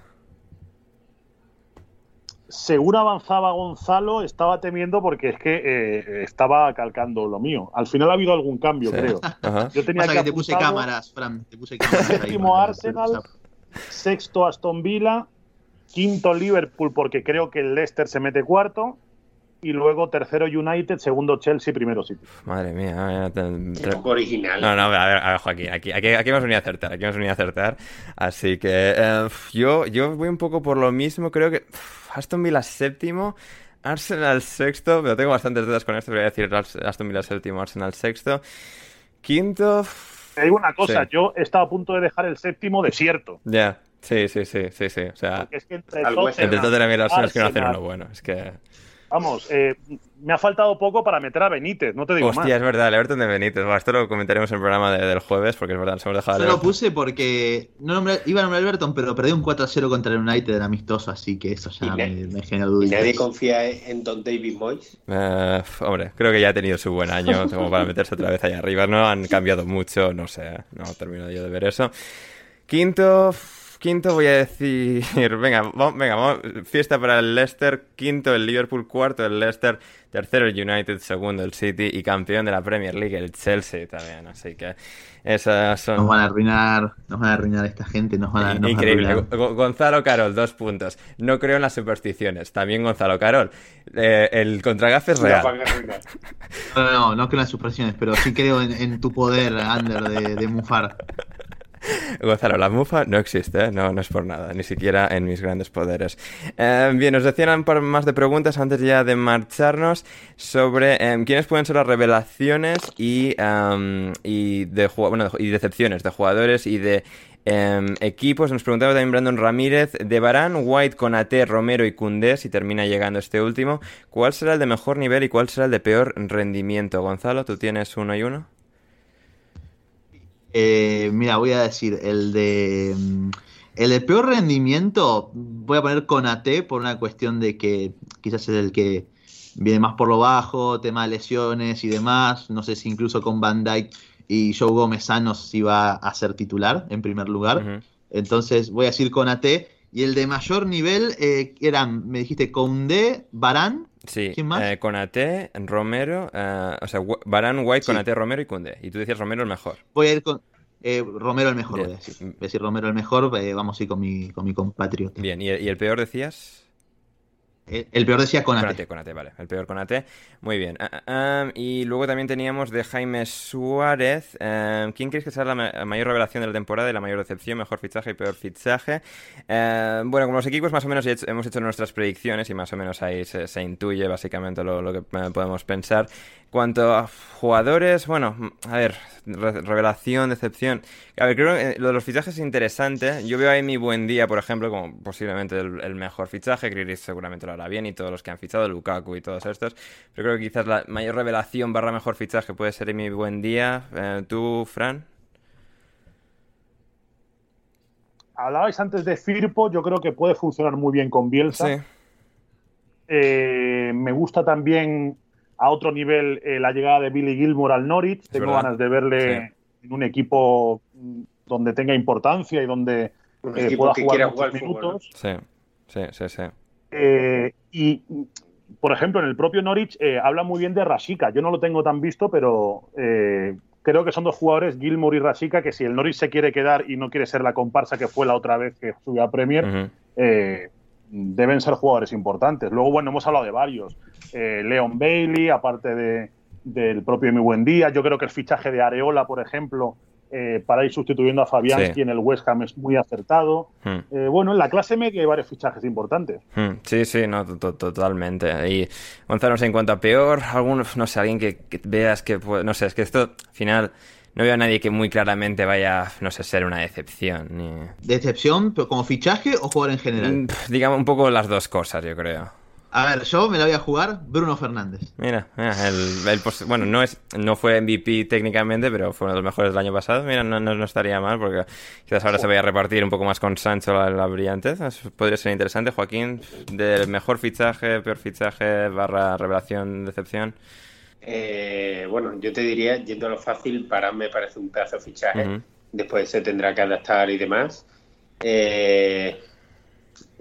Según avanzaba Gonzalo, estaba temiendo porque es que eh, estaba calcando lo mío. Al final ha habido algún cambio, creo. Yo tenía que, te puse cámaras, Fran. Te puse cámaras Séptimo Arsenal, sexto Aston Villa, quinto Liverpool porque creo que el Leicester se mete cuarto y luego tercero United, segundo Chelsea, primero City. Madre mía, un poco original. No, no, a ver, a ver Joaquín, aquí, aquí, aquí hemos venido a acertar, aquí hemos venido a acertar. Así que eh, yo, yo voy un poco por lo mismo, creo que Aston Villa séptimo, Arsenal sexto, pero tengo bastantes dudas con esto, pero voy a decir Aston Villa séptimo, Arsenal sexto. Quinto... Te digo una cosa, yo he estado a punto de dejar el séptimo desierto. Ya, sí, sí, sí, sí, sí, o sea... Porque es que entre Tottenham, entre Tottenham y Arsenal es que no hacen Arsenal. uno bueno, es que... Vamos, eh, me ha faltado poco para meter a Benítez, no te digo Hostia, más. es verdad, el Everton de Benítez. Bueno, esto lo comentaremos en el programa de- del jueves, porque es verdad, nos hemos dejado... Yo lo puse porque no nombré- iba a nombrar a Everton, pero perdí un 4-0 contra el United en amistoso, así que eso ya me, me genera ¿Y dudas. nadie confía en Don David Moyes? Eh, hombre, creo que ya ha tenido su buen año como para meterse otra vez ahí arriba. No han cambiado mucho, no sé, no termino yo de ver eso. Quinto, quinto voy a decir, venga, vamos, venga, vamos, fiesta para el Leicester, quinto el Liverpool, cuarto el Leicester, tercero el United, segundo el City y campeón de la Premier League el Chelsea también. Así que esas son... Nos van a arruinar, nos van a arruinar esta gente, nos van a, nos a Increíble. Gonzalo Carol, dos puntos. No creo en las supersticiones. También Gonzalo Carol. Eh, el contragafe es real. arruinar. No, no, no creo en las supresiones, pero sí creo en, en tu poder, Ander, de, de mufar. Gonzalo, la mufa no existe, ¿eh? no, no es por nada, ni siquiera en mis grandes poderes. Eh, bien, nos decían par más de preguntas antes ya de marcharnos sobre eh, quiénes pueden ser las revelaciones y, em, y, de, bueno, y decepciones de jugadores y de em, equipos. Nos preguntaba también Brandon Ramírez de Barán, White, Conate, Romero y Cundé, si termina llegando este último. ¿Cuál será el de mejor nivel y cuál será el de peor rendimiento? Gonzalo, ¿tú tienes uno y uno? Eh, mira, voy a decir, el de. mm, El de peor rendimiento, voy a poner con AT por una cuestión de que quizás es el que viene más por lo bajo, tema de lesiones y demás. No sé si incluso con Van Dyke y Joe Gómez sanos iba a ser titular en primer lugar. Entonces voy a decir con AT. Y el de mayor nivel eh, eran, me dijiste, Koundé, Barán. Sí, ¿Quién más? eh, Konate, Romero, eh, o sea, Varane, White, Sí. Konate, Romero y Kunde. Y tú decías Romero el mejor. Voy a ir con eh, Romero el mejor, Bien. voy a decir. Voy a decir Romero el mejor, eh, vamos a ir con mi, con mi compatriota. Bien, ¿y, y el peor decías? El, el peor decía con AT. Konate, Konate, vale. El peor Konate. Muy bien. Ah, ah, y luego también teníamos de Jaime Suárez. eh, ¿Quién crees que será la, ma- mayor revelación de la temporada y la mayor decepción, mejor fichaje y peor fichaje? Eh, bueno, como los equipos más o menos he hemos hecho nuestras predicciones y más o menos ahí se, se intuye básicamente lo, lo que eh, podemos pensar. Cuanto a jugadores, bueno, a ver, re- revelación, decepción. A ver, creo que eh, lo de los fichajes es interesante. Yo veo ahí mi buen día, por ejemplo, como posiblemente el, el mejor fichaje. Grealish seguramente lo hará bien y todos los que han fichado, Lukaku y todos estos. Pero creo que quizás la mayor revelación barra mejor fichaje puede ser mi buen día. Eh, ¿Tú, Fran? Hablabais antes de Firpo, yo creo que puede funcionar muy bien con Bielsa. Sí. Eh, me gusta también a otro nivel eh, la llegada de Billy Gilmore al Norwich. Tengo verdad. ganas de verle en un equipo mm, donde tenga importancia y donde eh, pueda que jugar quiera muchos jugar al fútbol, ¿no? minutos. Sí, sí, sí, sí. Eh, y, por ejemplo, en el propio Norwich eh, habla muy bien de Rashica. Yo no lo tengo tan visto, pero eh, creo que son dos jugadores, Gilmore y Rashica, que si el Norwich se quiere quedar y no quiere ser la comparsa que fue la otra vez que subió a Premier, eh, deben ser jugadores importantes. Luego, bueno, hemos hablado de varios. Eh, Leon Bailey, aparte de, del propio Mi Buen Día. Yo creo que el fichaje de Areola, por ejemplo, eh, para ir sustituyendo a Fabianski Sí. en el West Ham es muy acertado. Hmm. Eh, bueno, en la clase media hay varios fichajes importantes. Hmm, Sí, sí, no, to- to- totalmente. Y Gonzalo, no sé, en cuanto a peor, algún, no sé, alguien que, que veas que, no sé, es que esto, al final, no veo a nadie que muy claramente vaya, no sé, ser una decepción. Ni... ¿Decepción pero como fichaje o jugar en general? Mm, Digamos un poco las dos cosas, yo creo. A ver, yo me la voy a jugar Bruno Fernández. Mira, mira, el, el pos- bueno, no es, no fue MVP técnicamente, pero fue uno de los mejores del año pasado. Mira, no, no, no estaría mal, porque quizás ahora se vaya a repartir un poco más con Sancho la, la brillantez. Eso podría ser interesante. Joaquín, del mejor fichaje, peor fichaje, barra revelación, decepción. Eh, bueno, yo te diría, yendo a lo fácil, para me parece un pedazo de fichaje. Después se tendrá que adaptar y demás. Eh,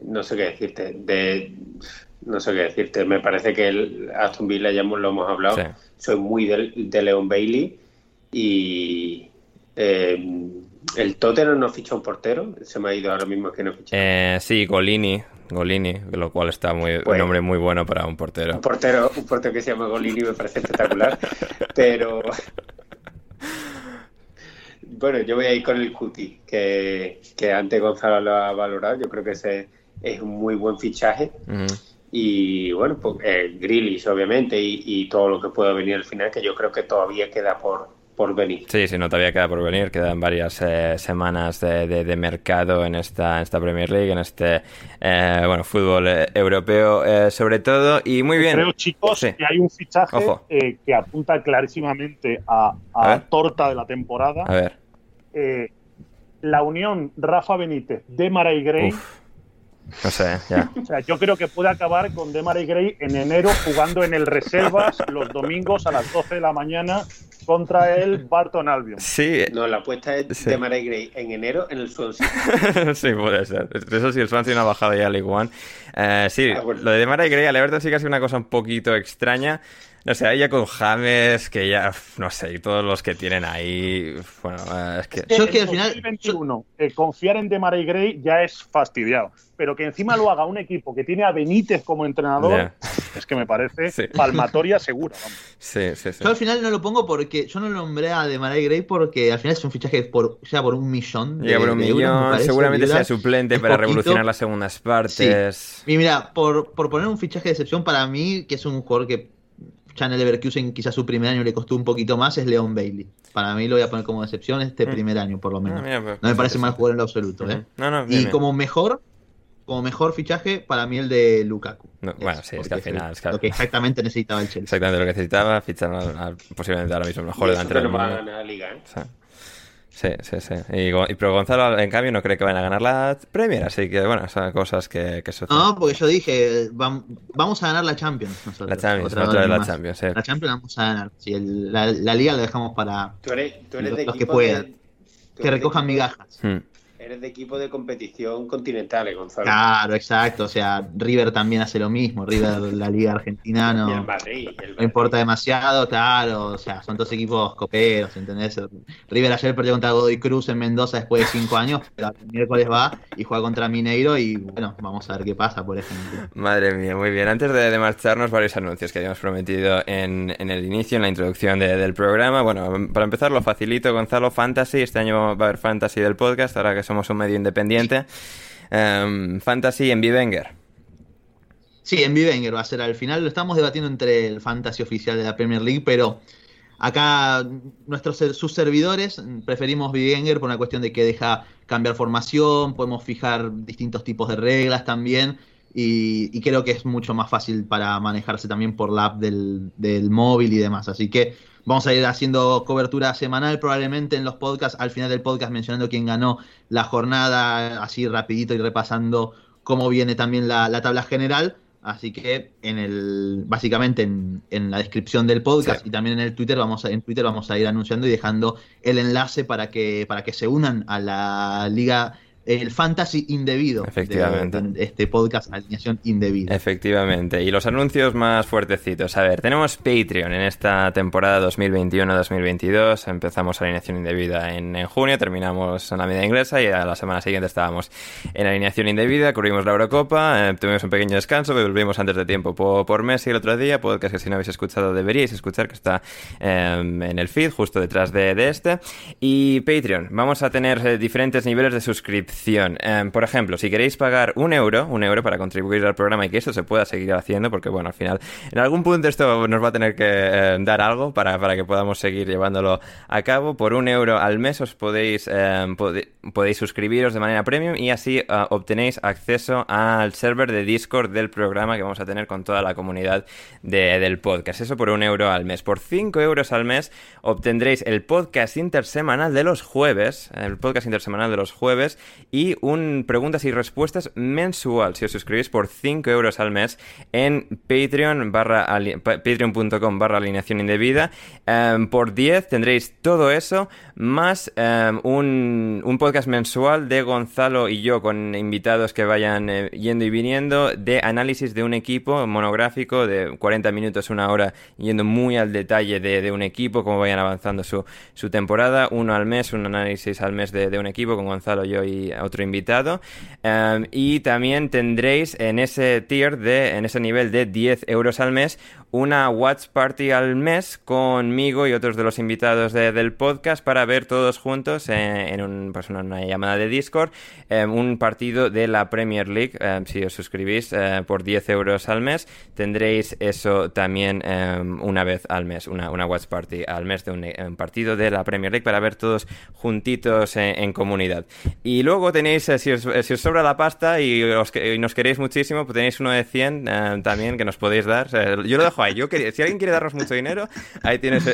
no sé qué decirte. De, no sé qué decirte. Me parece que el Aston Villa ya lo hemos hablado. Sí. Soy muy de, de Leon Bailey y eh, el Tottenham no fichó un portero. Se me ha ido ahora mismo que no fichó. Eh, sí, Golini. Golini, lo cual está muy, un nombre muy bueno para un portero. Un portero, un portero que se llama Golini me parece espectacular. pero bueno, yo voy a ir con el Cuti, que, que antes Gonzalo lo ha valorado. Yo creo que ese es un muy buen fichaje. Y bueno, pues eh, obviamente y, todo lo que pueda venir al final, que yo creo que todavía queda por, por venir. Sí, sí, no todavía queda por venir. Quedan varias eh, semanas de, de, mercado en esta, esta Premier League, en este eh, bueno fútbol eh, europeo sobre todo. Y muy bien. Creo, chicos, que hay un fichaje que apunta clarísimamente a, a, torta de la temporada. A ver. la unión Rafa Benítez de Maray Gray. No sé, ya. O sea, yo creo que puede acabar con Demaray Gray en enero jugando en el Reservas los domingos a las 12 de la mañana contra el Barton Albion. Sí. No, la apuesta es sí. Demaray Gray en enero en el Swansea. sí, puede ser. Eso sí, el Swansea no ha bajado ya a League One. Eh, sí, ah, lo de Demaray Gray al Everton sí que ha sido una cosa un poquito extraña. No sé, ella con James, que ya, no sé, y todos los que tienen ahí. Bueno, eh, es que. Yo que al final. 2021, eh, confiar en Demaray Gray ya es fastidiado. Pero que encima lo haga un equipo que tiene a Benítez como entrenador, es que me parece palmatoria segura. Sí, sí, sí. Yo al final no lo pongo porque. Yo no lo nombré a Demaray Gray porque al final es un fichaje por, ya por un millón. De, por un millón, seguramente sea suplente para revolucionar las segundas partes. Y mira, por, por poner un fichaje de excepción para mí, que es un jugador que Channel Leverkusen quizás su primer año le costó un poquito más, es Leon Bailey. Para mí lo voy a poner como excepción este mm. primer año, por lo menos. Ah, pues, no me parece mal jugar en lo absoluto. ¿eh? y como mejor, como mejor fichaje, para mí el de Lukaku. bueno, sí, es que al final. Es Lo que exactamente necesitaba el Chelsea. Exactamente lo que necesitaba, fichar posiblemente ahora mismo el mejor delantero del mundo. la liga, ¿eh? Sí, sí, sí. Y, pero Gonzalo, en cambio, no cree que van a ganar la Premier, así que bueno, son cosas que, que No, porque yo dije, vamos a ganar la Champions nosotros. La Champions, otra, vez la Champions, sí. La Champions la vamos a ganar. Sí, la, la, liga la dejamos para tú eres, tú eres los, que puedan. que recojan migajas. Hmm. Eres de equipo de competición continental, eh, Gonzalo. Claro, exacto. O sea, River también hace lo mismo. River, la Liga Argentina, no, no importa demasiado, claro. O sea, son dos equipos coperos, ¿entendés? River ayer perdió contra Godoy Cruz en Mendoza después de cinco años, pero el miércoles va y juega contra Mineiro y bueno, vamos a ver qué pasa, por ejemplo. Madre mía, muy bien. Antes de, marcharnos, varios anuncios que habíamos prometido en, en el inicio, en la introducción del programa. Bueno, para empezar, lo facilito, Gonzalo, Fantasy. Este año va a haber Fantasy del podcast, ahora que somos un medio independiente. Em, fantasy en Vivenger. Sí, en Vivenger va a ser al final. Lo estamos debatiendo entre el Fantasy oficial de la Premier League, pero acá nuestros sus servidores preferimos Vivenger por una cuestión de que deja cambiar formación, podemos fijar distintos tipos de reglas también. Y, creo que es mucho más fácil para manejarse también por la app del, del móvil y demás. Así que Vamos a ir haciendo cobertura semanal probablemente en los podcasts, al final del podcast mencionando quién ganó la jornada, así rapidito y repasando cómo viene también la, tabla general. Así que en el, básicamente en, la descripción del podcast y también en el Twitter vamos a, en Twitter vamos a ir anunciando y dejando el enlace para que, para que se unan a la liga el fantasy indebido. Efectivamente. este podcast, alineación indebida. Efectivamente. Y los anuncios más fuertecitos. A ver, tenemos Patreon en esta temporada 2021-2022. Empezamos alineación indebida en, junio, terminamos en la media inglesa y a la semana siguiente estábamos en alineación indebida, cubrimos la Eurocopa, eh, tuvimos un pequeño descanso, volvimos antes de tiempo por, por Messi el otro día, podcast que si no habéis escuchado deberíais escuchar, que está em, en el feed, justo detrás de, este. Y Patreon, vamos a tener eh, diferentes niveles de suscripción Em, por ejemplo, si queréis pagar un euro, un euro para contribuir al programa y que esto se pueda seguir haciendo, porque bueno, al final, en algún punto esto nos va a tener que em, dar algo para, que podamos seguir llevándolo a cabo. Por un euro al mes os podéis, em, podéis suscribiros de manera premium y así ah, obtenéis acceso al server de Discord del programa que vamos a tener con toda la comunidad del podcast. Eso por un euro al mes. Por cinco euros al mes obtendréis el podcast intersemanal de los jueves, el podcast intersemanal de los jueves y un preguntas y respuestas mensual si os suscribís por 5 euros al mes en Patreon patreon.com barra alineación indebida. Em, por 10 tendréis todo eso más em, un, un, podcast mensual de Gonzalo y yo con invitados que vayan eh, yendo y viniendo de análisis de un equipo monográfico de 40 minutos, una hora, yendo muy al detalle de, un equipo, cómo vayan avanzando su, su, temporada, uno al mes, un análisis al mes de, un equipo con Gonzalo, yo y otro invitado. Em, y también tendréis en ese tier, de, en ese nivel de 10 euros al mes, una Watch Party al mes conmigo y otros de los invitados del podcast para ver todos juntos en, un, pues una, llamada de Discord em, un partido de la Premier League. Em, si os suscribís eh, por 10 euros al mes, tendréis eso también una vez al mes, una, una, Watch Party al mes de un, partido de la Premier League para ver todos juntitos en, comunidad. Y luego tenéis, eh, si, os, eh, si, os, sobra la pasta y, os, y nos queréis muchísimo, pues tenéis uno de 100 también que nos podéis dar. yo lo dejo si alguien quiere darnos mucho dinero, ahí, tenéis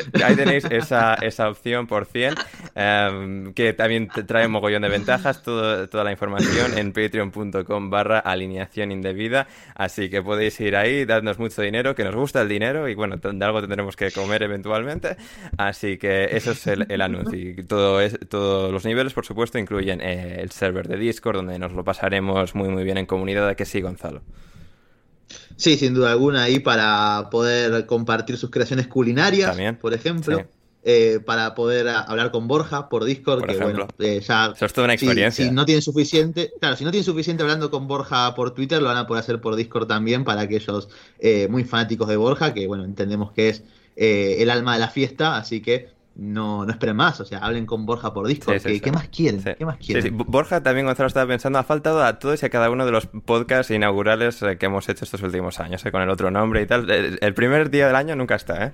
esa, esa opción por 100, em, que también trae un mogollón de ventajas, toda la información en patreon.com barra alineación indebida, así que podéis ir ahí, darnos mucho dinero, que nos gusta el dinero y bueno, de algo tendremos que comer eventualmente, así que eso es el, anuncio. Y todo es, todos los niveles, por supuesto, incluyen eh, el server de Discord, donde nos lo pasaremos muy muy bien en comunidad, que sí, Gonzalo. Sí, sin duda alguna, ahí para poder compartir sus creaciones culinarias, por ejemplo. Eh, para poder hablar con Borja por Discord, que bueno, eh, ya... Eso es toda una experiencia. Si, no tienen suficiente, claro, si no tienen suficiente hablando con Borja por Twitter, lo van a poder hacer por Discord también para aquellos eh, muy fanáticos de Borja, que bueno, entendemos que es el alma de la fiesta, así que no, no esperen más, o sea, hablen con Borja por Discord. ¿Qué, más quieren? ¿Qué más quieren? Borja también, Gonzalo, estaba pensando, ha faltado a todos y a cada uno de los podcasts inaugurales eh, que hemos hecho estos últimos años, eh, con el otro nombre y tal. El primer día del año nunca está, ¿eh?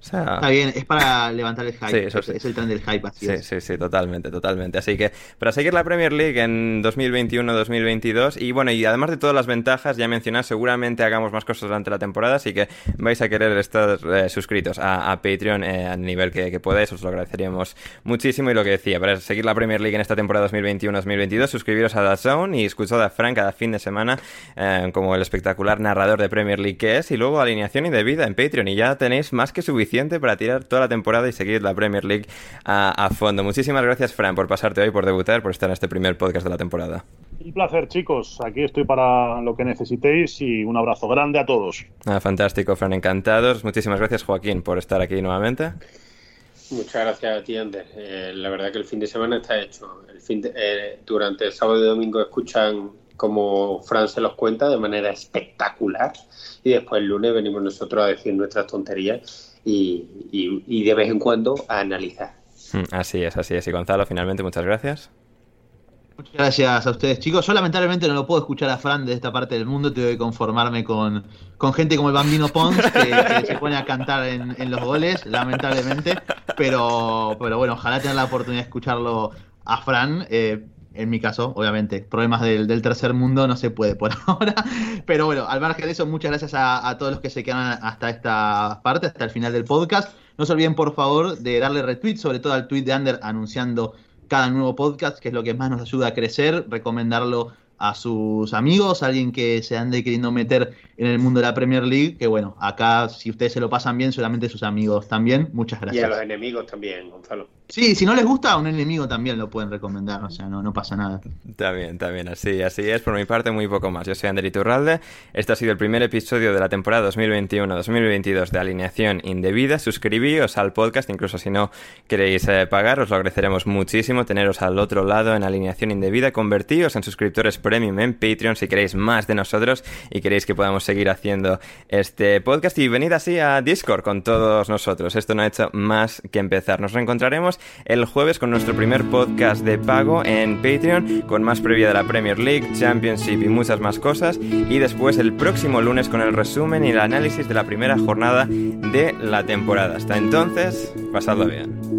Está bien, es para levantar el hype. Es el tren del hype, así sí, Sí, sí, totalmente, totalmente. Así que para seguir la Premier League en 2021-2022 y bueno, y además de todas las ventajas ya mencionas, seguramente hagamos más cosas durante la temporada, así que vais a querer estar eh, suscritos a, Patreon eh, a nivel que, podáis, os lo agradeceríamos muchísimo. Y lo que decía, para seguir la Premier League en esta temporada 2021-2022, suscribiros a The Zone y escuchad a Frank cada fin de semana eh, como el espectacular narrador de Premier League que es, y luego alineación y de vida en Patreon. Y ya tenéis más que suficiente para tirar toda la temporada y seguir la Premier League a, fondo. Muchísimas gracias, Fran, por pasarte hoy, por debutar, por estar en este primer podcast de la temporada. Un placer, chicos. Aquí estoy para lo que necesitéis y un abrazo grande a todos. Ah, fantástico, Fran, encantados. Muchísimas gracias, Joaquín, por estar aquí nuevamente. Muchas gracias a ti, Ander. Eh, la verdad que el fin de semana está hecho. El fin eh, durante el sábado y domingo escuchan como Fran se los cuenta de manera espectacular y después el lunes venimos nosotros a decir nuestras tonterías y, de vez en cuando a analizar. Mm, así es, así es. Y Gonzalo, finalmente, muchas gracias. Muchas gracias a ustedes, chicos. Yo lamentablemente no lo puedo escuchar a Fran de esta parte del mundo. Tengo que conformarme con, con gente como el Bambino Pons, que, se pone a cantar en, los goles, lamentablemente. Pero, pero bueno, ojalá tener la oportunidad de escucharlo a Fran. Eh, en mi caso, obviamente, problemas del, tercer mundo no se puede por ahora. Pero bueno, al margen de eso, muchas gracias a, todos los que se quedan hasta esta parte, hasta el final del podcast. No se olviden, por favor, de darle retweet, sobre todo al tweet de Ander anunciando cada nuevo podcast, que es lo que más nos ayuda a crecer, recomendarlo a sus amigos, a alguien que se ande queriendo meter en el mundo de la Premier League, que bueno, acá si ustedes se lo pasan bien, solamente sus amigos también. Muchas gracias. Y a los enemigos también, Gonzalo. Sí, si no les gusta, a un enemigo también lo pueden recomendar, o sea, no, no pasa nada. Está bien, está bien, así, así es. Por mi parte, muy poco más. Yo soy Ander Iturralde. Este ha sido el primer episodio de la temporada 2021-2022 de Alineación Indebida. Suscribíos al podcast, incluso si no queréis eh, pagar, os lo agradeceremos muchísimo teneros al otro lado en Alineación Indebida. Convertíos en suscriptores premium en Patreon si queréis más de nosotros y queréis que podamos seguir haciendo este podcast. Y venid así a Discord con todos nosotros. Esto no ha hecho más que empezar. Nos reencontraremos el jueves con nuestro primer podcast de pago en Patreon, con más previa de la Premier League, Championship y muchas más cosas. Y después el próximo lunes con el resumen y el análisis de la primera jornada de la temporada. Hasta entonces, pasadlo bien.